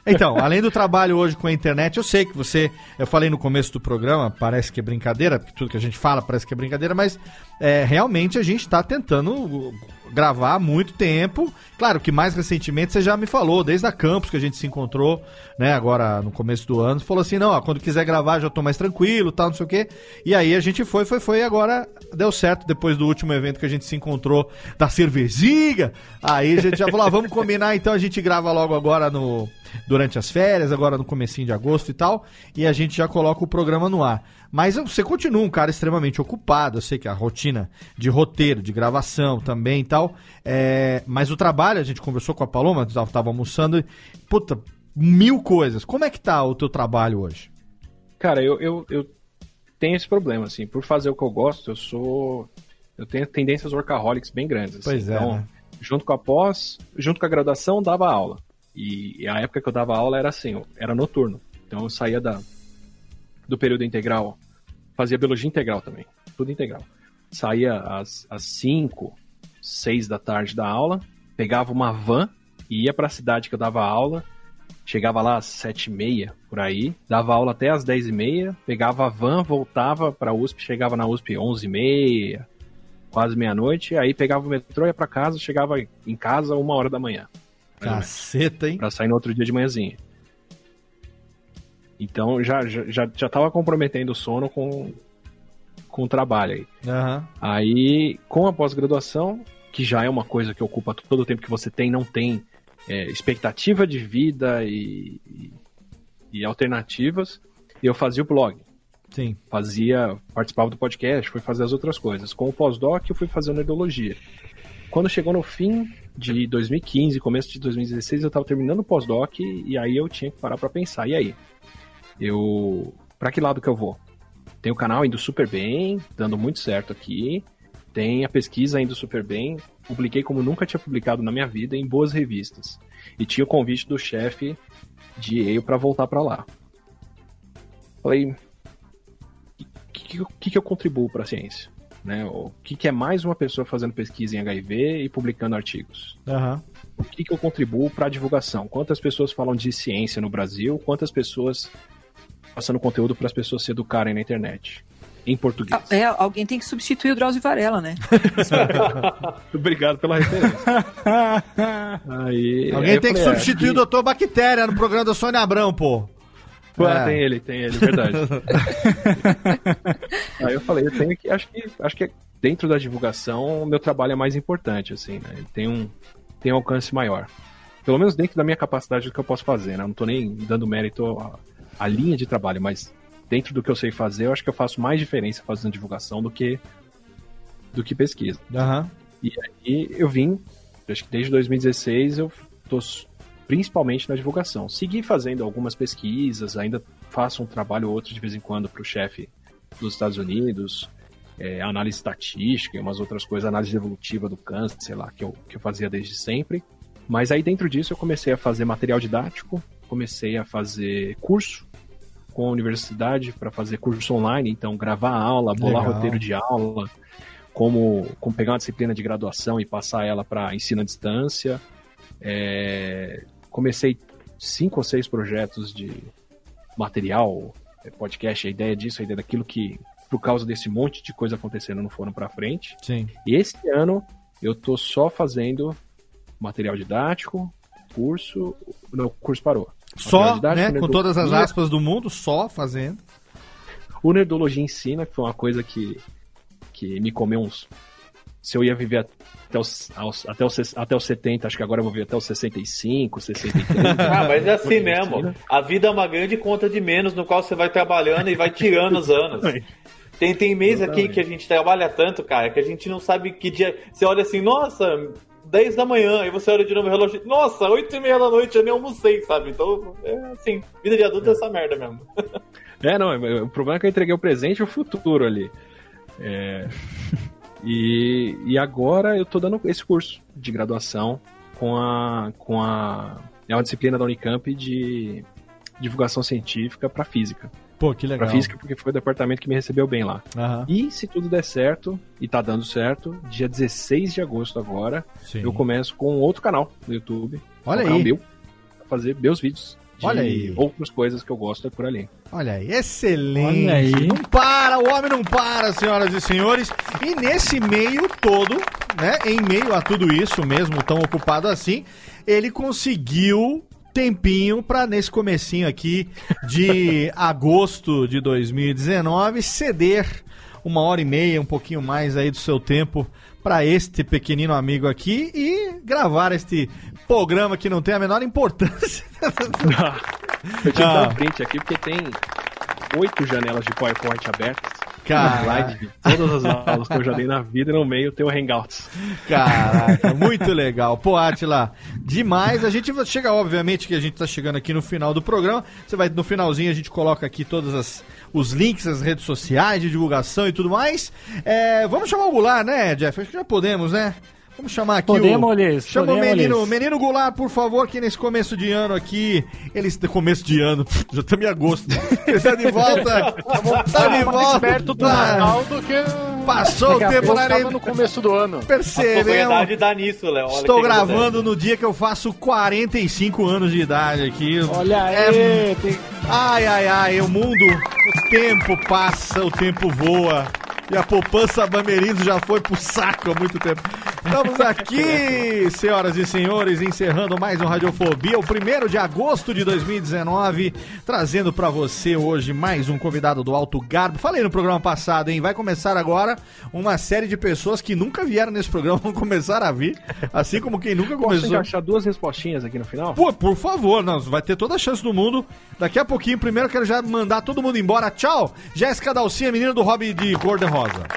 Então, além do trabalho hoje com a internet, eu sei que você, eu falei no começo do programa, parece que é brincadeira, porque tudo que a gente fala parece que é brincadeira, mas é, realmente a gente está tentando gravar há muito tempo. Claro que mais recentemente você já me falou, desde a campus que a gente se encontrou, né, agora no começo do ano, falou assim, não, ó, quando quiser gravar já tô mais tranquilo, tal, não sei o quê. E aí a gente foi, foi, foi, e agora deu certo depois do último evento que a gente se encontrou da cervejinha. Aí a gente já falou, ah, vamos combinar, então a gente grava logo agora no durante as férias, agora no comecinho de agosto e tal, e a gente já coloca o programa no ar. Mas você continua um cara extremamente ocupado. Eu sei que a rotina de roteiro, de gravação também e tal. É, mas o trabalho, a gente conversou com a Paloma, tava, tava almoçando e, puta, mil coisas. Como é que tá o teu trabalho hoje? Cara, eu, eu, eu tenho esse problema, assim, por fazer o que eu gosto, eu sou. Eu tenho tendências workaholics bem grandes. assim. Pois é, Então, né? junto com a pós, junto com a graduação, dava aula. E a época que eu dava aula era assim, era noturno. Então eu saía da, do período integral, fazia biologia integral também, tudo integral. Saía às, às 5, 6 da tarde da aula, pegava uma van e ia para a cidade que eu dava aula, chegava lá às 7 e meia, por aí, dava aula até às 10 e meia, pegava a van, voltava para a USP, chegava na USP 11 e meia, quase meia-noite, aí pegava o metrô, ia para casa, chegava em casa uma hora da manhã. Caceta, hein? Pra sair no outro dia de manhãzinha. Então já, já, já, tava comprometendo o sono com, com o trabalho aí. Aham. Aí, com a pós-graduação, que já é uma coisa que ocupa todo o tempo que você tem, não tem é, expectativa de vida e, e, e alternativas, eu fazia o blog. Sim. Fazia, participava do podcast, fui fazer as outras coisas. Com o pós-doc, eu fui fazendo nerdologia. Quando chegou no fim de 2015, começo de 2016, eu estava terminando o pós-doc e aí eu tinha que parar para pensar. E aí? Eu. Pra que lado que eu vou? Tem o canal indo super bem, dando muito certo aqui. Tem a pesquisa indo super bem. Publiquei como nunca tinha publicado na minha vida em boas revistas. E tinha o convite do chefe de Yale para voltar para lá. Falei, o que, que, que eu contribuo para a ciência? Né? O que, que é mais uma pessoa fazendo pesquisa em HIV e publicando artigos? Aham. O que, que eu contribuo para a divulgação? Quantas pessoas falam de ciência no Brasil? Quantas pessoas passando conteúdo para as pessoas se educarem na internet? Em português. Ah, É, alguém tem que substituir o Drauzio Varela, né? [laughs] Obrigado pela referência. [laughs] Aí, Alguém aí tem que falei, é, substituir o Doutor Bactéria no programa da Sônia Abrão, pô. Pô, É. tem ele, tem ele, verdade. [laughs] Aí eu falei, eu tenho que. Acho que, acho que dentro da divulgação, o meu trabalho é mais importante, assim, né? Ele tem um, tem um alcance maior. Pelo menos dentro da minha capacidade do que eu posso fazer, né? Eu não tô nem dando mérito à, à linha de trabalho, mas dentro do que eu sei fazer, eu acho que eu faço mais diferença fazendo divulgação do que do que pesquisa. Aham. E aí eu vim, acho que desde 2016 eu tô principalmente na divulgação. Segui fazendo algumas pesquisas, ainda faço um trabalho ou outro de vez em quando para o chefe dos Estados Unidos, é, análise estatística e umas outras coisas, análise evolutiva do câncer, sei lá, que eu, que eu fazia desde sempre. Mas aí dentro disso eu comecei a fazer material didático, comecei a fazer curso com a universidade para fazer curso online, então gravar aula, bolar Legal. roteiro de aula, como, como pegar uma disciplina de graduação e passar ela para ensino à distância. É, comecei cinco ou seis projetos de material, é, podcast, a ideia disso, a ideia daquilo que, por causa desse monte de coisa acontecendo, não foram para frente. Sim. E esse ano eu tô só fazendo material didático, curso. Não, o curso parou. Só, né, com todas as aspas do mundo, só fazendo. O Nerdologia Ensina, que foi uma coisa que, que me comeu uns. Se eu ia viver até os, aos- até, os, até os 70, acho que agora eu vou viver até os 65, 63. [laughs] Ah, mas é assim mesmo. Ensina. A vida é uma grande conta de menos no qual você vai trabalhando e vai tirando os anos. Tem, tem mês aqui que a gente trabalha tanto, cara, que a gente não sabe que dia. Você olha assim, nossa, 10 da manhã, aí você olha de novo o relógio, nossa, 8 e meia da noite, eu nem almocei, sabe? Então, é assim, vida de adulto é essa merda mesmo. É, não, o problema é que eu entreguei o presente e o futuro ali. É, [laughs] e, e agora eu tô dando esse curso de graduação com a. com a. É uma disciplina da Unicamp de divulgação científica para física. Pô, que legal. Pra física, porque foi o departamento que me recebeu bem lá. Aham. E se tudo der certo, e tá dando certo, dia 16 de agosto agora, Sim. eu começo com outro canal no YouTube. Olha um canal aí. meu, pra fazer meus vídeos. Olha aí. outras coisas que eu gosto é por ali. Olha aí, excelente. Olha aí. Não para, o homem não para, senhoras e senhores. E nesse meio todo, né, em meio a tudo isso mesmo, tão ocupado assim, ele conseguiu tempinho pra nesse comecinho aqui de [laughs] agosto de 2019 ceder uma hora e meia, um pouquinho mais aí do seu tempo pra este pequenino amigo aqui e gravar este programa que não tem a menor importância. [laughs] Eu tive que Ah. dar um print aqui porque tem. oito janelas de PowerPoint abertas. De todas as aulas que eu já dei na vida e no meio tem o Hangouts. Caraca, muito legal. Pô, Atila, demais. A gente vai- chega, obviamente, que a gente tá chegando aqui no final do programa. Você vai, no finalzinho, a gente coloca aqui todos as- os links, as redes sociais de divulgação e tudo mais. É, vamos chamar o Goulart, né, Jeff? Acho que já podemos, né? Vamos chamar aqui Podemos, o... Ulisses, Chama o podemos, menino, Ulisses. menino Goulart, por favor, que nesse começo de ano aqui... Eles... Começo de ano, [laughs] já estamos em agosto. Ele tá de volta. [laughs] tá de mais volta. perto do Ah, Natal do que. Passou o tempo lá no começo do ano. Propriedade dá nisso, Léo. Estou que gravando no dia que eu faço 45 anos de idade aqui. Olha É- aí, tem- Ai, ai, ai, o mundo, o tempo passa, o tempo voa. E a poupança Bamerizo já foi pro saco há muito tempo. Estamos [laughs] aqui, senhoras e senhores, encerrando mais um Radiofobia, o primeiro de agosto de 2019, trazendo pra você hoje mais um convidado do Alto Garbo. Falei no programa passado, hein? Vai começar agora uma série de pessoas que nunca vieram nesse programa vão começar a vir, assim como quem nunca Posso começou. encaixar duas respostinhas aqui no final? Pô, por favor, não, vai ter toda a chance do mundo. Daqui a pouquinho, primeiro quero já mandar todo mundo embora. Tchau! Jéssica Dalcinha, menina do hobby de cor de rosa.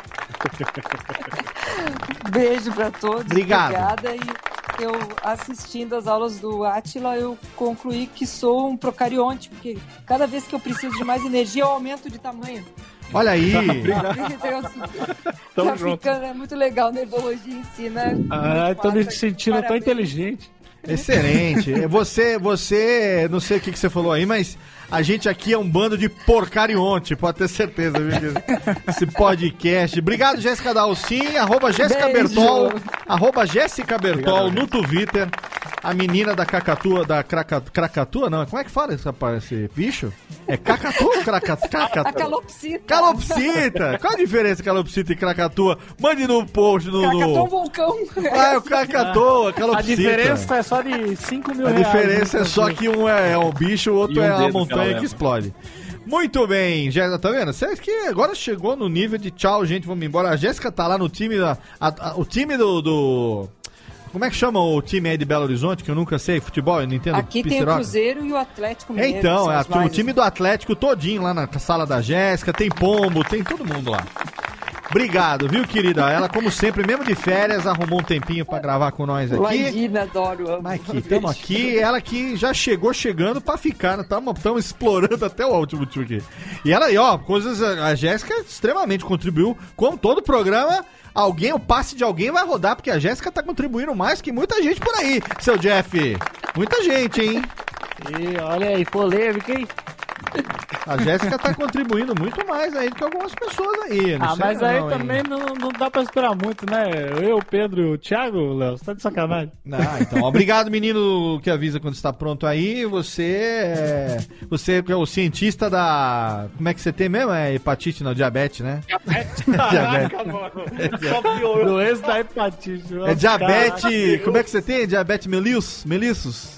[laughs] Beijo pra todos. Obrigado. Obrigada. E eu, assistindo as aulas do Atila, eu concluí que sou um procarionte, porque cada vez que eu preciso de mais energia, eu aumento de tamanho. Olha aí. [laughs] [laughs] Então, Tamo tá junto. ficando, é muito legal, nerdologia ensina. Ah, tô me sentindo tão inteligente. Excelente. Você, você, não sei o que, que você falou aí, mas a gente aqui é um bando de porcarionte, pode ter certeza, viu? [laughs] Esse podcast. Obrigado, Jéssica Dalcin, arroba Jéssica. Bertol, arroba Jéssica Bertol no Twitter. A menina da cacatua, da craca, cracatua, não, como é que fala esse, rapaz, esse bicho? É cacatua ou cracatua? A Cracatua. [laughs] calopsita. Calopsita! Qual a diferença calopsita e cracatua? Mande no post no. Cacatua é um no... vulcão. Ah, é o cacatoa, [laughs] A calopsita. diferença é só de 5 mil A reais. diferença é né? só que um é, é um bicho, o outro um é a montanha ela que, leva. explode. Muito bem, Jéssica, tá vendo? Você que agora chegou no nível de tchau, gente, vamos embora. A Jéssica tá lá no time da. a- a- o time do, do- Como é que chama o time aí de Belo Horizonte, que eu nunca sei, futebol, eu não entendo. Aqui tem o? Cruzeiro e o Atlético É, Mineiro. então, é, o time do Atlético todinho lá na sala da Jéssica, tem pombo, tem todo mundo lá. Obrigado, viu, querida? Ela, como sempre, mesmo de férias, arrumou um tempinho pra gravar com nós aqui. Imagina, adoro. amo. Aqui, estamos aqui. Ela que já chegou chegando pra ficar, né? Estamos explorando até o último tio aqui. E ela aí, ó, coisas. A Jéssica extremamente contribuiu. Como todo programa, alguém, o passe de alguém vai rodar, porque a Jéssica tá contribuindo mais que muita gente por aí, seu Jeff. Muita gente, hein? E olha aí, polêmica, hein? A Jéssica tá contribuindo muito mais aí do que algumas pessoas aí. Não Ah, sei mas aí não, também não, não dá pra esperar muito, né? Eu, o Pedro e o Thiago, Léo, você tá de sacanagem. Ah, então, obrigado, menino que avisa quando está pronto aí. Você é, você é o cientista da. Como é que você tem mesmo? É hepatite, não, diabetes, né? [laughs] Caraca, mano. Só piorou. Doença da hepatite. É diabetes. Caraca. Como é que você tem? Diabetes melis, melissos?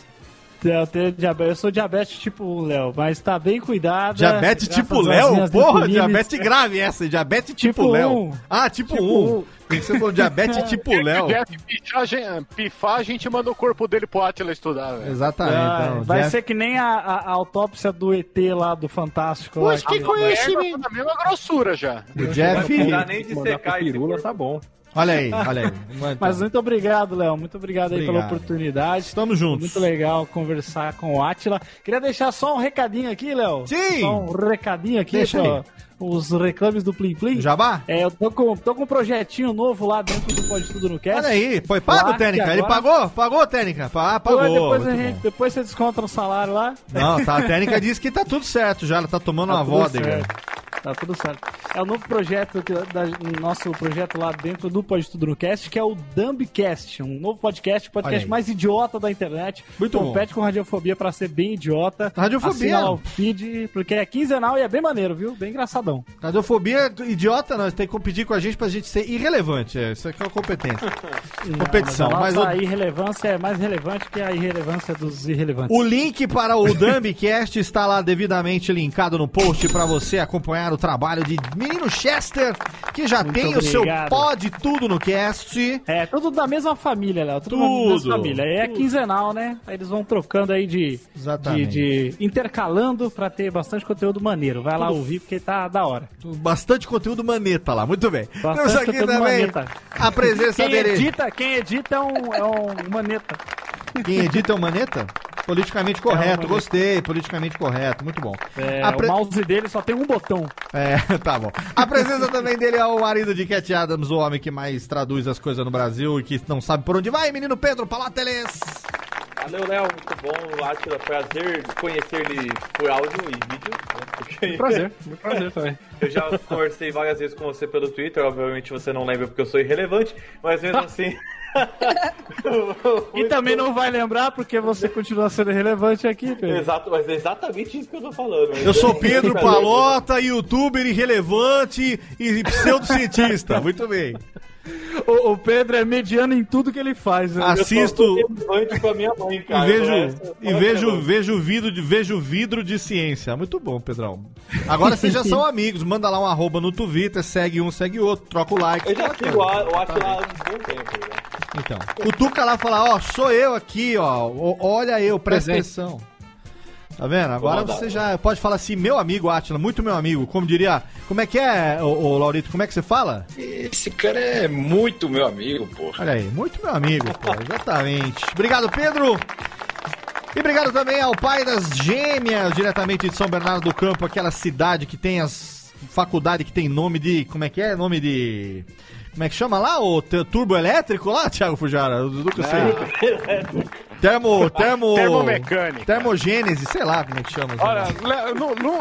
Eu, tenho diabetes, eu sou diabetes tipo 1, Léo, mas tá bem cuidado. Diabetes tipo Léo? Porra, diabetes grave essa. Diabetes tipo, Tipo Léo. um. Ah, tipo 1. Tipo Um. um. Tem que ser falou diabetes [laughs] tipo Léo. Jeff pifar, a gente- pifar, a gente manda o corpo dele pro Atila estudar, velho. Exatamente. Ah, então, vai Jeff- ser que nem a, a- a autópsia do ET lá do Fantástico. Pois lá, que conhecimento. Na mesma grossura já. O Jeff. Não dá nem de secar pirula, corpo. tá bom. Olha aí, olha aí. Então, [laughs] Mas muito obrigado, Léo. Muito obrigado aí pela Obrigado. oportunidade. Estamos juntos. Muito legal conversar com o Atila. Queria deixar só um recadinho aqui, Léo. Sim. Só um recadinho aqui Deixa pra aí. Os reclames do Plim Plim. Jabá? É, eu tô com, tô com um projetinho novo lá dentro do Pode Tudo no Cast. Olha aí, foi pago, que Técnica? Ele agora- pagou? Pagou, Técnica? Ah, Pô, pagou. depois, a muito gente, bom. depois você desconta o salário lá. Não, tá, a técnica disse que tá tudo certo já, ela tá tomando uma tudo vodka. certo. Tá tudo certo. É o novo projeto, que, da, nosso projeto lá dentro do Pode Tudo no Cast, que é o Dumbcast, um novo podcast, podcast aí. mais idiota da internet. Muito Compete com Radiofobia pra ser bem idiota. Radiofobia. Assina o feed, porque é quinzenal e é bem maneiro, viu? Bem engraçadão. Cidadão. Radiofobia, idiota, nós tem que competir com a gente pra gente ser irrelevante. É, isso aqui é uma competência. [laughs] Competição. Não, Mas mas a o, nossa irrelevância é mais relevante que a irrelevância dos irrelevantes. o link para o [laughs] Dumbcast está lá devidamente linkado no post pra você acompanhar o trabalho de Menino Chester, que já Muito tem o seu obrigado. pod tudo no cast. É, tudo da mesma família, Léo. Tudo, Tudo. da mesma família. É quinzenal, né? Aí eles vão trocando aí de. De, de- intercalando pra ter bastante conteúdo maneiro. Vai lá Tudo. ouvir porque tá da hora. Bastante conteúdo maneta lá, muito bem. Bastante Temos aqui também maneta. a presença Quem dele. edita, quem edita é um, é um maneta. Quem edita é o Maneta? Politicamente correto, É o Maneta. gostei, politicamente correto, muito bom. É, A pre- O mouse dele só tem um botão. É, [laughs] tá bom. A presença também dele é o marido de Cat Adams, o homem que mais traduz as coisas no Brasil e que não sabe por onde vai, menino Pedro Palateles. Valeu, Léo, muito bom. Atila, prazer conhecer-lhe por áudio e vídeo. né? Porque- Prazer, muito prazer também. [laughs] Eu já conversei várias vezes com você pelo Twitter, obviamente você não lembra porque eu sou irrelevante, mas mesmo [laughs] assim. [laughs] E também não vai lembrar porque você continua sendo relevante aqui, Pedro. Exato, mas é exatamente isso que eu tô falando. Eu sou Pedro Palota, youtuber irrelevante e pseudocientista. Muito bem. O, o Pedro é mediano em tudo que ele faz. né? Assisto minha mãe, e vejo, é e só vejo, vidro de, vejo vidro de ciência. Muito bom, Pedrão. Agora vocês já são amigos. Manda lá um arroba no Twitter, segue um, segue outro, troca o like. Eu já sigo o Atila há um bom tempo. né? Então, o Tuca lá fala, ó, sou eu aqui, ó, ó, olha eu, presta Presente. atenção. Tá vendo? Agora você já pode falar assim, meu amigo Atila, muito meu amigo, como diria, como é que é, ô, ô Laurito, como é que você fala? Esse cara é muito meu amigo, porra. Olha aí, muito meu amigo, pô, exatamente. Obrigado, Pedro! E obrigado também ao pai das gêmeas, diretamente de São Bernardo do Campo, aquela cidade que tem as faculdade que tem nome de, como é que é? Nome de... Como é que chama lá? O turbo elétrico lá, Thiago Fujara? Eu nunca sei. [laughs] Termo, [laughs] termo... Termomecânica. Termogênese, sei lá como é que chama. Olha,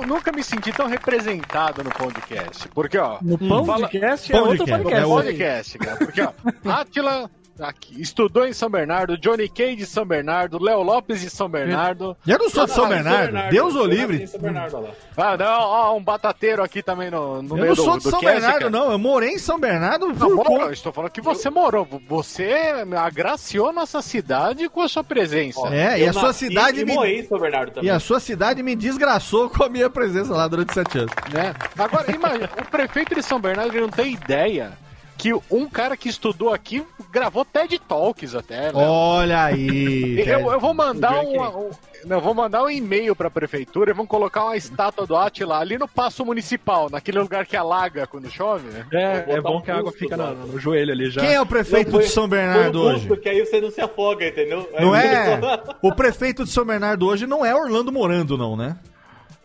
nunca me senti tão representado no podcast. Porque, ó. No podcast é Pão de outro queijo, podcast. é outro. podcast, cara. Porque, ó, [laughs] Átila aqui, estudou em São Bernardo, Johnny Kay de São Bernardo, Léo Lopes de São Bernardo. Eu não sou de São Ah, Bernardo, Deus o eu livre. em São Bernardo, olha lá. Ah, não, ó, um batateiro aqui também no, no Eu meio não do, sou de do São cast, Bernardo, cara. não. Eu morei em São Bernardo Não, eu estou falando que você morou. Você agraciou nossa cidade com a sua presença. É, e Eu a sua cidade e me... morri em São Bernardo também. E a sua cidade me desgraçou com a minha presença lá durante sete anos. né? Agora, imagina, o prefeito de São Bernardo ele não tem ideia que um cara que estudou aqui gravou TED Talks até, né? Olha aí. [laughs] Eu, eu vou mandar um, um- não, eu vou mandar um e-mail pra prefeitura e vão colocar uma estátua do Atila ali no passo municipal, naquele lugar que alaga quando chove, né? É, é bom um que a água fica no, no joelho ali já. Quem é o prefeito foi- de São Bernardo foi um hoje? Porque aí você não se afoga, entendeu? Aí Não é? só- O prefeito de São Bernardo hoje não é Orlando Morando, não, né?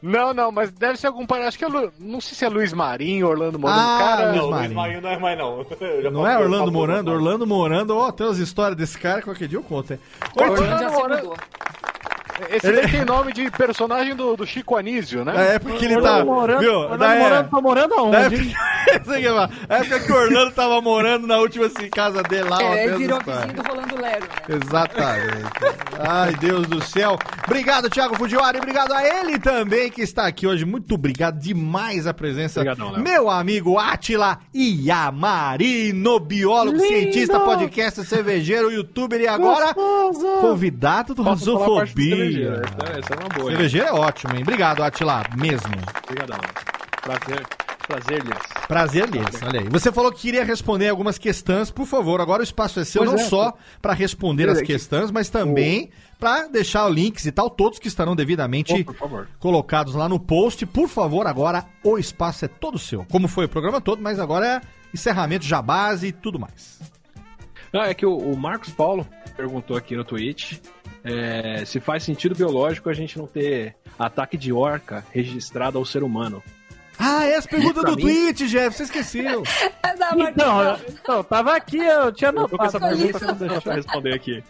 Não, não, mas deve ser algum parente. Acho que é Lu- não sei se é Luiz Marinho, Orlando Morando. Ah, cara, Não, Luiz Marinho. Marinho não é mais, não. [laughs] Não é Orlando Morando? Orlando Morando, ó, tem umas histórias desse cara, qualquer dia eu conto, hein? Oi, Orlando Já se Morando. mudou. Esse daí tem nome de personagem do, do Chico Anísio, né? Na época que ele tá. Morando, Viu? Orlando Na é- morando, tá morando aonde? época. [laughs] Na época que o Orlando tava morando na última assim, casa dele lá, É, ele virou histórias. vizinho do Rolando Lero, né? Exatamente. Ai, Deus do céu. Obrigado, Thiago Fujiwara, e obrigado a ele também que está aqui hoje. Muito obrigado demais a presença. Obrigadão, Léo. Meu amigo Atila Iamarino, biólogo, Lindo! cientista, podcast, cervejeiro, youtuber e agora Gostoso! convidado do Posso a parte do cervejeiro, Razofobia. Essa, essa é uma boa. hein? Cervejeiro é ótimo, hein? Obrigado, Atila, mesmo. Obrigadão. Prazer. Prazer, Lias. Prazer deles, olha aí. Você falou que queria responder algumas questões, por favor, agora o espaço é seu, Pois não é, só para responder as É que- questões, mas também para deixar links e tal, todos que estarão devidamente Oh, colocados lá no post. Por favor, agora o espaço é todo seu. Como foi o programa todo, mas agora é encerramento, jabás e tudo mais. Não, é que o, o Marcos Paulo perguntou aqui no Twitch é, se faz sentido biológico a gente não ter ataque de orca registrado ao ser humano. Ah, é as perguntas Pra do mim- Twitch, Jeff, você esqueceu. [laughs] Então, eu, eu tava aqui, eu tinha Eu tô com essa notado. pergunta, você não deixou pra responder aqui.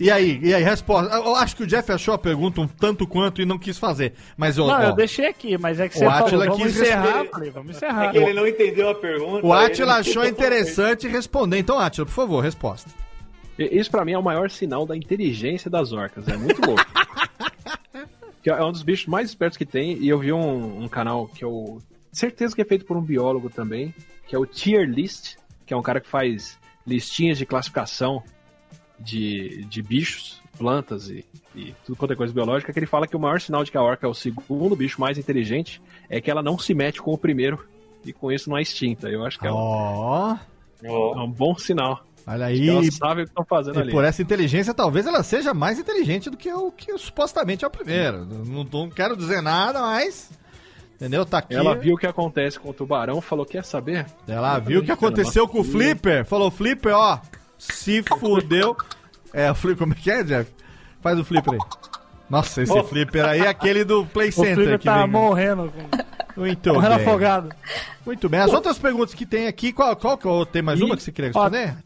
E aí, e aí, resposta. Eu eu acho que o Jeff achou a pergunta um tanto quanto e não quis fazer. Mas eu, Não, ó, eu deixei aqui, mas é que você falou, vamos quis encerrar. Eu falei, vamos É encerrar. que ele não entendeu a pergunta. o Atila achou interessante responder. Então, Atila, por favor, resposta. Isso pra mim é o maior sinal da inteligência das orcas. É muito louco. [laughs] Que é um dos bichos mais espertos que tem. E eu vi um, um canal que eu certeza que é feito por um biólogo também, que é o Tier List, que é um cara que faz listinhas de classificação de, de bichos, plantas e, e tudo quanto é coisa biológica, que ele fala que o maior sinal de que a orca é o segundo bicho mais inteligente é que ela não se mete com o primeiro e com isso não é extinta. Eu acho que é um, Ó, é um bom sinal. Olha aí. que elas sabem o que estão fazendo E ali. por essa inteligência, talvez ela seja mais inteligente do que o que supostamente é o primeiro. Não, não quero dizer nada, mas. Entendeu? Tá aqui. Ela viu o que acontece com o tubarão, falou: quer saber? Ela viu o que aconteceu com o Flipper. Falou, Flipper, ó, se fudeu. É, o Flipper, como é que é, Jeff? Faz o Flipper aí. Nossa, esse Oh. Flipper aí é aquele do Play [laughs] O Center. Flipper que tá vem- morrendo. Muito morrendo bem. afogado. Muito bem. As outras perguntas que tem aqui, qual, qual que é o- tem mais E- uma que você queria ó, responder?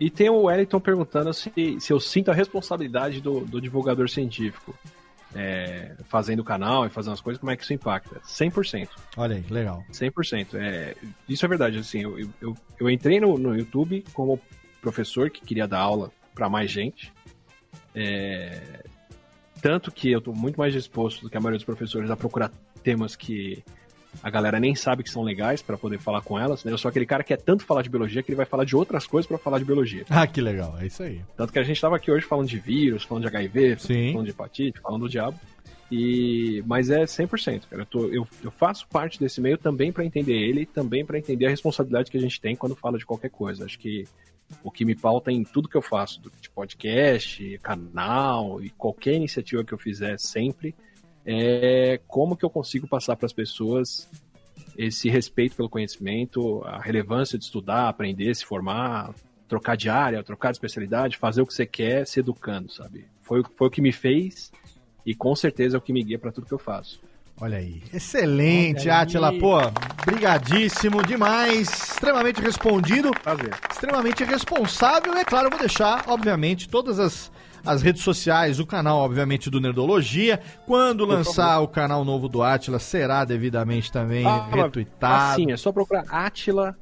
E tem o Wellington perguntando se, se eu sinto a responsabilidade do, do divulgador científico. é, fazendo o canal e fazendo as coisas, como é que isso impacta? 100%. Olha aí, legal. 100%. É, isso é verdade. Assim, eu, eu- eu, entrei no, no YouTube como professor que queria dar aula para mais gente. É, tanto que eu estou muito mais disposto do que a maioria dos professores a procurar temas que a galera nem sabe que são legais para poder falar com elas. Né? Eu sou aquele cara que quer tanto falar de biologia que ele vai falar de outras coisas para falar de biologia. Ah, que legal. É isso aí. Tanto que a gente tava aqui hoje falando de vírus, falando de HIV, Sim. falando de hepatite, falando do diabo. E, mas é 100%, cara. Eu, tô- eu, eu faço parte desse meio também para entender ele e também para entender a responsabilidade que a gente tem quando fala de qualquer coisa. Acho que o que me pauta em tudo que eu faço, do- de podcast, canal e qualquer iniciativa que eu fizer sempre, é como que eu consigo passar para as pessoas esse respeito pelo conhecimento, a relevância de estudar, aprender, se formar, trocar de área, trocar de especialidade, fazer o que você quer, se educando, sabe? Foi, o- foi o que me fez e com certeza é o que me guia para tudo que eu faço. Olha aí. Excelente. Atila. Pô, brigadíssimo demais. Extremamente respondido. Prazer. Extremamente responsável. E é claro, eu vou deixar, obviamente, todas as, as redes sociais, o canal, obviamente, do Nerdologia. Quando lançar o canal novo do Atila, será devidamente também Ah, retweetado. Assim, é só procurar Atila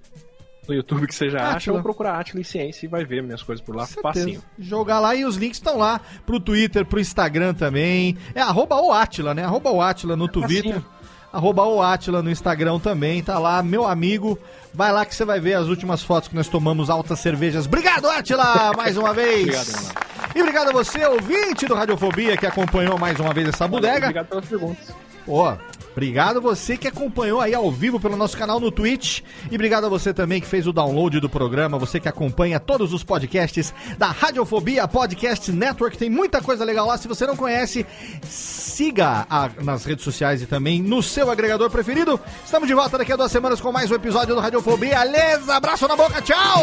no YouTube que você já acha, ou procurar Atila em Ciência e vai ver minhas coisas por lá, facinho. Jogar lá e os links estão lá pro Twitter, pro Instagram também. É arroba o Atila, né? Arroba o Atila no Twitter. Facinho. Arroba o Atila no Instagram também, tá lá, meu amigo. Vai lá que você vai ver as últimas fotos que nós tomamos altas cervejas. Obrigado, Atila, mais uma vez. Obrigado, mano. E obrigado a você, ouvinte do Radiofobia, que acompanhou mais uma vez essa bodega. Obrigado pelas perguntas. Ó, obrigado você que acompanhou aí ao vivo pelo nosso canal no Twitch. E obrigado a você também que fez o download do programa, você que acompanha todos os podcasts da Radiofobia Podcast Network. Tem muita coisa legal lá. Se você não conhece, siga a- nas redes sociais e também no seu agregador preferido. Estamos de volta daqui a duas semanas com mais um episódio do Radiofobia. Beleza? Abraço na boca, tchau!